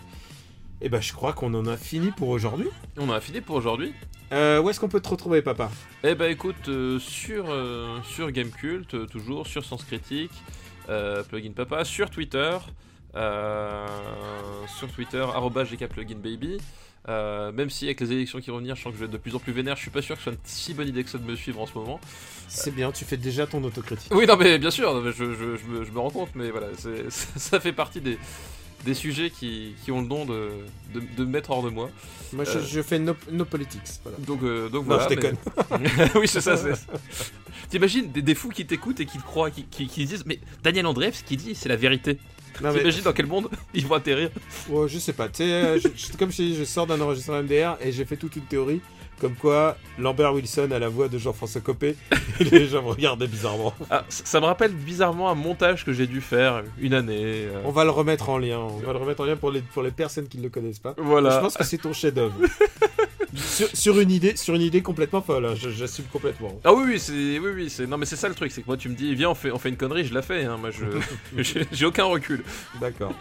Et ben, je crois qu'on en a fini pour aujourd'hui. On a fini pour aujourd'hui. Euh, où est-ce qu'on peut te retrouver, papa? Eh ben écoute, euh, sur, sur Gamecult, toujours, sur Sens Critique, Plugin Papa, sur Twitter, sur Twitter, arroba gkpluginbaby. Euh, même si avec les élections qui vont venir, je sens que je vais être de plus en plus vénère, je suis pas sûr que ce soit une si bonne idée que ça de me suivre en ce moment. C'est bien, tu fais déjà ton autocritique. Oui, non mais bien sûr, non, mais je, je- je me, je me rends compte, mais voilà, c'est- [laughs] ça fait partie des, des sujets qui, qui ont le don de, de, de me mettre hors de moi. Moi, je, Euh. je fais no, no politics. Voilà. Donc, euh, donc Non, voilà. je déconne. mais- [laughs] oui, c'est ça. [laughs] c'est- T'imagines des, des fous qui t'écoutent et qui te croient, qui, qui, qui disent Mais Daniel Andreev, ce qu'il dit, c'est la vérité. Non, mais, T'imagines dans quel monde [laughs] ils vont atterrir ouais, je sais pas. Tu sais, euh, je- comme je t'ai dit, je sors d'un enregistrement MDR et j'ai fait toute une théorie comme quoi Lambert Wilson a la voix de Jean-François Copé et les gens me regardaient bizarrement. Ah, ça me rappelle bizarrement un montage que j'ai dû faire une année. euh, On va le remettre en lien. On va le remettre en lien pour les, pour les personnes qui ne le connaissent pas. Voilà. Je pense que c'est ton chef-d'œuvre. [laughs] sur, sur une idée, sur une idée complètement folle. hein. J'assume complètement. Ah oui, oui, c'est, oui, oui, c'est, non mais c'est ça le truc, c'est que moi tu me dis, viens, on fait, on fait une connerie, je la fais, hein, moi je, [laughs] j'ai, j'ai aucun recul. D'accord.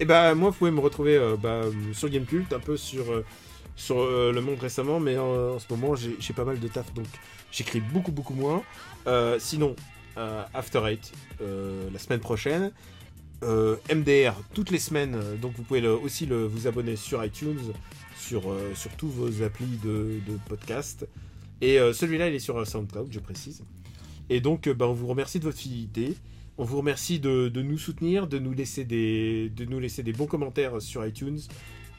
Et bah moi vous pouvez me retrouver euh, bah, sur Gamecult, un peu sur, euh, sur euh, le monde récemment, mais euh, en ce moment j'ai pas mal de taf donc j'écris beaucoup beaucoup moins. Euh, sinon, After Eight la semaine prochaine. MDR toutes les semaines, donc vous pouvez aussi vous abonner sur iTunes, sur, sur tous vos applis de, de podcast. Et celui-là il est sur SoundCloud, je précise. Et donc bah, on vous remercie de votre fidélité. On vous remercie de, de nous soutenir, de nous laisser des, de nous laisser des bons commentaires sur iTunes.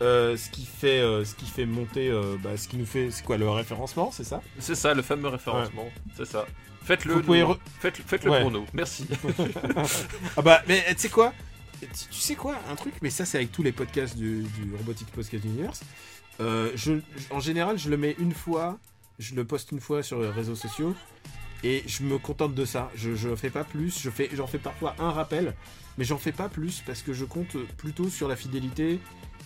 Euh, ce qui fait, euh, ce qui fait monter, euh, bah, ce qui nous fait, c'est quoi le référencement, c'est ça? C'est ça, le fameux référencement, c'est ça. Faites-le, nous. re- faites, faites-le Ouais. pour nous, merci. [laughs] Ah bah, mais tu sais quoi? Tu, tu sais quoi Un truc, mais ça c'est avec tous les podcasts du, du Robotic Podcast Universe. Je, je- en général, je le mets une fois, je le poste une fois sur les réseaux sociaux et je me contente de ça. Je, je fais pas plus. Je fais, j'en fais parfois un rappel, mais j'en fais pas plus parce que je compte plutôt sur la fidélité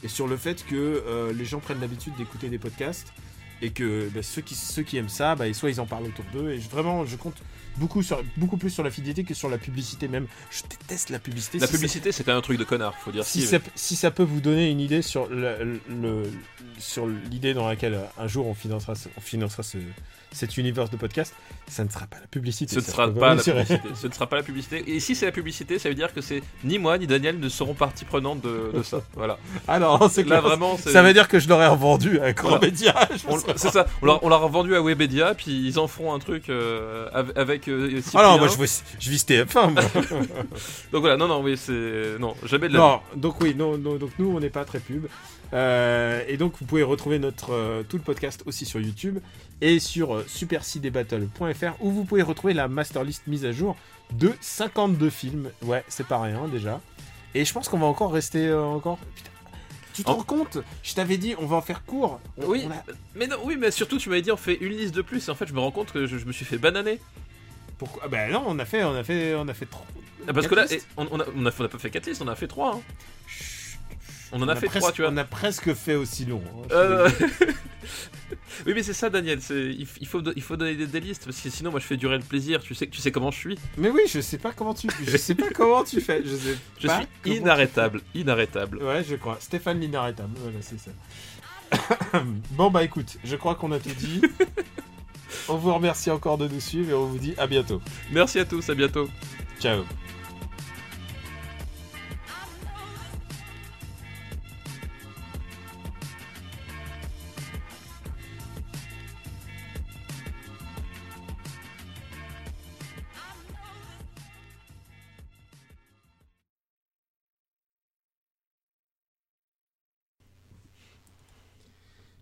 et sur le fait que euh, les gens prennent l'habitude d'écouter des podcasts et que bah, ceux, qui, aiment ça, bah, soit ils en parlent autour d'eux. Et vraiment, je compte beaucoup, sur, beaucoup plus sur la fidélité que sur la publicité même. Je déteste la publicité. La Si publicité, c'est un truc de connard, faut dire. si, si, ça, si ça peut vous donner une idée sur le, le- sur l'idée dans laquelle euh, un jour on financera, ce- on financera ce, cet univers de podcast, ça ne sera pas la publicité. Ce ne sera pas la publicité. Ce ne sera pas la publicité. Et si c'est la publicité, ça veut dire que c'est ni moi ni Daniel ne seront partie prenante de, de ça. [laughs] Voilà. Ah non, c'est Là clair. vraiment, Ça veut dire que je l'aurais revendu à grand Voilà. média. [laughs] c'est ça. On l'a revendu à Webedia, puis ils en feront un truc euh, av- avec. euh, Ah non, moi je, vis- je vis TF1. moi. [laughs] Donc voilà, non, non, oui, c'est non, jamais de la. non, donc oui, non, non, donc nous on n'est pas très pub. Euh, et donc vous pouvez retrouver notre euh, tout le podcast aussi sur YouTube et sur euh, où vous pouvez retrouver la master list mise à jour de 52 films. Ouais, c'est pas rien déjà. Et je pense qu'on va encore rester encore. Putain, tu te En- rends compte? Je t'avais dit on va en faire court. On- Oui, on a- mais non, oui, mais surtout tu m'avais dit on fait une liste de plus et en fait je me rends compte que je, je me suis fait bananer. Pourquoi? Ah Ben non, on a fait, on a fait, on a fait trop. Ah, Parce que là, listes. eh, on, on a, on, a, on a pas fait 4 listes, on a fait 3 hein. On en a, fait presque, 3 tu vois. On a presque fait aussi long. hein. Euh, [laughs] oui, mais c'est ça, Daniel. Il, il faut, do- il faut donner des, des listes parce que sinon, moi, je fais durer le plaisir. Tu sais, tu sais comment je suis. Mais oui, je sais pas comment tu, je sais pas comment tu fais. Je sais [laughs] Je pas suis inarrêtable, inarrêtable. Ouais, je crois. Stéphane l'inarrêtable. Voilà, c'est ça. [coughs] bon, bah écoute, je crois qu'on a tout dit. [laughs] on vous remercie encore de nous suivre et on vous dit à bientôt. Merci à tous, à bientôt. Ciao.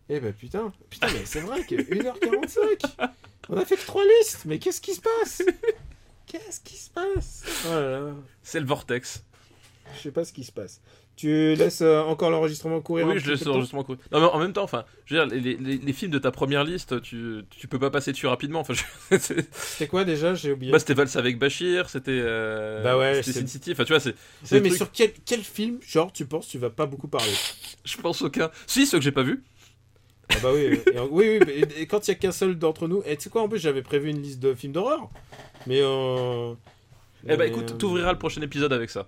Eh ben putain, putain mais c'est vrai que 1h45 On a fait que 3 listes, mais qu'est-ce qui se passe? Qu'est-ce qui se passe? Oh là là, C'est le vortex. je sais pas ce qui se passe. Tu laisses euh, encore l'enregistrement courir Oui, je laisse l'enregistrement courir. Non, mais en même temps, enfin, je veux dire, les, les- les films de ta première liste, tu, tu peux pas passer dessus rapidement. Enfin, je- [laughs] C'était quoi déjà? J'ai oublié. bah, c'était Vals avec Bachir, c'était. euh, Bah ouais, c'était Sin City. Enfin, tu vois, c'est. Oui, mais trucs- sur quel, quel film, genre, tu penses, tu vas pas beaucoup parler? Je pense aucun. Si, ceux que j'ai pas vus. Ah bah oui, euh, et oui, oui, mais- et, et quand il y a qu'un seul d'entre nous, et tu sais quoi, en plus j'avais prévu une liste de films d'horreur, mais euh... Eh bah, mais, écoute, euh, t'ouvriras le prochain épisode avec ça.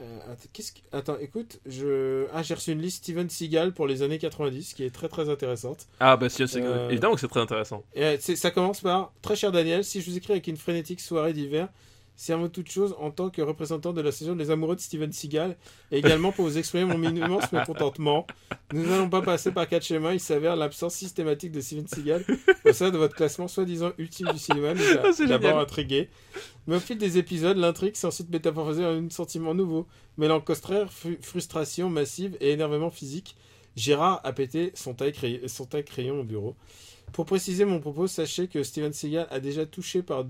euh, attends, qu'est-ce que- attends, écoute, je... Ah, j'ai reçu une liste Steven Seagal pour les années 90, qui est très très intéressante. Ah, bah, si, Euh, évidemment que c'est très intéressant. Et ça commence par, très cher Daniel, si je vous écris avec une frénétique soirée d'hiver, c'est avant toute chose en tant que représentant de l'association des amoureux de Steven Seagal et également pour vous exprimer mon immense [laughs] mécontentement. Nous n'allons pas passer par quatre schémas, il s'avère l'absence systématique de Steven Seagal au sein de votre classement soi-disant ultime du cinéma [laughs] c'est d'abord intrigué. Mais au fil des épisodes, l'intrigue s'est ensuite métamorphosée en un sentiment nouveau, mêlant costraire, fru- frustration massive et énervement physique. Gérard a pété son taille, cray- son taille crayon au bureau. Pour préciser mon propos, sachez que Steven Seagal a déjà touché par,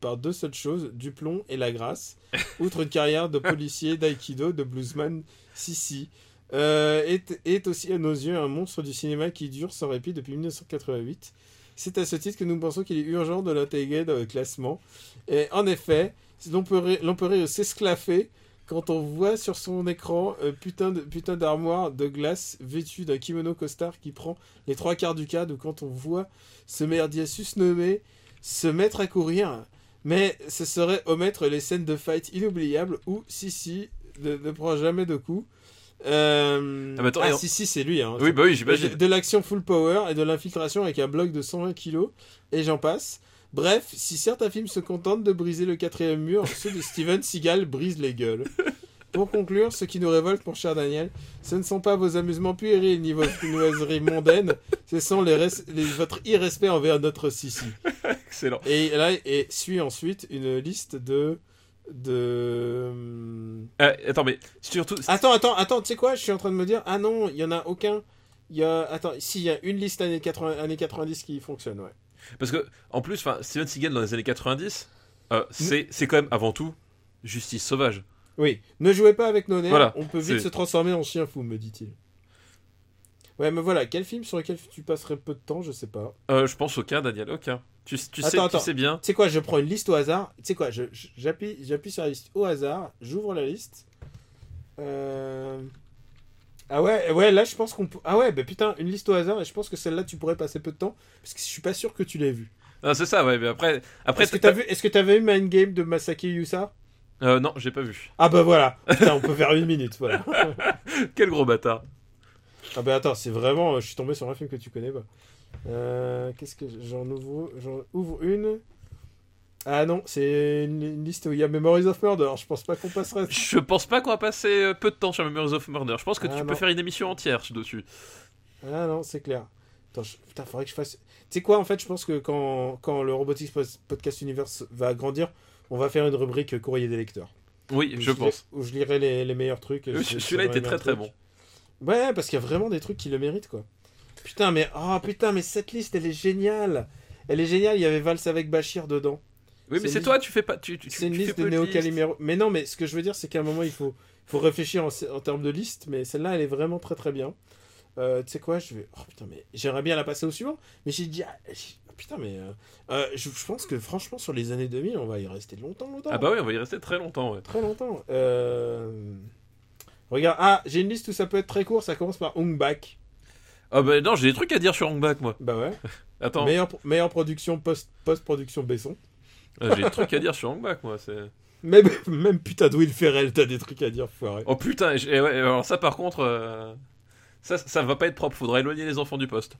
par deux seules choses, du plomb et la grâce, outre une carrière de policier, d'aïkido, de bluesman, Sissi. Euh, est, aussi à nos yeux un monstre du cinéma qui dure sans répit depuis 1988. C'est à ce titre que nous pensons qu'il est urgent de l'intégrer dans le classement. Et en effet, l'on peut, s'esclaffer quand on voit sur son écran euh, putain de putain d'armoire de glace vêtue d'un kimono costard qui prend les trois quarts du cadre ou quand on voit ce merdier susnommé se mettre à courir. Mais ce serait omettre les scènes de fight inoubliables où Sissi ne, ne prend jamais de coups. Euh... Ah, mais attends, et on- Sissi, c'est lui. Hein. Oui, bah oui, de, j'imagine. de l'action full power et de l'infiltration avec un bloc de 120 kg et j'en passe. Bref, si certains films se contentent de briser le quatrième mur, ceux de Steven Seagal brisent les gueules. [laughs] Pour conclure, ce qui nous révolte, mon cher Daniel, ce ne sont pas vos amusements puérils ni vos noiseries mondaines, ce sont les res- les- votre irrespect envers notre Sissi. Excellent. Et là, et suit ensuite une liste de... de... Euh, attends, mais surtout. Attends, attends, attends, tu sais quoi Je suis en train de me dire, ah non, il y en a aucun. Il y a, attends, si, il y a une liste années, 80, années 90 qui fonctionne, ouais. Parce que, en plus, Steven Seagal dans les années 90, euh, c'est c'est quand même avant tout justice sauvage. Oui, ne jouez pas avec nos nerfs, Voilà, on peut vite se transformer en chien fou, me dit-il. Ouais, mais voilà, quel film sur lequel tu passerais peu de temps, je sais pas. Euh, je pense aucun, Daniel, aucun. Tu, tu sais, Attends, attends. tu sais bien. Tu sais quoi, je prends une liste au hasard. Tu sais quoi, j'appuie j'appuie sur la liste au hasard, j'ouvre la liste. Euh... Ah ouais, ouais, là je pense qu'on peut... Ah ouais, bah putain, une liste au hasard, et je pense que celle-là tu pourrais passer peu de temps, parce que je suis pas sûr que tu l'aies vue. Ah, c'est ça, ouais, mais après. après Est-ce que t'as vu, est-ce que t'avais vu Mind Game de Masaki Yusa? Euh, non, j'ai pas vu. Ah bah voilà, putain, on peut faire une minute, voilà. [laughs] Quel gros bâtard. Ah bah attends, c'est vraiment, je suis tombé sur un film que tu connais pas. Euh, Qu'est-ce que j'en ouvre, j'en ouvre une. Ah non, c'est une, une liste où il y a Memories of Murder. Je pense pas qu'on passerait. Je pense pas qu'on va passer euh, peu de temps sur Memories of Murder. Je pense que Ah, tu non. peux faire une émission entière dessus. Ah non, c'est clair. Attends, je- putain, faudrait que je fasse. Tu sais quoi, en fait, je pense que quand, quand le Robotics Pod- Podcast Universe va grandir, on va faire une rubrique courrier des lecteurs. Oui, Où je lirai- pense. Où je lirai les, les meilleurs trucs. Oui, celui-là était très, très truc. Ouais, parce qu'il y a vraiment des trucs qui le méritent, quoi. Putain, mais. Oh putain, mais cette liste, elle est géniale. Elle est géniale, il y avait Vals avec Bachir dedans. Oui, mais C'est toi, tu fais pas. Tu, tu, C'est une tu liste de Néo. Calimero. Mais non, mais ce que je veux dire, c'est qu'à un moment, il faut, faut réfléchir en, en termes de liste. Mais celle-là, elle est vraiment très très bien. Euh, tu sais quoi, je vais. Oh putain, mais j'aimerais bien la passer au suivant. Mais j'ai dit. ah, putain, mais. euh, euh, je, je pense que franchement, sur les années 2000, on va y rester longtemps, longtemps. Ah bah oui, on va y rester très longtemps, ouais. Très longtemps. Euh... Regarde, ah, j'ai une liste où ça peut être très court. Ça commence par Bak. Ah bah non, j'ai des trucs à dire sur Hongback, moi. Bah ouais. [laughs] Attends, Meilleure, meilleure production post- post-production Besson. euh, j'ai des trucs à dire sur Hongback, moi. C'est... Même, même putain de Will Ferrell, t'as des trucs à dire, foiré. Oh putain, et ouais, alors ça par contre, ça, ça va pas être propre, faudra éloigner les enfants du poste.